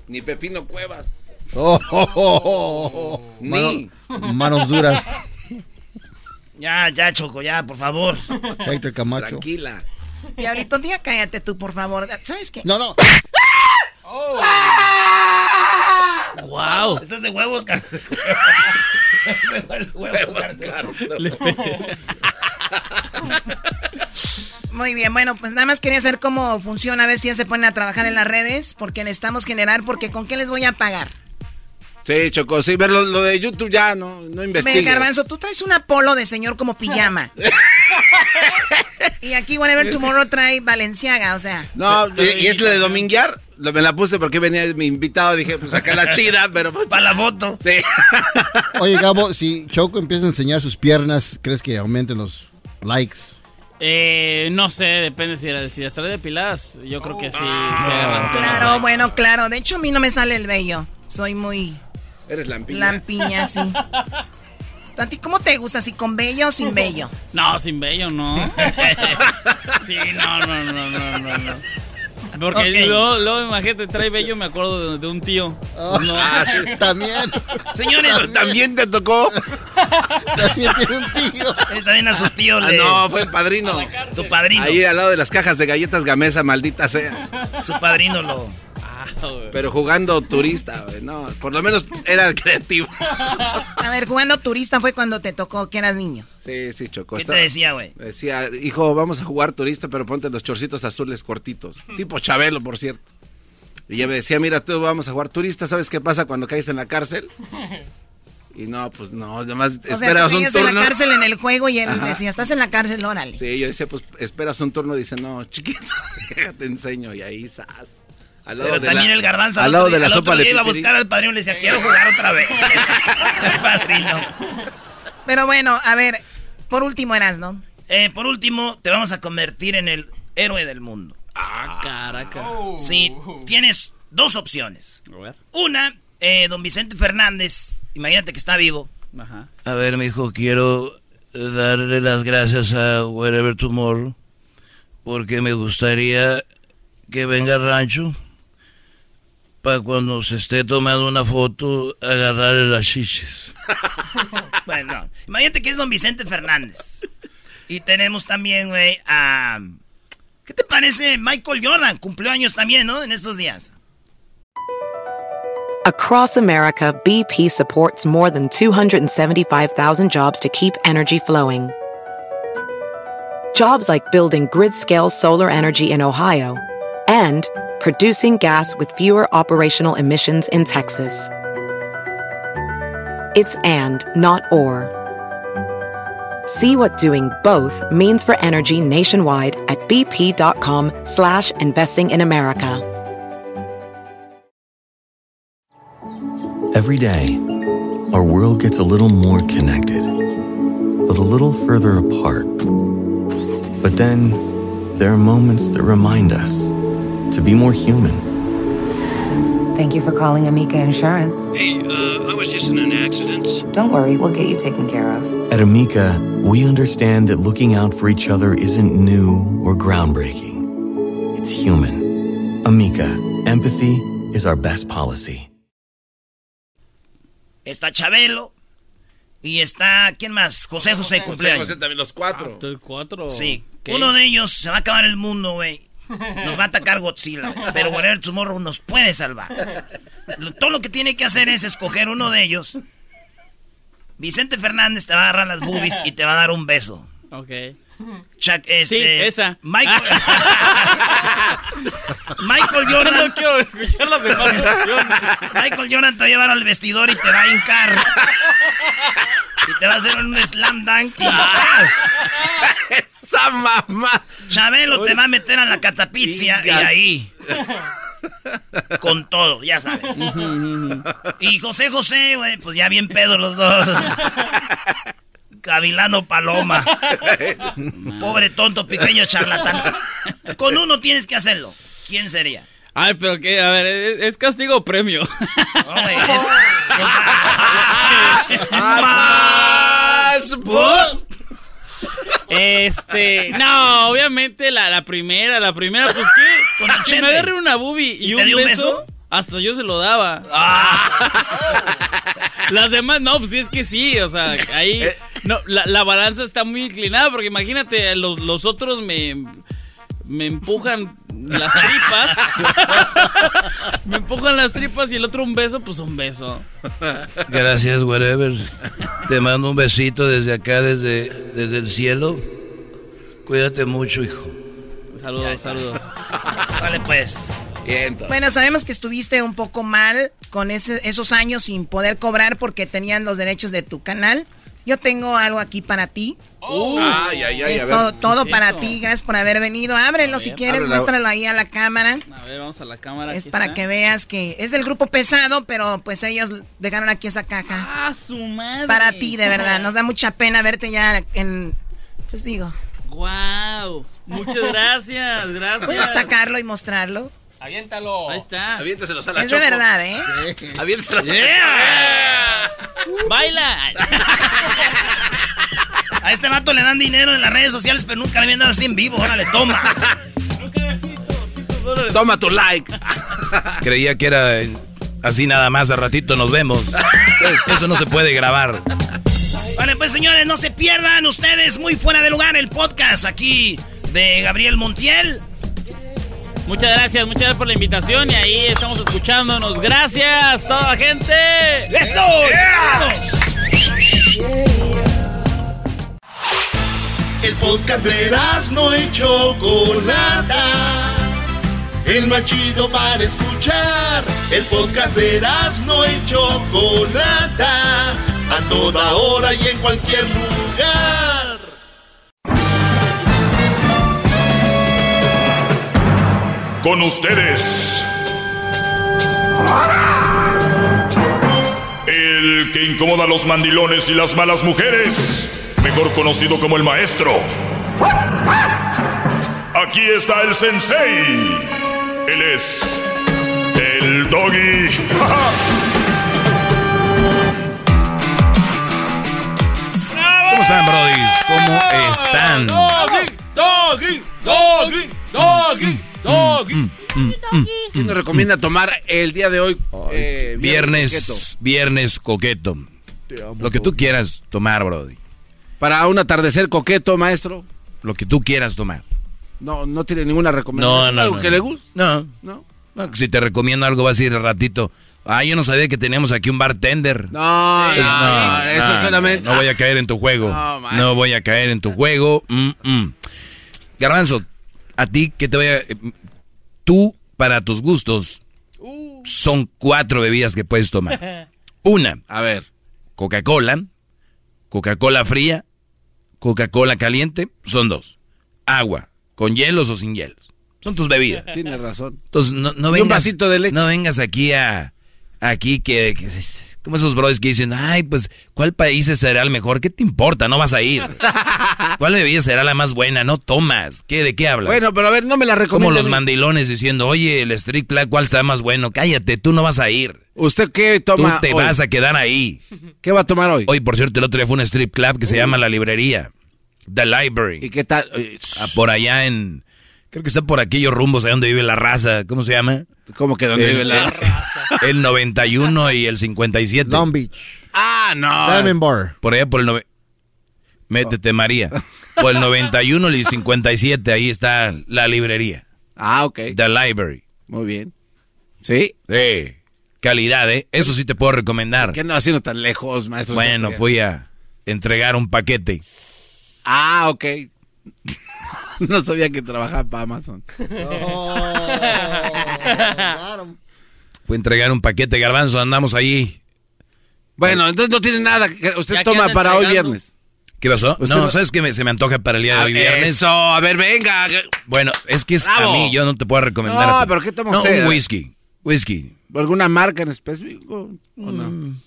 Ni Pepino Cuevas. Oh, oh, oh, oh, oh. Ni. Mano- manos duras. Ya, ya, Choco, ya, por favor. Héctor Camacho. Tranquila. Diablito, día cállate tú, por favor. ¿Sabes qué? No, no. ¡Wow! Estás de huevos, car... huevos. Muy bien, bueno, pues nada más quería saber cómo funciona, a ver si ya se ponen a trabajar en las redes, porque necesitamos generar, porque ¿con qué les voy a pagar? Sí, Choco, sí, ver lo, lo de YouTube ya no, no Ve, investigues. Garbanzo, tú traes un Apolo de señor como pijama. y aquí Whatever Tomorrow trae Valenciaga, o sea. No, y, y es la de dominguear. lo- Me la puse porque venía mi invitado. Dije, pues acá la chida, pero pues. Para la foto. Sí. Oye, Gabo, si Choco empieza a enseñar sus piernas, ¿crees que aumenten los likes? Eh, no sé, depende si, era, si estaré depiladas. Yo creo que sí. Se agarra. Claro, bueno, claro. De hecho, a mí no me sale el vello. Soy muy Eres lampiña. lampiña, sí. ¿A ti cómo te gusta? ¿Si con vello o sin vello? No, sin vello, no. sí, no, no, no, no, no. no. Porque Ok. luego, luego, imagínate, trae vello, me acuerdo de, de un tío. No. Ah, sí. También. Señores, ¿También te tocó? También tiene un tío. también a su tío Ah, le... no, fue el padrino. Tu padrino. Ahí al lado de las cajas de galletas Gamesa, maldita sea. Su padrino lo... Pero jugando turista, güey, no. Por lo menos era creativo. A ver, jugando turista fue cuando te tocó que eras niño. Sí, sí, Choco. ¿Qué estaba- te decía, güey? Decía, hijo, vamos a jugar turista, pero ponte los chorcitos azules cortitos. Tipo Chabelo, por cierto. Y ya me decía, mira, tú vamos a jugar turista, ¿sabes qué pasa cuando caes en la cárcel? Y no, pues no, además O esperas un veías en turno. la cárcel en el juego y él Ajá. decía, estás en la cárcel, órale. Sí, yo decía, pues esperas un turno, dice, no, chiquito, te enseño, y ahí, zas. Al lado Pero de también la- el garbanzo al lado de la sopa de iba a buscar al padrino y le decía, quiero jugar otra vez. padrino. Pero bueno, a ver, por último eras, ¿no? Eh, por último, te vamos a convertir en el héroe del mundo. Ah, caraca. Sí, tienes dos opciones. A ver. Una, eh, don Vicente Fernández, imagínate que está vivo. Ajá. A ver, mijo, quiero darle las gracias a Wherever Tomorrow porque me gustaría que venga al rancho para cuando se esté tomando una foto agarrarle las chiches. Bueno, imagínate que es don Vicente Fernández. Y tenemos también, güey, a... ¿Qué te parece Michael Jordan? Cumplió años también, ¿no? En estos días. Across America, BP supports more than 275,000 jobs to keep energy flowing. Jobs like building grid scale solar energy in Ohio and producing gas with fewer operational emissions in Texas. It's and, not or. See what doing both means for energy nationwide at bp.com slash investing in America. Every day, our world gets a little more connected, but a little further apart. But then, there are moments that remind us to be more human. Thank you for calling Amica Insurance. Hey, uh, I was just in an accident. Don't worry, we'll get you taken care of. At Amica, we understand that looking out for each other isn't new or groundbreaking. It's human. Amica, empathy is our best policy. Está Chabelo. Y está, ¿quién más? José José José cumpleaños. José también, los cuatro. ¿El cuatro? Sí. ¿Qué? Uno de ellos se va a acabar el mundo, güey. Nos va a atacar Godzilla. Pero Whatever Tomorrow nos puede salvar. Todo lo que tiene que hacer es escoger uno de ellos. Vicente Fernández te va a agarrar las boobies y te va a dar un beso. Ok. Chuck, este, Sí, esa. Michael, Michael Jordan. No quiero escuchar las demás opciones. Michael Jordan te va a llevar al vestidor y te va a hincar. Y te va a hacer un slam dunk. ¡Esa mamá! Chabelo te va a meter a la catapixia y ahí. Con todo, ya sabes. Y José José, güey, pues ya bien pedo los dos. Gavilano Paloma. Pobre tonto, pequeño charlatán. Con uno tienes que hacerlo. ¿Quién sería? Ay, pero que, a ver, ¿es, es castigo o premio? No, güey, es- ¡Más! Este, no, obviamente la, la primera, la primera, pues qué, Con que me agarre una boobie y, ¿Y un, te dio un beso, beso? hasta yo se lo daba. Las demás, no, pues sí, es que sí, o sea, ahí, no, la, la balanza está muy inclinada, porque imagínate, los, los otros me, me empujan las tripas, me empujan las tripas y el otro un beso, pues un beso. Gracias, whatever. Te mando un besito desde acá, desde, desde el cielo. Cuídate mucho, hijo. Saludos, saludos. Vale, pues. Bien. Bueno, sabemos que estuviste un poco mal con ese- esos años sin poder cobrar porque tenían los derechos de tu canal. Yo tengo algo aquí para ti. Ay, ay, ay, es todo, todo ¿Qué es para ti, gracias por haber venido. Ábrelo si quieres, Ábrelo. muéstralo ahí a la cámara. A ver, vamos a la cámara. Es para está. que veas que es del grupo pesado, pero pues ellos dejaron aquí esa caja. ¡Ah, su madre! Para ti, de verdad. Nos da mucha pena verte ya en, pues digo, Wow. Muchas gracias, gracias. ¿Puedes sacarlo y mostrarlo? Aviéntalo. Ahí está. Aviéntaselos a la Es de verdad, ¿eh? Aviéntaselos a Yeah. Baila. A este vato le dan dinero en las redes sociales, pero nunca le habían dado así en vivo. Órale, toma. Toma tu like. Creía que era así nada más, a ratito nos vemos. Eso no se puede grabar. Vale, pues señores, no se pierdan ustedes muy fuera de lugar el podcast aquí de Gabriel Montiel. Muchas gracias, muchas gracias por la invitación y ahí estamos escuchándonos. Gracias, toda la gente. ¡Eso! El podcast de no y Chocolata. El más chido para escuchar. El podcast de no y Chocolata. A toda hora y en cualquier lugar. Con ustedes. El que incomoda a los mandilones y las malas mujeres. Mejor conocido como el maestro. Aquí está el sensei. Él es el doggy. ¿Cómo están, brodis? ¿Cómo están? Doggy, doggy, doggy, doggy, doggy. ¿Quién nos recomienda tomar el día de hoy? eh, Viernes, viernes coqueto. Lo que tú quieras tomar, brody. Para un atardecer coqueto, maestro. Lo que tú quieras tomar. No, no tiene ninguna recomendación. No, no, ¿Algo no, que no. le guste? No. No. Si te recomiendo algo vas a ir al ratito. Ah, yo no sabía que teníamos aquí un bartender. No, Pues no, no, eso solamente. No, voy a caer en tu juego. No, voy a caer en tu juego. Mm, mm. Garbanzo, a ti que te voy a... Tú, para tus gustos, son cuatro bebidas que puedes tomar. Una. A ver. Coca-Cola. Coca-Cola fría. Coca-Cola caliente. Son dos. Agua. Con hielos o sin hielos. Son tus bebidas. Tienes razón. Entonces, no, no Y un vengas, vasito de leche. No vengas aquí a... Aquí que... que- como esos brothers que dicen, ay, pues, ¿cuál país será el mejor? ¿Qué te importa? No vas a ir. ¿Cuál bebida será la más buena? No tomas. ¿Qué, ¿De qué hablas? Bueno, pero a ver, no me la Como recomienda. los mandilones diciendo, oye, el Street Club, ¿cuál está más bueno? Cállate, tú no vas a ir. ¿Usted qué toma Tú te hoy? vas a quedar ahí. ¿Qué va a tomar hoy? Hoy, por cierto, el otro día fue un strip club que se llama La Librería. The Library. ¿Y qué tal? Ah, por allá en... Creo que está por aquellos rumbos, ahí donde vive la raza. ¿Cómo se llama? ¿Cómo que donde vive la el- El 91 y el 57. Long Beach. Ah, no. Diamond Bar. Por allá por el... nove- Métete, María. Por el 91 y el 57, ahí está la librería. Ah, ok. The Library. Muy bien. ¿Sí? Sí. Calidad, ¿eh? Eso sí te puedo recomendar. ¿Qué ando haciendo tan lejos, maestro? Bueno, fui a entregar un paquete. Ah, ok. no sabía que trabajaba para Amazon. A entregar un paquete, garbanzo, andamos ahí. Bueno, entonces no tiene nada. que Usted toma para hoy viernes. ¿Qué pasó? No, no- ¿sabes qué me- se me antoja para el día de hoy Ah, viernes? Eso, a ver, venga. Bueno, es que es Bravo. a mí, yo no te puedo recomendar. No, a pero ¿qué toma No, usted? un whisky. Whisky. ¿Alguna marca en específico? ¿O no? Mm.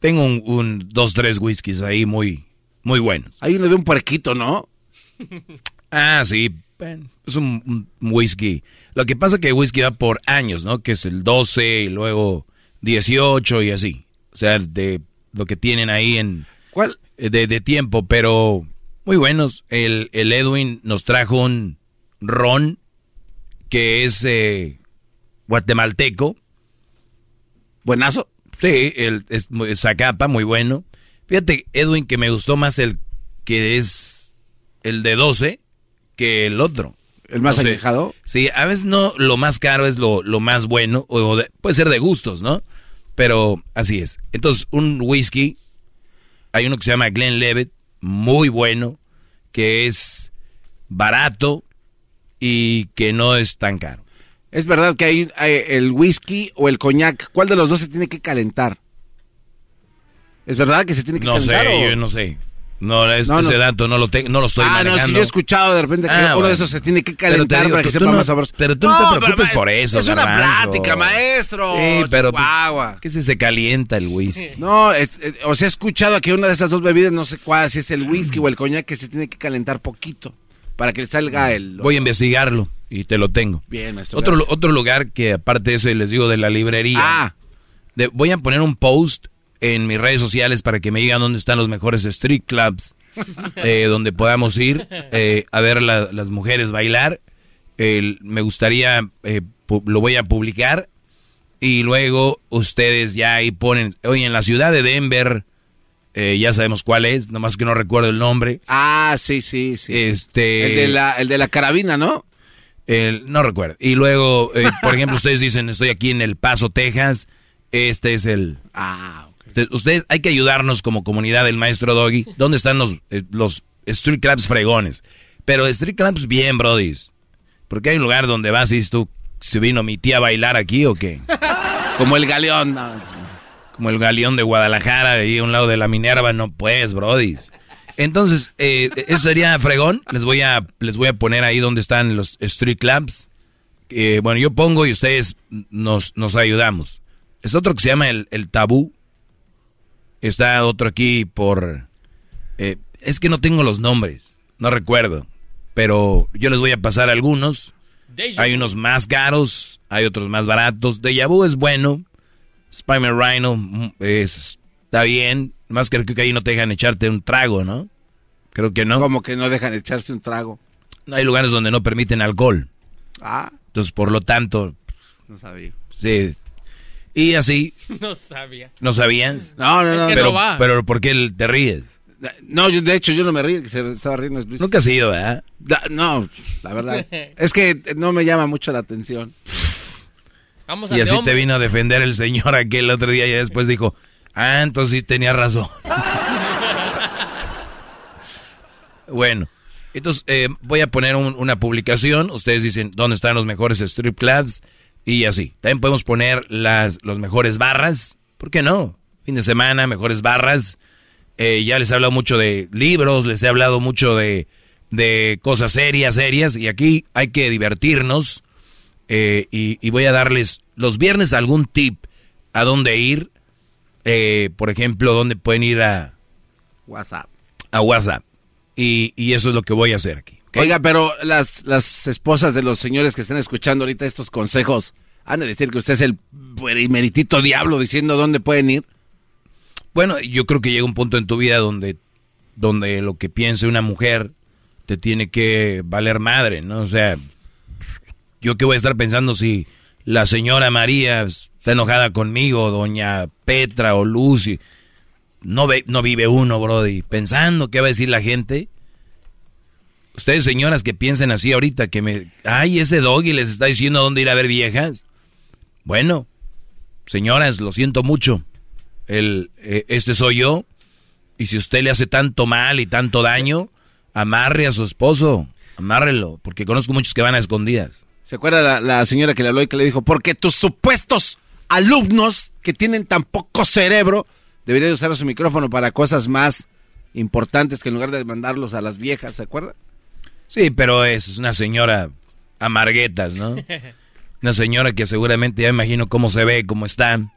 Tengo un, un- dos, tres whiskies ahí muy, muy buenos. Hay uno de un puerquito, ¿no? Ah, sí. Es un, un whisky. Lo que pasa es que el whisky va por años, ¿no? Que es el 12 y luego 18 y así. O sea, de lo que tienen ahí en... ¿Cuál? De, de tiempo, pero muy buenos. El, el Edwin nos trajo un ron que es eh, guatemalteco. Buenazo. Sí, el, es muy- Zacapa, muy bueno. Fíjate, Edwin, que me gustó más el que es el de 12 que el otro. ¿El más añejado? Sí, a veces no lo más caro es lo, lo más bueno, o de- puede ser de gustos, ¿no? Pero así es. Entonces, un whisky, hay uno que se llama Glenlivet, muy bueno, que es barato y que no es tan caro. Es verdad que hay, hay el whisky o el coñac. ¿Cuál de los dos se tiene que calentar? ¿Es verdad que se tiene que No sé, calentar? o- yo no sé. No, es- No, no. ese dato no lo, te- no lo estoy ah, no, manejando. es que yo he escuchado de repente que Ah, uno bueno. de esos se tiene que calentar digo, para que sepa no- más sabroso. pero tú no te preocupes por eso, Es una plática, maestro. Sí, pero pues, Chihuahua. ¿qué si se calienta el whisky? No, es- es- o sea, he escuchado que una de esas dos bebidas, no sé cuál, si es el whisky o el coñac, que se tiene que calentar poquito para que salga el... Voy a investigarlo y te lo tengo. Bien, maestro. Otro, gracias. otro lugar que aparte de ese les digo de la librería. Ah. de- voy a poner un post en mis redes sociales para que me digan dónde están los mejores street clubs eh, donde podamos ir eh, a ver la- las mujeres bailar. El- me gustaría, eh, lo voy a publicar y luego ustedes ya ahí ponen, oye, en la ciudad de Denver, eh, ya sabemos cuál es, nomás que no recuerdo el nombre. Ah, sí, sí, sí. Este, El de la, el de la carabina, ¿no? el- no recuerdo. Y luego, eh, por ejemplo, ustedes dicen, estoy aquí en El Paso, Texas. Este es el... Ah, Ustedes, hay que ayudarnos como comunidad del maestro Doggy. ¿Dónde están los, eh, los street clubs fregones? Pero street clubs bien, brodis. Porque hay un lugar donde vas y dices tú, ¿se vino mi tía a bailar aquí o qué? Como el galeón. no. Como el galeón de Guadalajara, ahí a un lado de la Minerva, no pues, brodis. Entonces, eh, eso sería fregón. Les voy a, les voy a poner ahí donde están los street clubs. Eh, bueno, yo pongo y ustedes nos, nos ayudamos. Es otro que se llama el, el tabú. Está otro aquí por... eh, es que no tengo los nombres, no recuerdo. Pero yo les voy a pasar algunos. Hay unos más caros, hay otros más baratos. Deja vu es bueno. Spider Rhino mm, es, está bien. Más creo que ahí no te dejan echarte un trago, ¿no? Creo que no. Como que no dejan echarse un trago. No hay lugares donde no permiten alcohol. Ah, Entonces, por lo tanto, no sabía. sí. Y así, No sabía. ¿no sabías? No, no, no. Es que Pero, no va. pero ¿por qué te ríes? No, yo, de hecho yo no me río, que se estaba riendo es Luis. Nunca has ido, ¿verdad? Da- no, la verdad. es que no me llama mucho la atención. Vamos Y así te vino a defender el señor aquel otro día y después dijo, ah, entonces sí tenía razón. bueno, entonces eh, voy a poner un- una publicación, ustedes dicen dónde están los mejores strip clubs y así. También podemos poner las los mejores barras, ¿por qué no? Fin de semana, mejores barras. Eh, ya les he hablado mucho de libros, les he hablado mucho de, de cosas serias, serias, y aquí hay que divertirnos. Eh, y, y voy a darles los viernes algún tip a dónde ir. Eh, por ejemplo, dónde pueden ir a, WhatsApp. a WhatsApp. Y, y eso es lo que voy a hacer aquí. Oiga, pero las, las esposas de los señores que están escuchando ahorita estos consejos, han de decir que usted es el meritito diablo diciendo dónde pueden ir. Bueno, yo creo que llega un punto en tu vida donde, donde lo que piense una mujer te tiene que valer madre, ¿no? O sea, yo qué voy a estar pensando si la señora María está enojada conmigo, doña Petra o Lucy. No, ve, no vive uno, Brody, pensando qué va a decir la gente. Ustedes, señoras, que piensen así ahorita, que me... Ay, ese doggy les está diciendo dónde ir a ver viejas. Bueno, señoras, lo siento mucho. El, eh, este soy yo. Y si usted le hace tanto mal y tanto daño, amarre a su esposo. Amárrelo, porque conozco muchos que van a escondidas. ¿Se acuerda la, señora que le habló que le dijo, porque tus supuestos alumnos que tienen tan poco cerebro deberían usar su micrófono para cosas más importantes que en lugar de mandarlos a las viejas, ¿se acuerda? Sí, pero es una señora amarguetas, ¿no? Una señora que seguramente ya imagino cómo se ve, cómo están.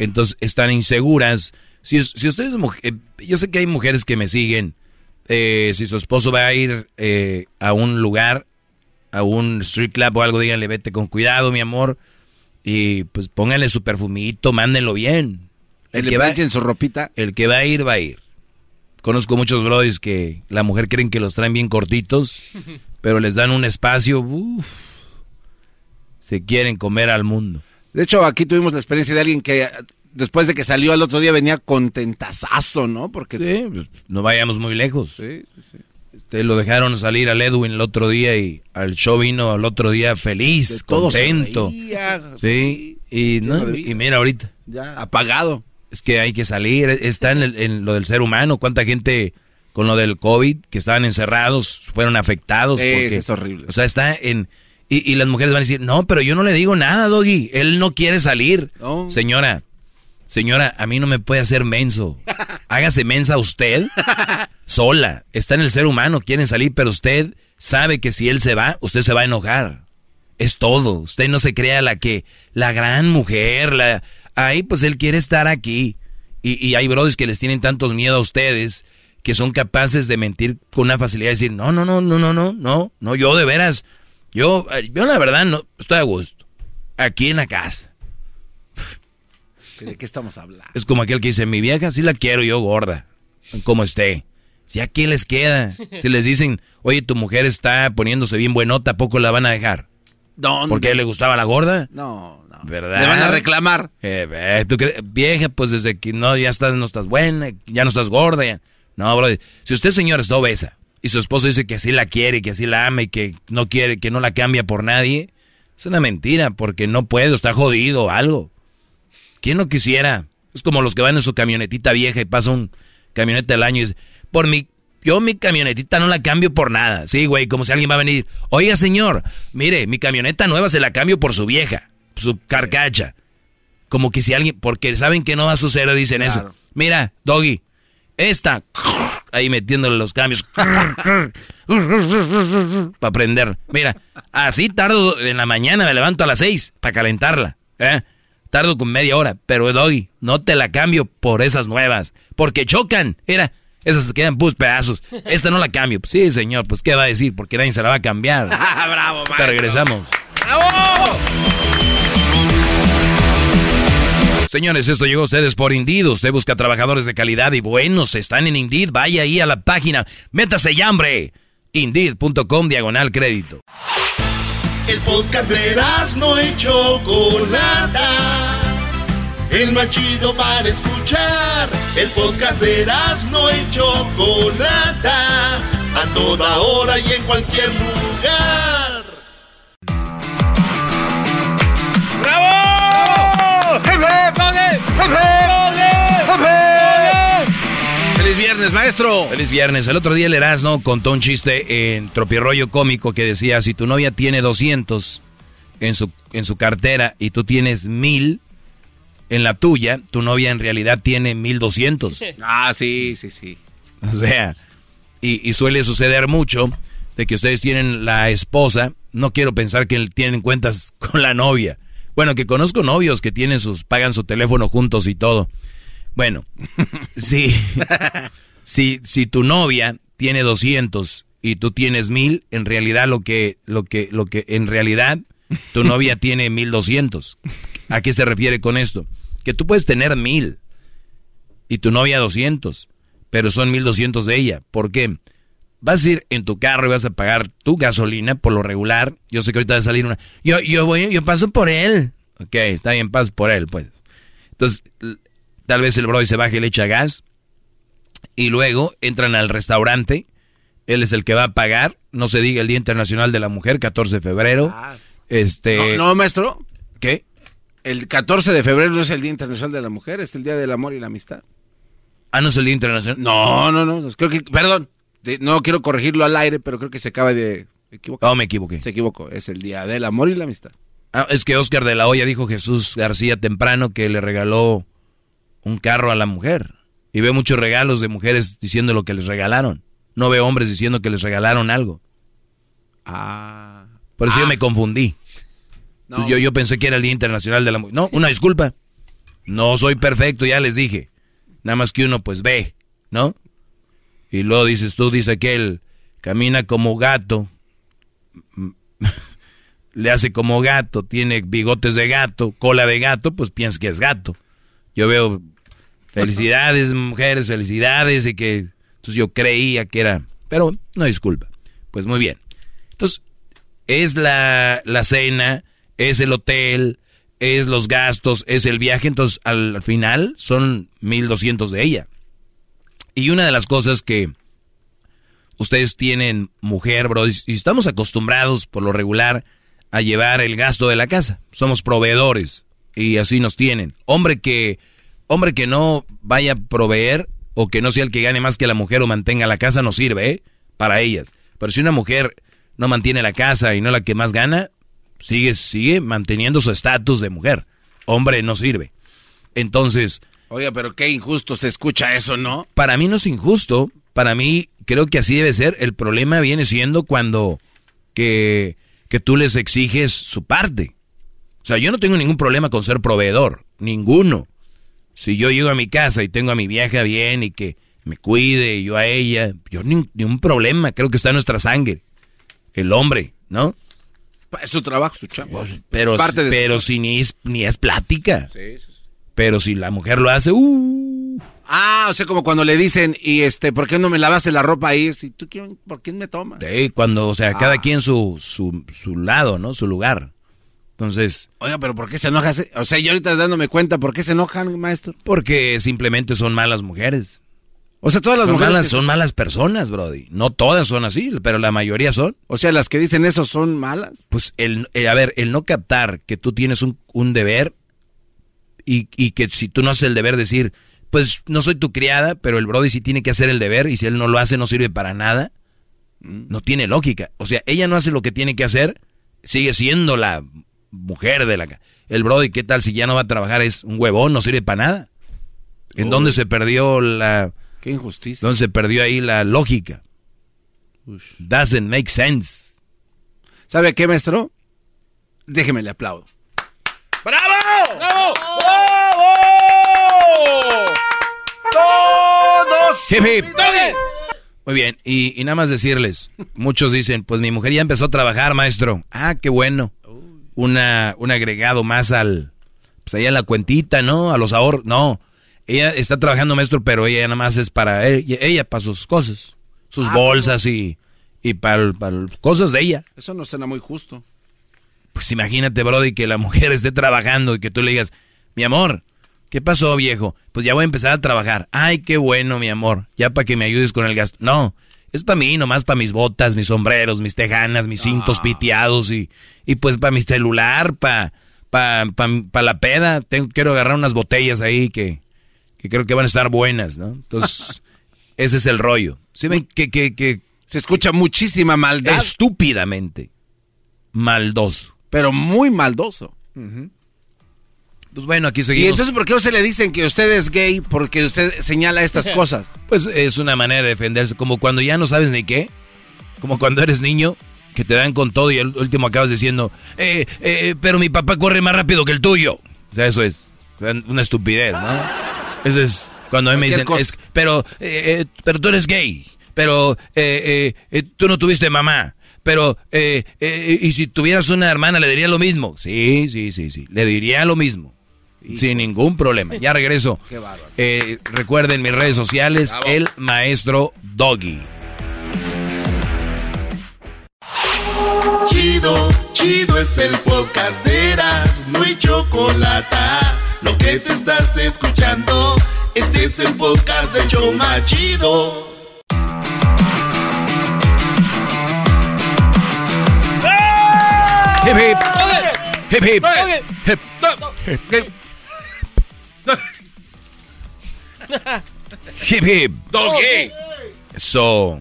Entonces están inseguras. Si, si ustedes, eh, yo sé que hay mujeres que me siguen. eh, si su esposo va a ir eh, a un lugar, a un street club o algo, díganle, vete con cuidado, mi amor. Y pues pónganle su perfumito, mándenlo bien. El le planchen su ropita. El que va a ir, va a ir. Conozco muchos brodis que la mujer creen que los traen bien cortitos, pero les dan un espacio, uf, se quieren comer al mundo. De hecho, aquí tuvimos la experiencia de alguien que eh, después de que salió al otro día venía contentazazo, ¿no? Porque Sí, pues, no vayamos muy lejos. Sí, sí, sí. Este, lo dejaron salir al Edwin el otro día y al show vino al otro día feliz, De todo se contento. reía, sí, y, no, y mira ahorita. ya apagado. Es que hay que salir, está en, el- en lo del ser humano. ¿Cuánta gente con lo del COVID que estaban encerrados fueron afectados? Sí, porque, es horrible. O sea, está en... Y, y las mujeres van a decir, no, pero yo no le digo nada, Doggy. Él no quiere salir. No. Señora, señora, a mí no me puede hacer menso. Hágase mensa usted. sola. Está en el ser humano, quieren salir, pero usted sabe que si él se va, usted se va a enojar. Es todo. Usted no se crea la que, la gran mujer, la, ahí pues él quiere estar aquí. Y, y hay brothers que les tienen tantos miedo a ustedes que son capaces de mentir con una facilidad y decir, no, no, no, no, no, no, no, no, yo de veras, yo, yo la verdad no, estoy a gusto. Aquí en la casa. ¿De qué estamos hablando? Es como aquel que dice, mi vieja sí la quiero yo gorda, como esté. ¿Ya qué les queda? Si les dicen, oye, tu mujer está poniéndose bien buenota, ¿a poco la van a dejar? ¿Dónde? ¿Porque le gustaba la gorda? No. ¿Verdad? Le van a reclamar. Eh, ve, ¿tú crees? Vieja, pues desde que no, ya estás, no estás buena, ya no estás gorda. ya- No, bro. Si usted, señor, está obesa y su esposo dice que así la quiere, que así la ama y que no quiere, que no la cambia por nadie, es una mentira porque no puede, está jodido o algo. ¿Quién no quisiera? Es como los que van en su camionetita vieja y pasa un camioneta del año y dice, por mi, yo mi camionetita no la cambio por nada. Sí, güey, como si alguien va a venir, oiga señor, mire, mi camioneta nueva se la cambio por su vieja, su carcacha. Como que si alguien, porque saben que no va a suceder, dicen eso. Mira, Doggy, esta, ahí metiéndole los cambios, para prender. Mira, así tardo en la mañana, me levanto a las seis para calentarla. ¿eh? Tardo con media hora, pero Doggy, no te la cambio por esas nuevas, porque chocan. Era, esas se quedan pus pedazos. Esta no la cambio. Sí, señor, pues ¿qué va a decir? Porque nadie se la va a cambiar. ¡Bravo, Ahorita regresamos. ¡Bravo! Señores, esto llegó a ustedes por Indeed. Usted busca trabajadores de calidad y buenos. Están en Indeed. Vaya ahí a la página. Métase y hambre. Indeed.com diagonal crédito. El podcast de no y Chocolata. El más chido para escuchar. El podcast de no y Chocolata. A toda hora y en cualquier lugar. ¡Feliz viernes, maestro! Feliz viernes. El otro día el Erasmo contó un chiste en Tropirollo Cómico que decía, si tu novia tiene 200 en su, en su cartera y tú tienes 1000 en la tuya, tu novia en realidad tiene 1200. Ah, sí, sí, sí. O sea, y, y suele suceder mucho de que ustedes tienen la esposa, no quiero pensar que tienen cuentas con la novia. Bueno, que conozco novios que tienen sus, pagan su teléfono juntos y todo. Bueno, sí, si, si tu novia tiene 200 y tú tienes 1000, en realidad lo que, lo que, lo que, en realidad tu novia tiene 1200. ¿A qué se refiere con esto? Que tú puedes tener 1000 y tu novia 200, pero son 1200 de ella. ¿Por qué? Vas a ir en tu carro y vas a pagar tu gasolina por lo regular. Yo sé que ahorita va a salir una. Yo, yo voy, yo paso por él. Ok, está bien, paso por él, pues. Entonces, tal vez el brody se baje y le echa gas. Y luego entran al restaurante. Él es el que va a pagar. No se diga el Día Internacional de la Mujer, 14 de febrero. Este. No, no, maestro. ¿Qué? El 14 de febrero no es el Día Internacional de la Mujer, es el Día del Amor y la Amistad. Ah, no es el Día Internacional. No, no, no. Creo que, perdón, de- no quiero corregirlo al aire, pero creo que se acaba de equivocar. Oh, me equivoqué. Se equivocó. Es el Día del Amor y la Amistad. Ah, es que Oscar de la Hoya dijo Jesús García temprano que le regaló un carro a la mujer. Y veo muchos regalos de mujeres diciendo lo que les regalaron. No veo hombres diciendo que les regalaron algo. Ah. Por eso yo me confundí. No. Yo, yo pensé que era el Día Internacional de la Mujer. No, una disculpa. No soy perfecto, ya les dije. Nada más que uno pues ve, ¿no? Y luego dices tú, dice que él camina como gato. Le hace como gato, tiene bigotes de gato, cola de gato, pues piensas que es gato. Yo veo felicidades, mujeres, felicidades, y que entonces yo creía que era, pero no disculpa. Pues muy bien. Entonces, es la, la cena, es el hotel, es los gastos, es el viaje, entonces al, al final son 1200 de ella. Y una de las cosas que ustedes tienen mujer, bro, y estamos acostumbrados por lo regular a llevar el gasto de la casa. Somos proveedores y así nos tienen. Hombre que hombre que no vaya a proveer o que no sea el que gane más que la mujer o mantenga la casa no sirve, ¿eh? Para ellas. Pero si una mujer no mantiene la casa y no la que más gana, sigue sigue manteniendo su estatus de mujer. Hombre no sirve. Entonces, Oiga, pero qué injusto se escucha eso, ¿no? para mí no es injusto para mí, creo que así debe ser. El problema viene siendo cuando que, que tú les exiges su parte. O sea, yo no tengo ningún problema con ser proveedor, ninguno. Si yo llego a mi casa y tengo a mi vieja bien y que me cuide y yo a ella, yo ni, ni un problema, creo que está en nuestra sangre. El hombre, ¿no? Es su trabajo, su chamba. Pero, Es parte de pero su- si ni es, ni es plática. Sí, sí. Pero si la mujer lo hace, uh, Ah, o sea, como cuando le dicen, y este, ¿por qué no me lavaste la ropa ahí? Si tú, quién- ¿por quién me tomas? eh, cuando, o sea, cada Ah. quien su, su, su lado, ¿no? Su lugar. Entonces, Oiga, pero ¿por qué se enoja? O sea, yo ahorita dándome cuenta, ¿por qué se enojan, maestro? porque simplemente son malas mujeres. O sea, todas las son mujeres malas, son malas personas, Brody. No todas son así, pero la mayoría son. O sea, las que dicen eso son malas. Pues el, el- a ver, el no captar que tú tienes un, un deber y, y que si tú no haces el deber decir, pues no soy tu criada, pero el Brody sí tiene que hacer el deber y si él no lo hace no sirve para nada. No tiene lógica. O sea, ella no hace lo que tiene que hacer, sigue siendo la mujer de la... El Brody, ¿qué tal si ya no va a trabajar? Es un huevón, no sirve para nada. ¿En dónde se perdió la... Qué injusticia. ¿Dónde se perdió ahí la lógica? Doesn't make sense. ¿Sabe qué, maestro? Déjeme le aplaudo. ¡Bravo! ¡Bravo! ¡Bravo! ¡Todos! Hip, hip. Muy bien, y, y nada más decirles, muchos dicen, pues mi mujer ya empezó a trabajar, maestro. Ah, qué bueno. Una, un agregado más al, pues ahí a la cuentita, ¿no? A los ahorros. No, ella está trabajando, maestro, pero ella nada más es para ella, ella para sus cosas, sus Ah, bolsas y, y para, para cosas de ella. Eso no suena muy justo. Pues imagínate, Brody, que la mujer esté trabajando y que tú le digas, mi amor, ¿qué pasó, viejo? Pues ya voy a empezar a trabajar. Ay, qué bueno, mi amor. Ya para que me ayudes con el gasto. No, es para mí, nomás para mis botas, mis sombreros, mis tejanas, mis cintos piteados y, y pues para mi celular, para pa, pa, pa la peda. Tengo, quiero agarrar unas botellas ahí que, que creo que van a estar buenas, ¿no? Entonces, ese es el rollo. ¿Sí ven que, que, que Se escucha muchísima maldad. estúpidamente maldoso? Pero muy maldoso. Pues bueno, aquí ¿Y seguimos. entonces por qué usted le dicen que usted es gay? Porque usted señala estas cosas. Pues es una manera de defenderse, como cuando ya no sabes ni qué, como cuando eres niño, que te dan con todo y el último acabas diciendo, eh, eh, pero mi papá corre más rápido que el tuyo. O sea, eso es una estupidez, ¿no? Eso es cuando a mí me dicen, es- pero, eh, eh, pero tú eres gay, pero eh, eh, tú no tuviste mamá. Pero, eh, eh, y si tuvieras una hermana, ¿le diría lo mismo? Sí, sí, sí, sí, le diría lo mismo. Sin ningún problema. Ya regreso. Qué bárbaro. Eh, recuerden mis redes sociales, Bravo. el maestro Doggy. Chido, chido es el podcast de Eras, no hay chocolate. Lo que te estás escuchando, este es el podcast de Choma Chido. Hip hip. Hip hip. Hip. Hip hip. Doggy. So,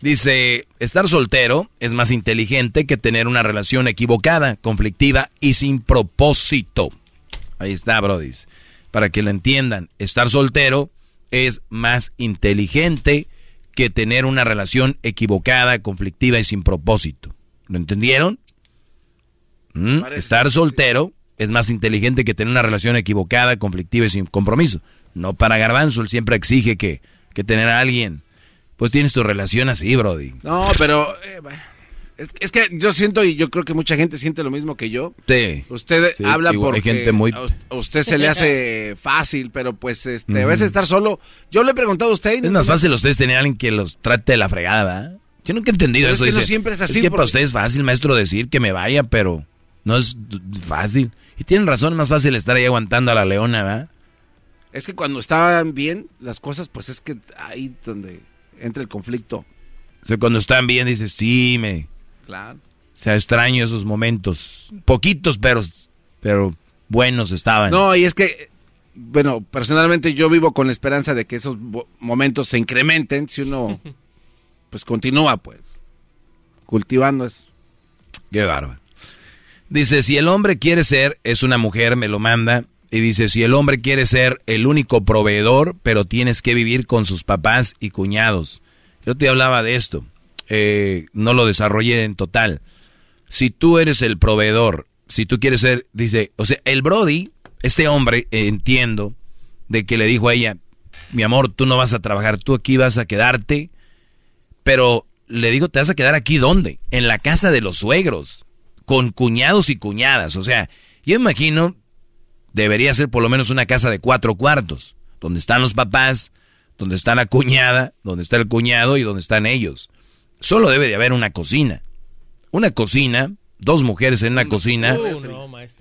dice, estar soltero es más inteligente que tener una relación equivocada, conflictiva y sin propósito. Ahí está, Brody. Para que lo entiendan, estar soltero es más inteligente que tener una relación equivocada, conflictiva y sin propósito. ¿Lo entendieron? ¿Mm? Estar soltero es más inteligente que tener una relación equivocada, conflictiva y sin compromiso. No para Garbanzo, él siempre exige que, que tener a alguien. Pues tienes tu relación así, Brody. No, pero eh, es, es que yo siento y yo creo que mucha gente siente lo mismo que yo. Sí. Usted Sí, habla igual porque gente muy- a us- a usted se le hace fácil, pero pues este, a Ujú. veces estar solo. Yo le he preguntado a usted. y Es no más fácil ustedes tener a alguien que los trate de la fregada. Yo nunca he entendido Pero eso. es que no siempre es así, que para ustedes es fácil, maestro, decir que me vaya, pero no es fácil. Y tienen razón, es más fácil estar ahí aguantando a la leona, ¿verdad? Es que cuando estaban bien las cosas, pues es que ahí donde entra el conflicto. O sea, cuando están bien dices, sí, me... Claro. O sea, extraño esos momentos. Poquitos, pero, pero buenos estaban. No, y es que, bueno, personalmente yo vivo con la esperanza de que esos momentos se incrementen si uno, pues continúa, pues, cultivando eso. Qué bárbaro. Dice, si el hombre quiere ser, es una mujer, me lo manda. Y dice, si el hombre quiere ser el único proveedor, pero tienes que vivir con sus papás y cuñados. Yo te hablaba de esto, eh, no lo desarrollé en total. Si tú eres el proveedor, si tú quieres ser, dice, o sea, el Brody, este hombre, entiendo, de que le dijo a ella, mi amor, tú no vas a trabajar, tú aquí vas a quedarte, pero le digo, ¿te vas a quedar aquí dónde? En la casa de los suegros, con cuñados y cuñadas, o sea, yo imagino debería ser por lo menos una casa de cuatro cuartos, donde están los papás, donde está la cuñada, donde está el cuñado y donde están ellos. Solo debe de haber una cocina. Una cocina, dos mujeres en una cocina,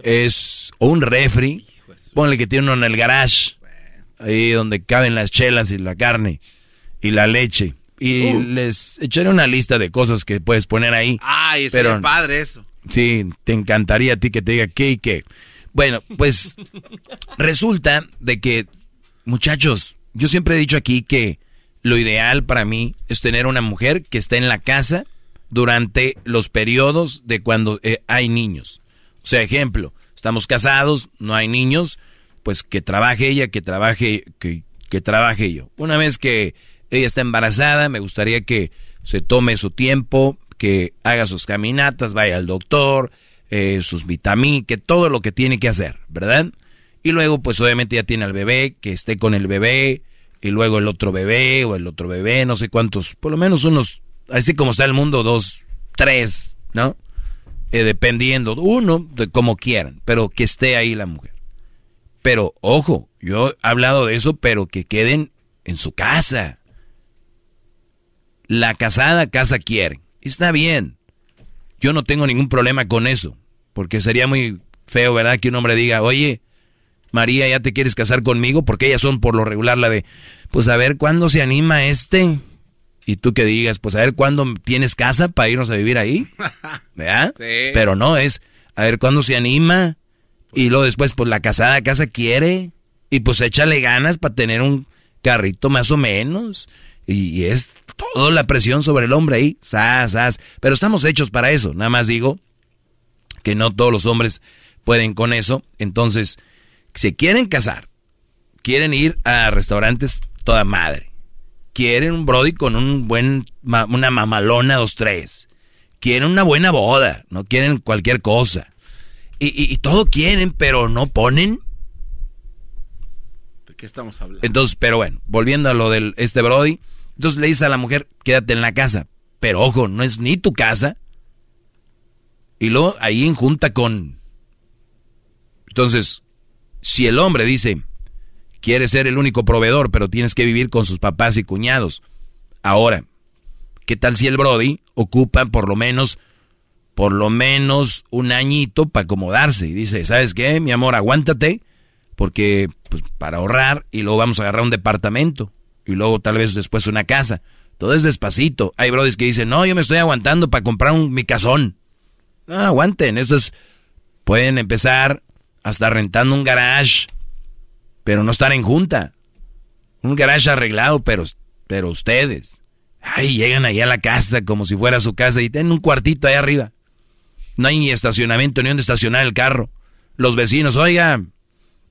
es o un refri, ponle que tiene uno en el garage, ahí donde caben las chelas y la carne y la leche. Y Uh. les echaré una lista de cosas que puedes poner ahí. Ay, pero padre eso. Sí, te encantaría a ti que te diga qué y qué. Bueno, pues resulta de que, muchachos, yo siempre he dicho aquí que lo ideal para mí es tener una mujer que esté en la casa durante los periodos de cuando eh, hay niños. O sea, ejemplo, estamos casados, no hay niños, pues que trabaje ella, que trabaje, que, que trabaje yo. Una vez que ella está embarazada, me gustaría que se tome su tiempo, que haga sus caminatas, vaya al doctor, eh, sus vitaminas, que todo lo que tiene que hacer, ¿verdad? Y luego, pues obviamente ya tiene al bebé, que esté con el bebé, y luego el otro bebé o el otro bebé, no sé cuántos, por lo menos unos, así como está el mundo, dos, tres, ¿no? Eh, dependiendo, uno, de como quieran, pero que esté ahí la mujer. Pero, ojo, yo he hablado de eso, pero que queden en su casa. La casada casa quiere. Está bien. Yo no tengo ningún problema con eso. Porque sería muy feo, ¿verdad? Que un hombre diga, oye, María, ¿ya te quieres casar conmigo? Porque ellas son por lo regular la de, pues a ver cuándo se anima este. Y tú que digas, pues a ver cuándo tienes casa para irnos a vivir ahí. ¿Verdad? Sí. Pero no, es a ver cuándo se anima. Y luego después, pues la casada casa quiere. Y pues échale ganas para tener un carrito más o menos. Y, y es toda la presión sobre el hombre ahí. Sas, sas. Pero estamos hechos para eso. Nada más digo que no todos los hombres pueden con eso. Entonces, se quieren casar, quieren ir a restaurantes toda madre. Quieren un brody con un buen, una mamalona, dos, tres. Quieren una buena boda, no quieren cualquier cosa. Y, y- y todo quieren, pero no ponen. ¿De qué estamos hablando? Entonces, pero bueno, volviendo a lo del este Brody, entonces le dice a la mujer, quédate en la casa. Pero ojo, no es ni tu casa. Y luego ahí en junta con... Entonces, si el hombre dice, quiere ser el único proveedor, pero tienes que vivir con sus papás y cuñados. Ahora, ¿qué tal si el Brody ocupa por lo menos, por lo menos un añito para acomodarse? Y dice, ¿sabes qué, mi amor? Aguántate, porque pues, para ahorrar y luego vamos a agarrar un departamento y luego tal vez después una casa. Todo es despacito. Hay brodis que dicen, no, yo me estoy aguantando para comprar un, mi casón. No, aguanten, eso es... Pueden empezar hasta rentando un garage, pero no estar en junta. Un garage arreglado, pero, pero ustedes. Ay, llegan ahí a la casa como si fuera su casa y tienen un cuartito ahí arriba. No hay ni estacionamiento ni donde estacionar el carro. Los vecinos, oigan,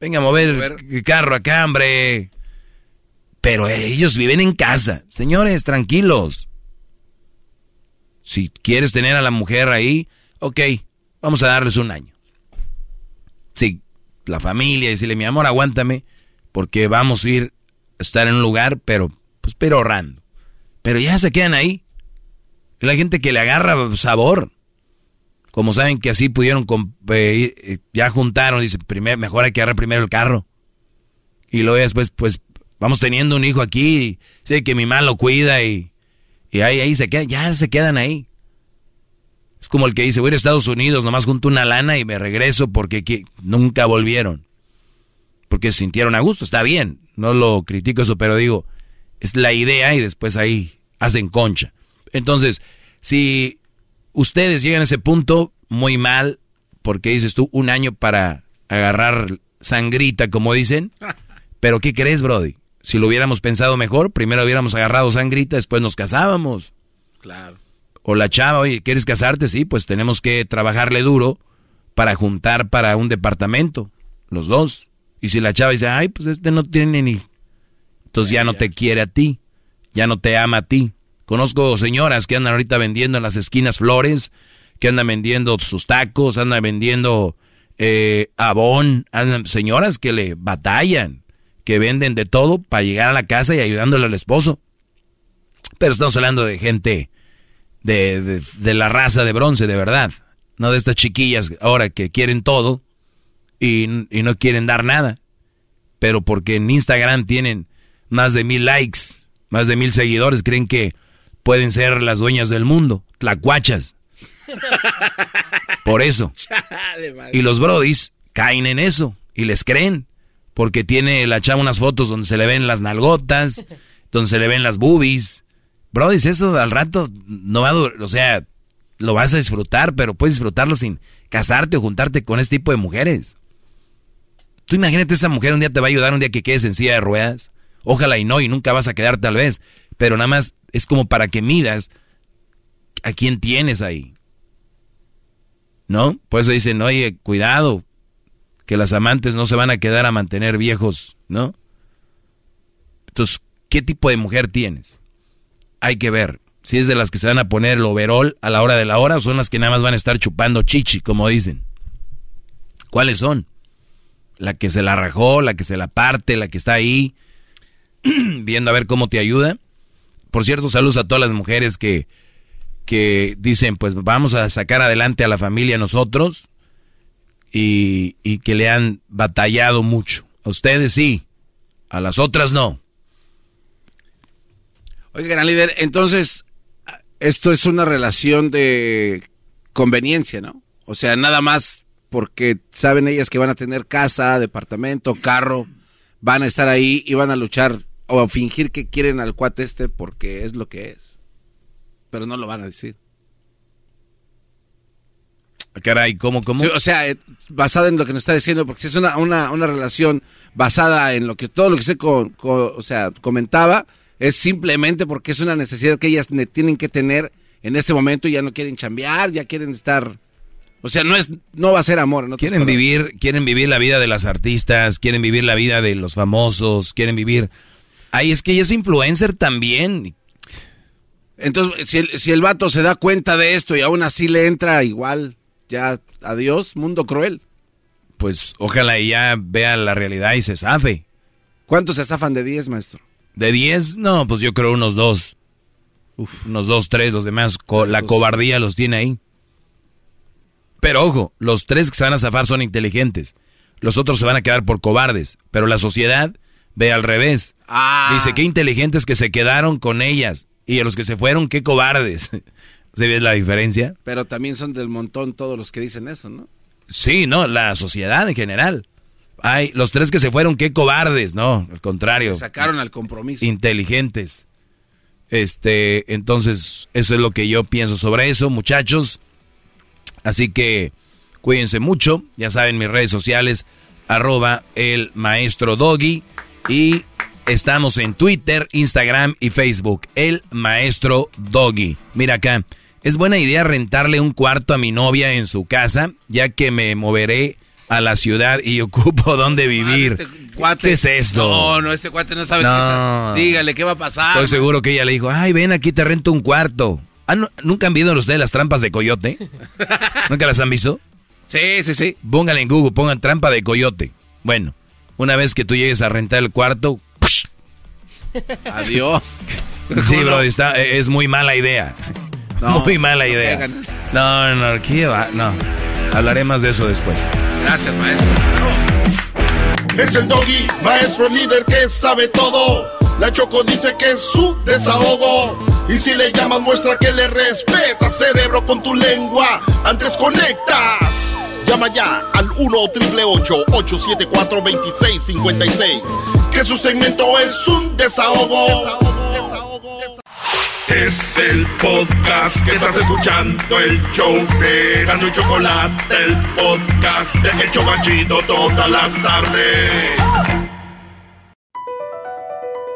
venga a mover el carro acá, hombre. Pero ellos viven en casa. Señores, tranquilos. Si quieres tener a la mujer ahí, ok, vamos a darles un año. Sí, la familia, decirle, mi amor, aguántame, porque vamos a ir a estar en un lugar, pero, pues, pero ahorrando. Pero ya se quedan ahí. La gente que le agarra sabor. Como saben que así pudieron, eh, eh, ya juntaron, dice, primer, mejor hay que agarrar primero el carro. Y luego después, pues, vamos teniendo un hijo aquí, sé que mi mamá lo cuida y, y ahí, ahí se quedan, ya se quedan ahí. Es como el que dice, voy a ir a Estados Unidos, nomás junto una lana y me regreso porque aquí nunca volvieron. Porque se sintieron a gusto, está bien, no lo critico eso, pero digo, es la idea y después ahí hacen concha. Entonces, si ustedes llegan a ese punto, muy mal, porque dices tú, un año para agarrar sangrita, como dicen, pero ¿qué crees, Brody? Si lo hubiéramos pensado mejor, primero hubiéramos agarrado sangrita, después nos casábamos. Claro. O la chava, oye, ¿quieres casarte? Sí, pues tenemos que trabajarle duro para juntar para un departamento, los dos. Y si la chava dice, ay, pues este no tiene ni... Entonces ya no te quiere a ti, ya no te ama a ti. Conozco señoras que andan ahorita vendiendo en las esquinas flores, que andan vendiendo sus tacos, andan vendiendo eh, abón, andan señoras que le batallan, que venden de todo para llegar a la casa y ayudándole al esposo. Pero estamos hablando de gente de, de, la raza de bronce, de verdad. No de estas chiquillas ahora que quieren todo y, y no quieren dar nada. Pero porque en Instagram tienen más de mil likes, más de mil seguidores, creen que pueden ser las dueñas del mundo, tlacuachas. Por eso. Y los brodis caen en eso y les creen. Porque tiene la chava unas fotos donde se le ven las nalgotas, donde se le ven las boobies. Brodis, eso al rato no va a durar. O sea, lo vas a disfrutar, pero puedes disfrutarlo sin casarte o juntarte con este tipo de mujeres. Tú imagínate esa mujer un día te va a ayudar, un día que quedes en silla de ruedas. Ojalá y no, y nunca vas a quedar tal vez. Pero nada más es como para que midas a quién tienes ahí. ¿No? Pues dicen, oye, cuidado, que las amantes no se van a quedar a mantener viejos, ¿no? Entonces, ¿qué tipo de mujer tienes? Hay que ver si es de las que se van a poner el overol a la hora de la hora o son las que nada más van a estar chupando chichi, como dicen. ¿Cuáles son? La que se la rajó, la que se la parte, la que está ahí viendo a ver cómo te ayuda. Por cierto, saludos a todas las mujeres que que dicen, pues vamos a sacar adelante a la familia nosotros y, que le han batallado mucho. A ustedes sí, a las otras no. Oye, gran líder, entonces esto es una relación de conveniencia, ¿no? O sea, nada más porque saben ellas que van a tener casa, departamento, carro, van a estar ahí y van a luchar o a fingir que quieren al cuate este porque es lo que es pero no lo van a decir. Caray, ¿cómo, cómo? o sea, eh, basada en lo que nos está diciendo, porque si es una, una, una relación basada en lo que todo lo que usted o sea, comentaba, es simplemente porque es una necesidad que ellas tienen que tener en este momento y ya no quieren chambear, ya quieren estar... O sea, no es no va a ser amor. No quieren vivir, quieren vivir la vida de las artistas, quieren vivir la vida de los famosos, quieren vivir... Ay, es que ella es influencer también. Entonces, si el, si el vato se da cuenta de esto y aún así le entra igual, ya, adiós, mundo cruel. Pues ojalá y ya vea la realidad y se zafe. ¿Cuántos se zafan de 10, maestro? ¿De 10? No, pues yo creo unos dos. unos dos, tres, los demás, la cobardía los tiene ahí. Pero ojo, los tres que se van a zafar son inteligentes. Los otros se van a quedar por cobardes. Pero la sociedad ve al revés. Ah. Dice, qué inteligentes que se quedaron con ellas. Y a los que se fueron, qué cobardes. ¿Se ve la diferencia? Pero también son del montón todos los que dicen eso, ¿no? Sí, no, la sociedad en general. Hay los tres que se fueron, qué cobardes, no, al contrario. sacaron al compromiso. Inteligentes. Este, entonces, eso es lo que yo pienso sobre eso, muchachos. Así que cuídense mucho. Ya saben, mis redes sociales, arroba el maestro doggy. Y Estamos en Twitter, Instagram y Facebook. El maestro Doggy. Mira acá. Es buena idea rentarle un cuarto a mi novia en su casa, ya que me moveré a la ciudad y ocupo dónde vivir. Ah, este ¿Qué es esto? No, no, este cuate no sabe qué está. Dígale, ¿qué va a pasar? Estoy seguro que ella le dijo, ay, ven aquí, te rento un cuarto. Ah, ¿Nunca han visto ustedes las trampas de coyote? ¿Nunca las han visto? Sí, sí, sí. Pónganle en Google, pongan trampa de coyote. Bueno, una vez que tú llegues a rentar el cuarto, Adiós. Sí, bro, está, es muy mala idea. Muy mala idea. No, no, ¿qué va? No. Hablaré más de eso después. Gracias, maestro. Es el doggy, maestro líder que sabe todo. La Choco dice que es su desahogo. Y si le llamas, muestra que le respeta, cerebro, con tu lengua. Antes conectas. Llama ya al 1-888-874-2656. Que su segmento es un desahogo. Es el podcast que estás escuchando, el show de Gano y Chocolate, el podcast de El Chocachito todas las tardes.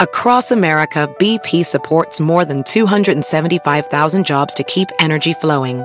Across America, BP supports more than 275,000 jobs to keep energy flowing.